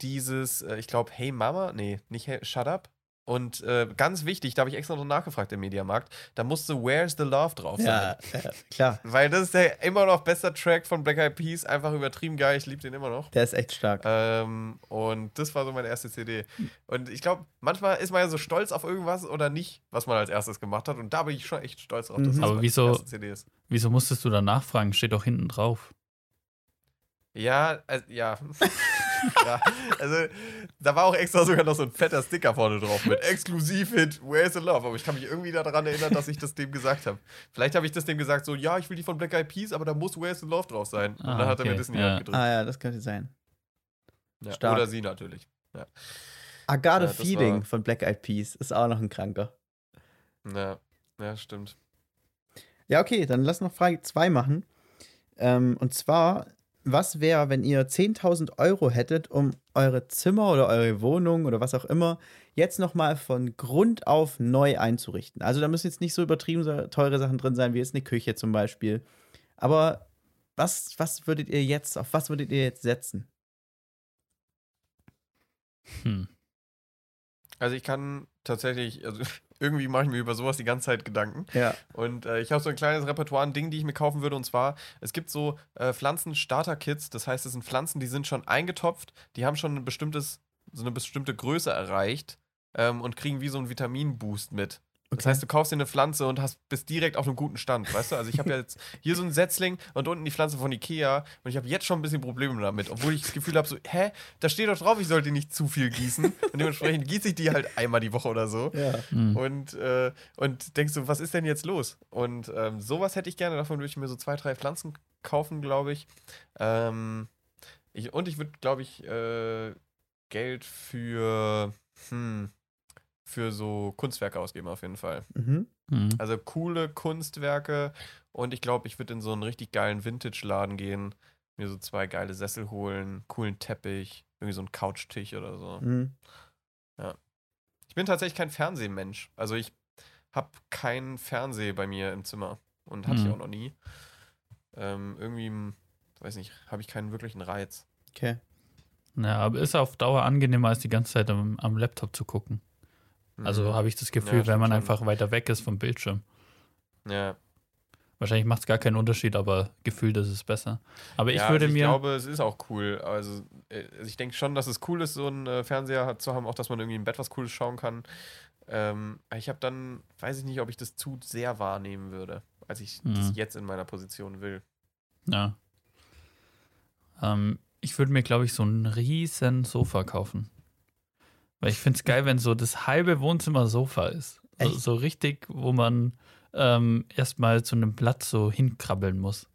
B: dieses, äh, ich glaube, Hey Mama, nee, nicht hey, Shut Up. Und äh, ganz wichtig, da habe ich extra noch nachgefragt im Mediamarkt, da musste Where's the Love drauf sein.
C: Ja, ja, klar.
B: Weil das ist der immer noch bester Track von Black Eyed Peas, einfach übertrieben geil, ich liebe den immer noch.
C: Der ist echt stark.
B: Ähm, und das war so meine erste CD. Und ich glaube, manchmal ist man ja so stolz auf irgendwas oder nicht, was man als erstes gemacht hat. Und da bin ich schon echt stolz drauf, dass
C: Mhm.
B: das
A: Aber wieso-
B: erste CD ist.
A: Wieso musstest du da nachfragen? Steht doch hinten drauf.
B: Ja, äh, ja. (laughs) ja. Also, da war auch extra sogar noch so ein fetter Sticker vorne drauf mit Exklusiv-Hit, Where's the Love? Aber ich kann mich irgendwie daran erinnern, dass ich das dem gesagt habe. Vielleicht habe ich das dem gesagt, so, ja, ich will die von Black Eyed Peas, aber da muss Where's the Love drauf sein. Und
A: Ah,
B: dann hat er mir
A: okay,
B: das in die
A: ja.
B: Hand gedrückt.
C: Ah ja, das könnte sein.
B: Ja.
C: stark.
B: Oder sie natürlich.
C: I got
B: Ja,
C: a Feeling von Black Eyed Peas ist auch noch ein Kranker.
B: Ja, ja stimmt.
C: Ja, okay, dann lass noch Frage 2 machen. Ähm, und zwar, was wäre, wenn ihr 10.000 Euro hättet, um eure Zimmer oder eure Wohnung oder was auch immer jetzt nochmal von Grund auf neu einzurichten? Also da müssen jetzt nicht so übertrieben teure Sachen drin sein, wie jetzt eine Küche zum Beispiel. Aber was, was würdet ihr jetzt, auf was würdet ihr jetzt setzen?
A: Hm.
B: Also ich kann tatsächlich, also (laughs) irgendwie mache ich mir über sowas die ganze Zeit Gedanken.
C: Ja.
B: Und äh, ich habe so ein kleines Repertoire an Dingen, die ich mir kaufen würde. Und zwar, es gibt so äh, Pflanzen-Starter-Kits. Das heißt, es sind Pflanzen, die sind schon eingetopft, die haben schon ein bestimmtes, so eine bestimmte Größe erreicht ähm, und kriegen wie so einen Vitaminboost mit. Das
C: Okay.
B: heißt, du kaufst dir eine Pflanze und hast bist direkt auf einem guten Stand, weißt du? Also ich habe ja jetzt hier so einen Setzling und unten die Pflanze von Ikea und ich habe jetzt schon ein bisschen Probleme damit, obwohl ich das Gefühl habe, so, hä, da steht doch drauf, ich sollte nicht zu viel gießen und dementsprechend gieße ich die halt einmal die Woche oder so
C: Ja.
A: Hm.
B: und, äh, und denkst du, was ist denn jetzt los? Und ähm, sowas hätte ich gerne, davon würde ich mir so zwei, drei Pflanzen kaufen, glaube ich. Ähm, ich. Und ich würde, glaube ich, äh, Geld für, hm, für so Kunstwerke ausgeben, auf jeden Fall.
C: Mhm.
A: Hm.
B: Also coole Kunstwerke und ich glaube, ich würde in so einen richtig geilen Vintage-Laden gehen, mir so zwei geile Sessel holen, coolen Teppich, irgendwie so einen Couchtisch oder so.
C: Mhm.
B: Ich bin tatsächlich kein Fernsehmensch. Also ich habe keinen Fernseher bei mir im Zimmer und hatte ich
A: Hm.
B: auch noch nie. Ähm, irgendwie, hm, weiß nicht, habe ich keinen wirklichen Reiz.
C: Okay.
A: Ja, aber ist auf Dauer angenehmer, als die ganze Zeit am, am Laptop zu gucken. Also
B: Mhm.
A: habe ich das Gefühl,
B: Ja,
A: wenn man
B: stimmt
A: einfach weiter weg ist vom Bildschirm.
B: ja.
A: Wahrscheinlich macht es gar keinen Unterschied, aber gefühlt ist es besser. Aber ich
B: ja,
A: würde
B: also ich
A: mir.
B: glaube, es ist auch cool. Also äh, ich denke schon, dass es cool ist, so einen äh, Fernseher zu haben, auch dass man irgendwie im Bett was Cooles schauen kann. Ähm, ich habe dann, weiß ich nicht, ob ich das zu sehr wahrnehmen würde, als ich
A: Mhm.
B: das jetzt in meiner Position will.
A: Ja. Ähm, ich würde mir, glaube ich, so ein riesen Sofa kaufen. Weil ich finde es geil, wenn so das halbe Wohnzimmer Sofa ist. So, so richtig, wo man ähm, erstmal zu einem Platz so hinkrabbeln muss.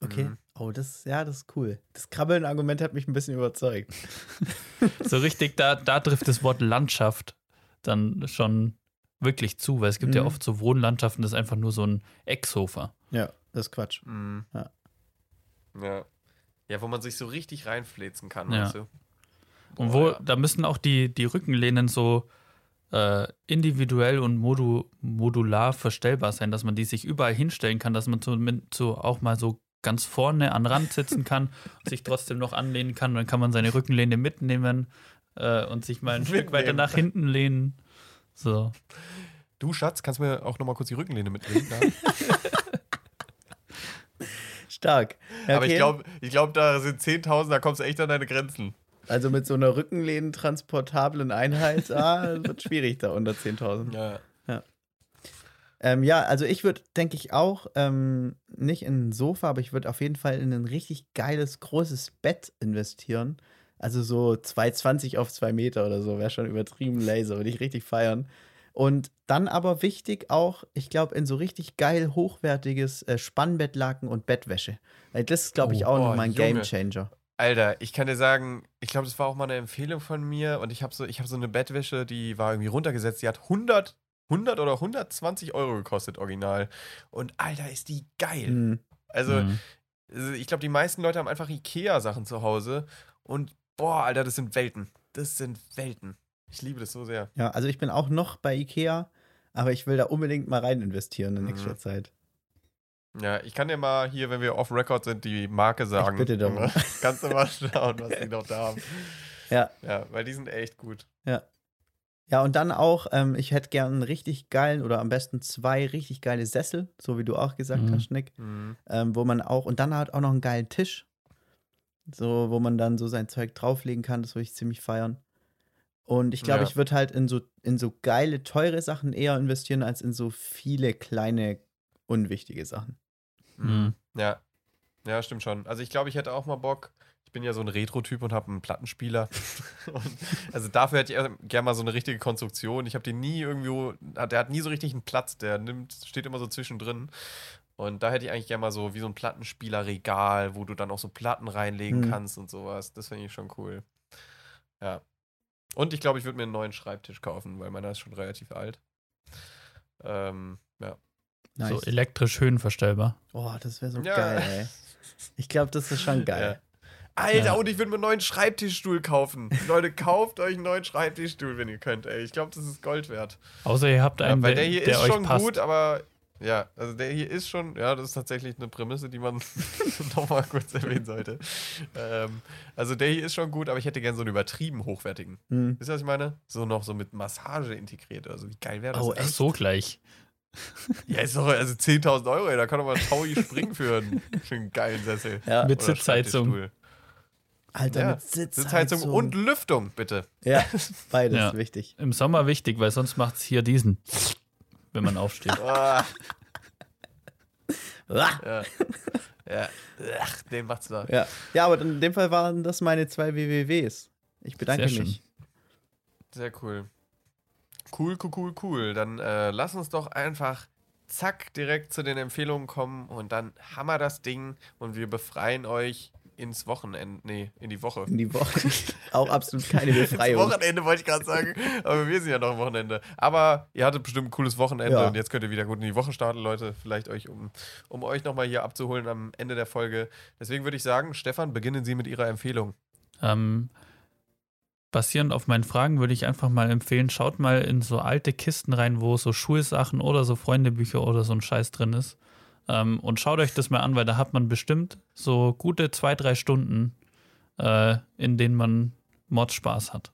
C: Okay.
B: Mhm.
C: Oh, das, ja, das ist cool. Das Krabbeln-Argument hat mich ein bisschen überzeugt. (laughs)
A: So richtig, da, da trifft das Wort Landschaft dann schon wirklich zu, weil es gibt ja
C: Mhm.
A: oft so Wohnlandschaften, das ist einfach nur so ein Ecksofa.
C: Ja, das ist Quatsch.
B: Mhm.
C: Ja.
B: ja. Ja, wo man sich so richtig reinfläzen kann,
A: Ja.
B: weißt du?
A: Und wo,
B: ja.
A: da müssen auch die, die Rückenlehnen so äh, individuell und modu, modular verstellbar sein, dass man die sich überall hinstellen kann, dass man zumindest so auch mal so ganz vorne an den Rand sitzen kann und (laughs) sich trotzdem noch anlehnen kann. Und dann kann man seine Rückenlehne mitnehmen äh, und sich mal ein Stück weiter
B: Mitnehmen.
A: nach hinten lehnen. So.
B: Du, Schatz, kannst du mir auch nochmal kurz die Rückenlehne mitnehmen? (laughs)
C: Stark. Ja,
B: Aber ich
C: okay.
B: glaube, ich glaub, da sind 10.000, da kommst du echt an deine Grenzen.
C: Also mit so einer rückenlehnen-transportablen Einheit, ah, (laughs) wird schwierig da unter 10.000.
B: Ja.
C: Ähm, ja, also ich würde, denke ich auch, ähm, nicht in ein Sofa, aber ich würde auf jeden Fall in ein richtig geiles, großes Bett investieren. Also so 2,20 auf 2 Meter oder so, wäre schon übertrieben laser, würde ich richtig feiern. Und dann aber wichtig auch, ich glaube, in so richtig geil hochwertiges äh, Spannbettlaken und Bettwäsche. Das ist, glaube ich,
A: Oh,
C: auch
B: oh,
C: nochmal ein. Gamechanger.
B: Alter, ich kann dir sagen, ich glaube, das war auch mal eine Empfehlung von mir und ich habe so, ich habe so eine Bettwäsche, die war irgendwie runtergesetzt, die hat 100, 100 oder 120 Euro gekostet, original. Und Alter, ist die geil.
C: Hm.
B: Also,
A: Mhm.
B: also ich glaube, die meisten Leute haben einfach Ikea-Sachen zu Hause und boah, Alter, das sind Welten. Das sind Welten. Ich liebe das so sehr.
C: Ja, also ich bin auch noch bei Ikea, aber ich will da unbedingt mal rein investieren in nächster
B: Mhm.
C: Zeit.
B: Ja, ich kann dir mal hier, wenn wir off-Record sind, die Marke sagen.
C: bitte darum. (laughs)
B: Kannst du mal schauen, was die noch da haben. (laughs)
C: Ja.
B: Ja, weil die sind echt gut.
C: Ja, und dann auch, ähm, ich hätte gern einen richtig geilen oder am besten zwei richtig geile Sessel, so wie du auch gesagt
A: Mhm.
C: hast, Nick,
B: Mhm.
C: ähm, wo man auch, und dann halt auch noch einen geilen Tisch, so, wo man dann so sein Zeug drauflegen kann, das würde ich ziemlich feiern. Und ich glaube,
B: Ja.
C: ich würde halt in so, in so geile, teure Sachen eher investieren, als in so viele kleine, unwichtige Sachen.
A: Mhm.
B: Ja. Ja, stimmt schon. Also ich glaube, ich hätte auch mal Bock. Ich bin ja so ein Retro-Typ und habe einen Plattenspieler. (laughs) und also dafür hätte ich gerne mal so eine richtige Konstruktion. Ich habe den nie irgendwo, der hat nie so richtig einen Platz. Der nimmt, steht immer so zwischendrin. Und da hätte ich eigentlich gerne mal so wie so ein Plattenspielerregal, wo du dann auch so Platten reinlegen
C: Mhm.
B: kannst und sowas. Das finde ich schon cool. Ja. Und ich glaube, ich würde mir einen neuen Schreibtisch kaufen, weil meiner ist schon relativ alt. Ähm, ja.
C: Nice.
A: So elektrisch höhenverstellbar.
C: oh, das wäre so
B: Ja.
C: geil, ey. Ich glaube, das ist schon geil.
B: Alter,
A: Ja.
B: und ich würde mir einen neuen Schreibtischstuhl kaufen. (laughs) Leute, kauft euch einen neuen Schreibtischstuhl, wenn ihr könnt, ey. Ich glaube, das ist Gold wert.
A: Außer ihr habt
B: Ja,
A: einen,
B: weil
A: der,
B: der hier
A: der
B: ist
A: euch
B: schon
A: passt.
B: gut, aber ja, also der hier ist schon, ja, das ist tatsächlich eine Prämisse, die man (laughs) nochmal kurz erwähnen sollte. Ähm, also der hier ist schon gut, aber ich hätte gerne so einen übertrieben hochwertigen.
C: Hm.
B: Wisst ihr, was ich meine? So noch so mit Massage integriert. Also wie geil wäre das?
C: Oh?
A: Ach so gleich. (laughs)
B: Ja, ist doch also 10.000 Euro, ey. Da kann doch mal ein Taui springen für einen, für einen geilen Sessel.
C: Ja,
A: Mit Sitzheizung.
C: Alter,
B: Ja,
C: mit Sitzheizung.
B: Sitzheizung und Lüftung, bitte.
C: Ja, (laughs) beides
A: Ja.
C: wichtig.
A: Im Sommer wichtig, weil sonst macht es hier diesen, wenn man aufsteht. (laughs)
B: Ah,
C: Ah.
B: ja. ja. Ach, den macht's da.
C: Ja. ja, aber in dem Fall waren das meine zwei WWWs. Ich bedanke
A: Sehr schön.
C: mich.
B: Sehr cool. Cool, cool, cool, cool. Dann äh, lass uns doch einfach zack direkt zu den Empfehlungen kommen und dann hammer das Ding und wir befreien euch ins Wochenende. Nee, in die Woche.
C: In die Woche. (laughs) Auch absolut keine (laughs)
B: Ins
C: Befreiung.
B: Wochenende wollte ich gerade sagen, aber wir sind ja noch am Wochenende. Aber ihr hattet bestimmt ein cooles Wochenende
C: Ja.
B: und jetzt könnt ihr wieder gut in die Woche starten, Leute. Vielleicht euch, um, um euch nochmal hier abzuholen am Ende der Folge. Deswegen würde ich sagen, Stefan, beginnen Sie mit Ihrer Empfehlung.
A: Ähm, basierend auf meinen Fragen würde ich einfach mal empfehlen, schaut mal in so alte Kisten rein, wo so Schulsachen oder so Freundebücher oder so ein Scheiß drin ist. Ähm, und schaut euch das mal an, weil da hat man bestimmt so gute zwei, drei Stunden, äh, in denen man Mordspaß hat.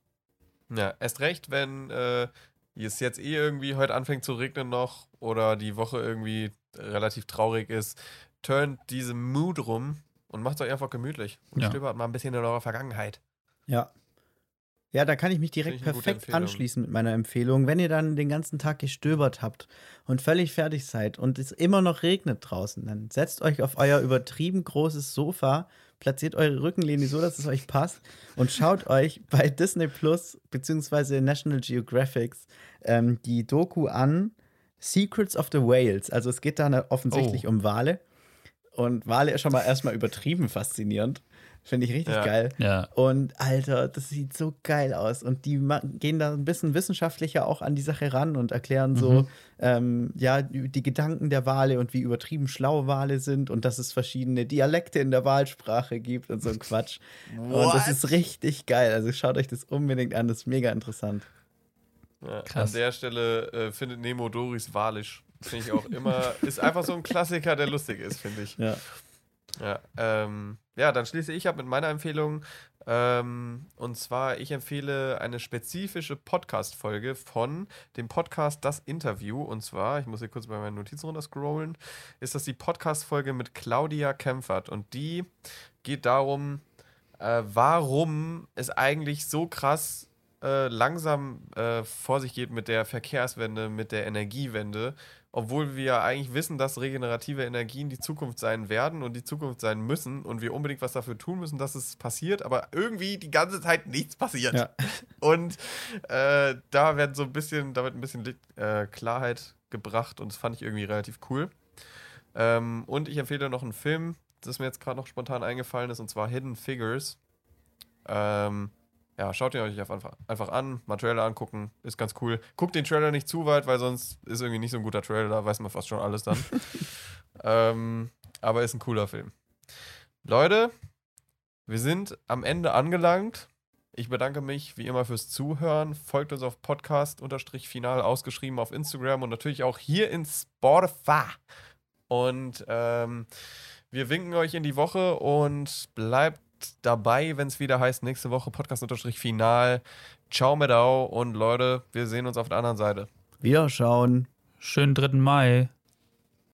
B: Ja, erst recht, wenn äh, es jetzt eh irgendwie heute anfängt zu regnen noch oder die Woche irgendwie relativ traurig ist, turnt diese Mood rum und macht es euch einfach gemütlich. Und
A: Ja.
B: stöbert mal ein bisschen in eurer Vergangenheit.
C: Ja. Ja, da kann ich mich direkt
B: ich
C: perfekt anschließen mit meiner Empfehlung. Wenn ihr dann den ganzen Tag gestöbert habt und völlig fertig seid und es immer noch regnet draußen, dann setzt euch auf euer übertrieben großes Sofa, platziert eure Rückenlehne so, dass es euch passt und schaut (laughs) euch bei Disney Plus bzw. National Geographic ähm, die Doku an Secrets of the Whales. Also es geht da offensichtlich
A: Oh.
C: um Wale. Und Wale ist schon mal erstmal übertrieben faszinierend. Finde ich richtig
B: Ja.
C: geil.
A: Ja,
C: Und Alter, das sieht so geil aus. Und die gehen da ein bisschen wissenschaftlicher auch an die Sache ran und erklären so,
A: Mhm.
C: ähm, ja, die Gedanken der Wale und wie übertrieben schlau Wale sind und dass es verschiedene Dialekte in der Walsprache gibt und so ein Quatsch. Und das ist richtig geil. Also schaut euch das unbedingt an, das ist mega interessant.
B: Ja,
A: Krass.
B: An der Stelle äh, findet Nemo Doris walisch. Finde ich auch immer, ist einfach so ein Klassiker, der lustig ist, finde ich.
C: Ja.
B: Ja, ähm, ja, dann schließe ich ab mit meiner Empfehlung. Ähm, und zwar, ich empfehle eine spezifische Podcast-Folge von dem Podcast Das Interview. Und zwar, ich muss hier kurz bei meinen Notizen runter scrollen, ist das die Podcast-Folge mit Claudia Kempfert. Und die geht darum, äh, warum es eigentlich so krass äh, langsam äh, vor sich geht mit der Verkehrswende, mit der Energiewende obwohl wir eigentlich wissen, dass regenerative Energien die Zukunft sein werden und die Zukunft sein müssen und wir unbedingt was dafür tun müssen, dass es passiert, aber irgendwie die ganze Zeit nichts passiert. Ja. (laughs) Und äh, da wird so ein bisschen, da wird ein bisschen äh, Klarheit gebracht und das fand ich irgendwie relativ cool. Ähm, und ich empfehle noch einen Film, das mir jetzt gerade noch spontan eingefallen ist, und zwar Hidden Figures. Ähm, ja, schaut ihr euch einfach, einfach an, mal Trailer angucken, ist ganz cool. Guckt den Trailer nicht zu weit, weil sonst ist irgendwie nicht so ein guter Trailer, da weiß man fast schon alles dann. (laughs) ähm, aber ist ein cooler Film. Leute, wir sind am Ende angelangt. Ich bedanke mich wie immer fürs Zuhören. Folgt uns auf Podcast-Final ausgeschrieben auf Instagram und natürlich auch hier in Spotify. Und ähm, wir winken euch in die Woche und bleibt dabei, wenn es wieder heißt, nächste Woche Podcast-Final. Ciao mit Au und Leute, wir sehen uns auf der anderen Seite.
C: Wiederschauen.
A: Schönen 3. Mai.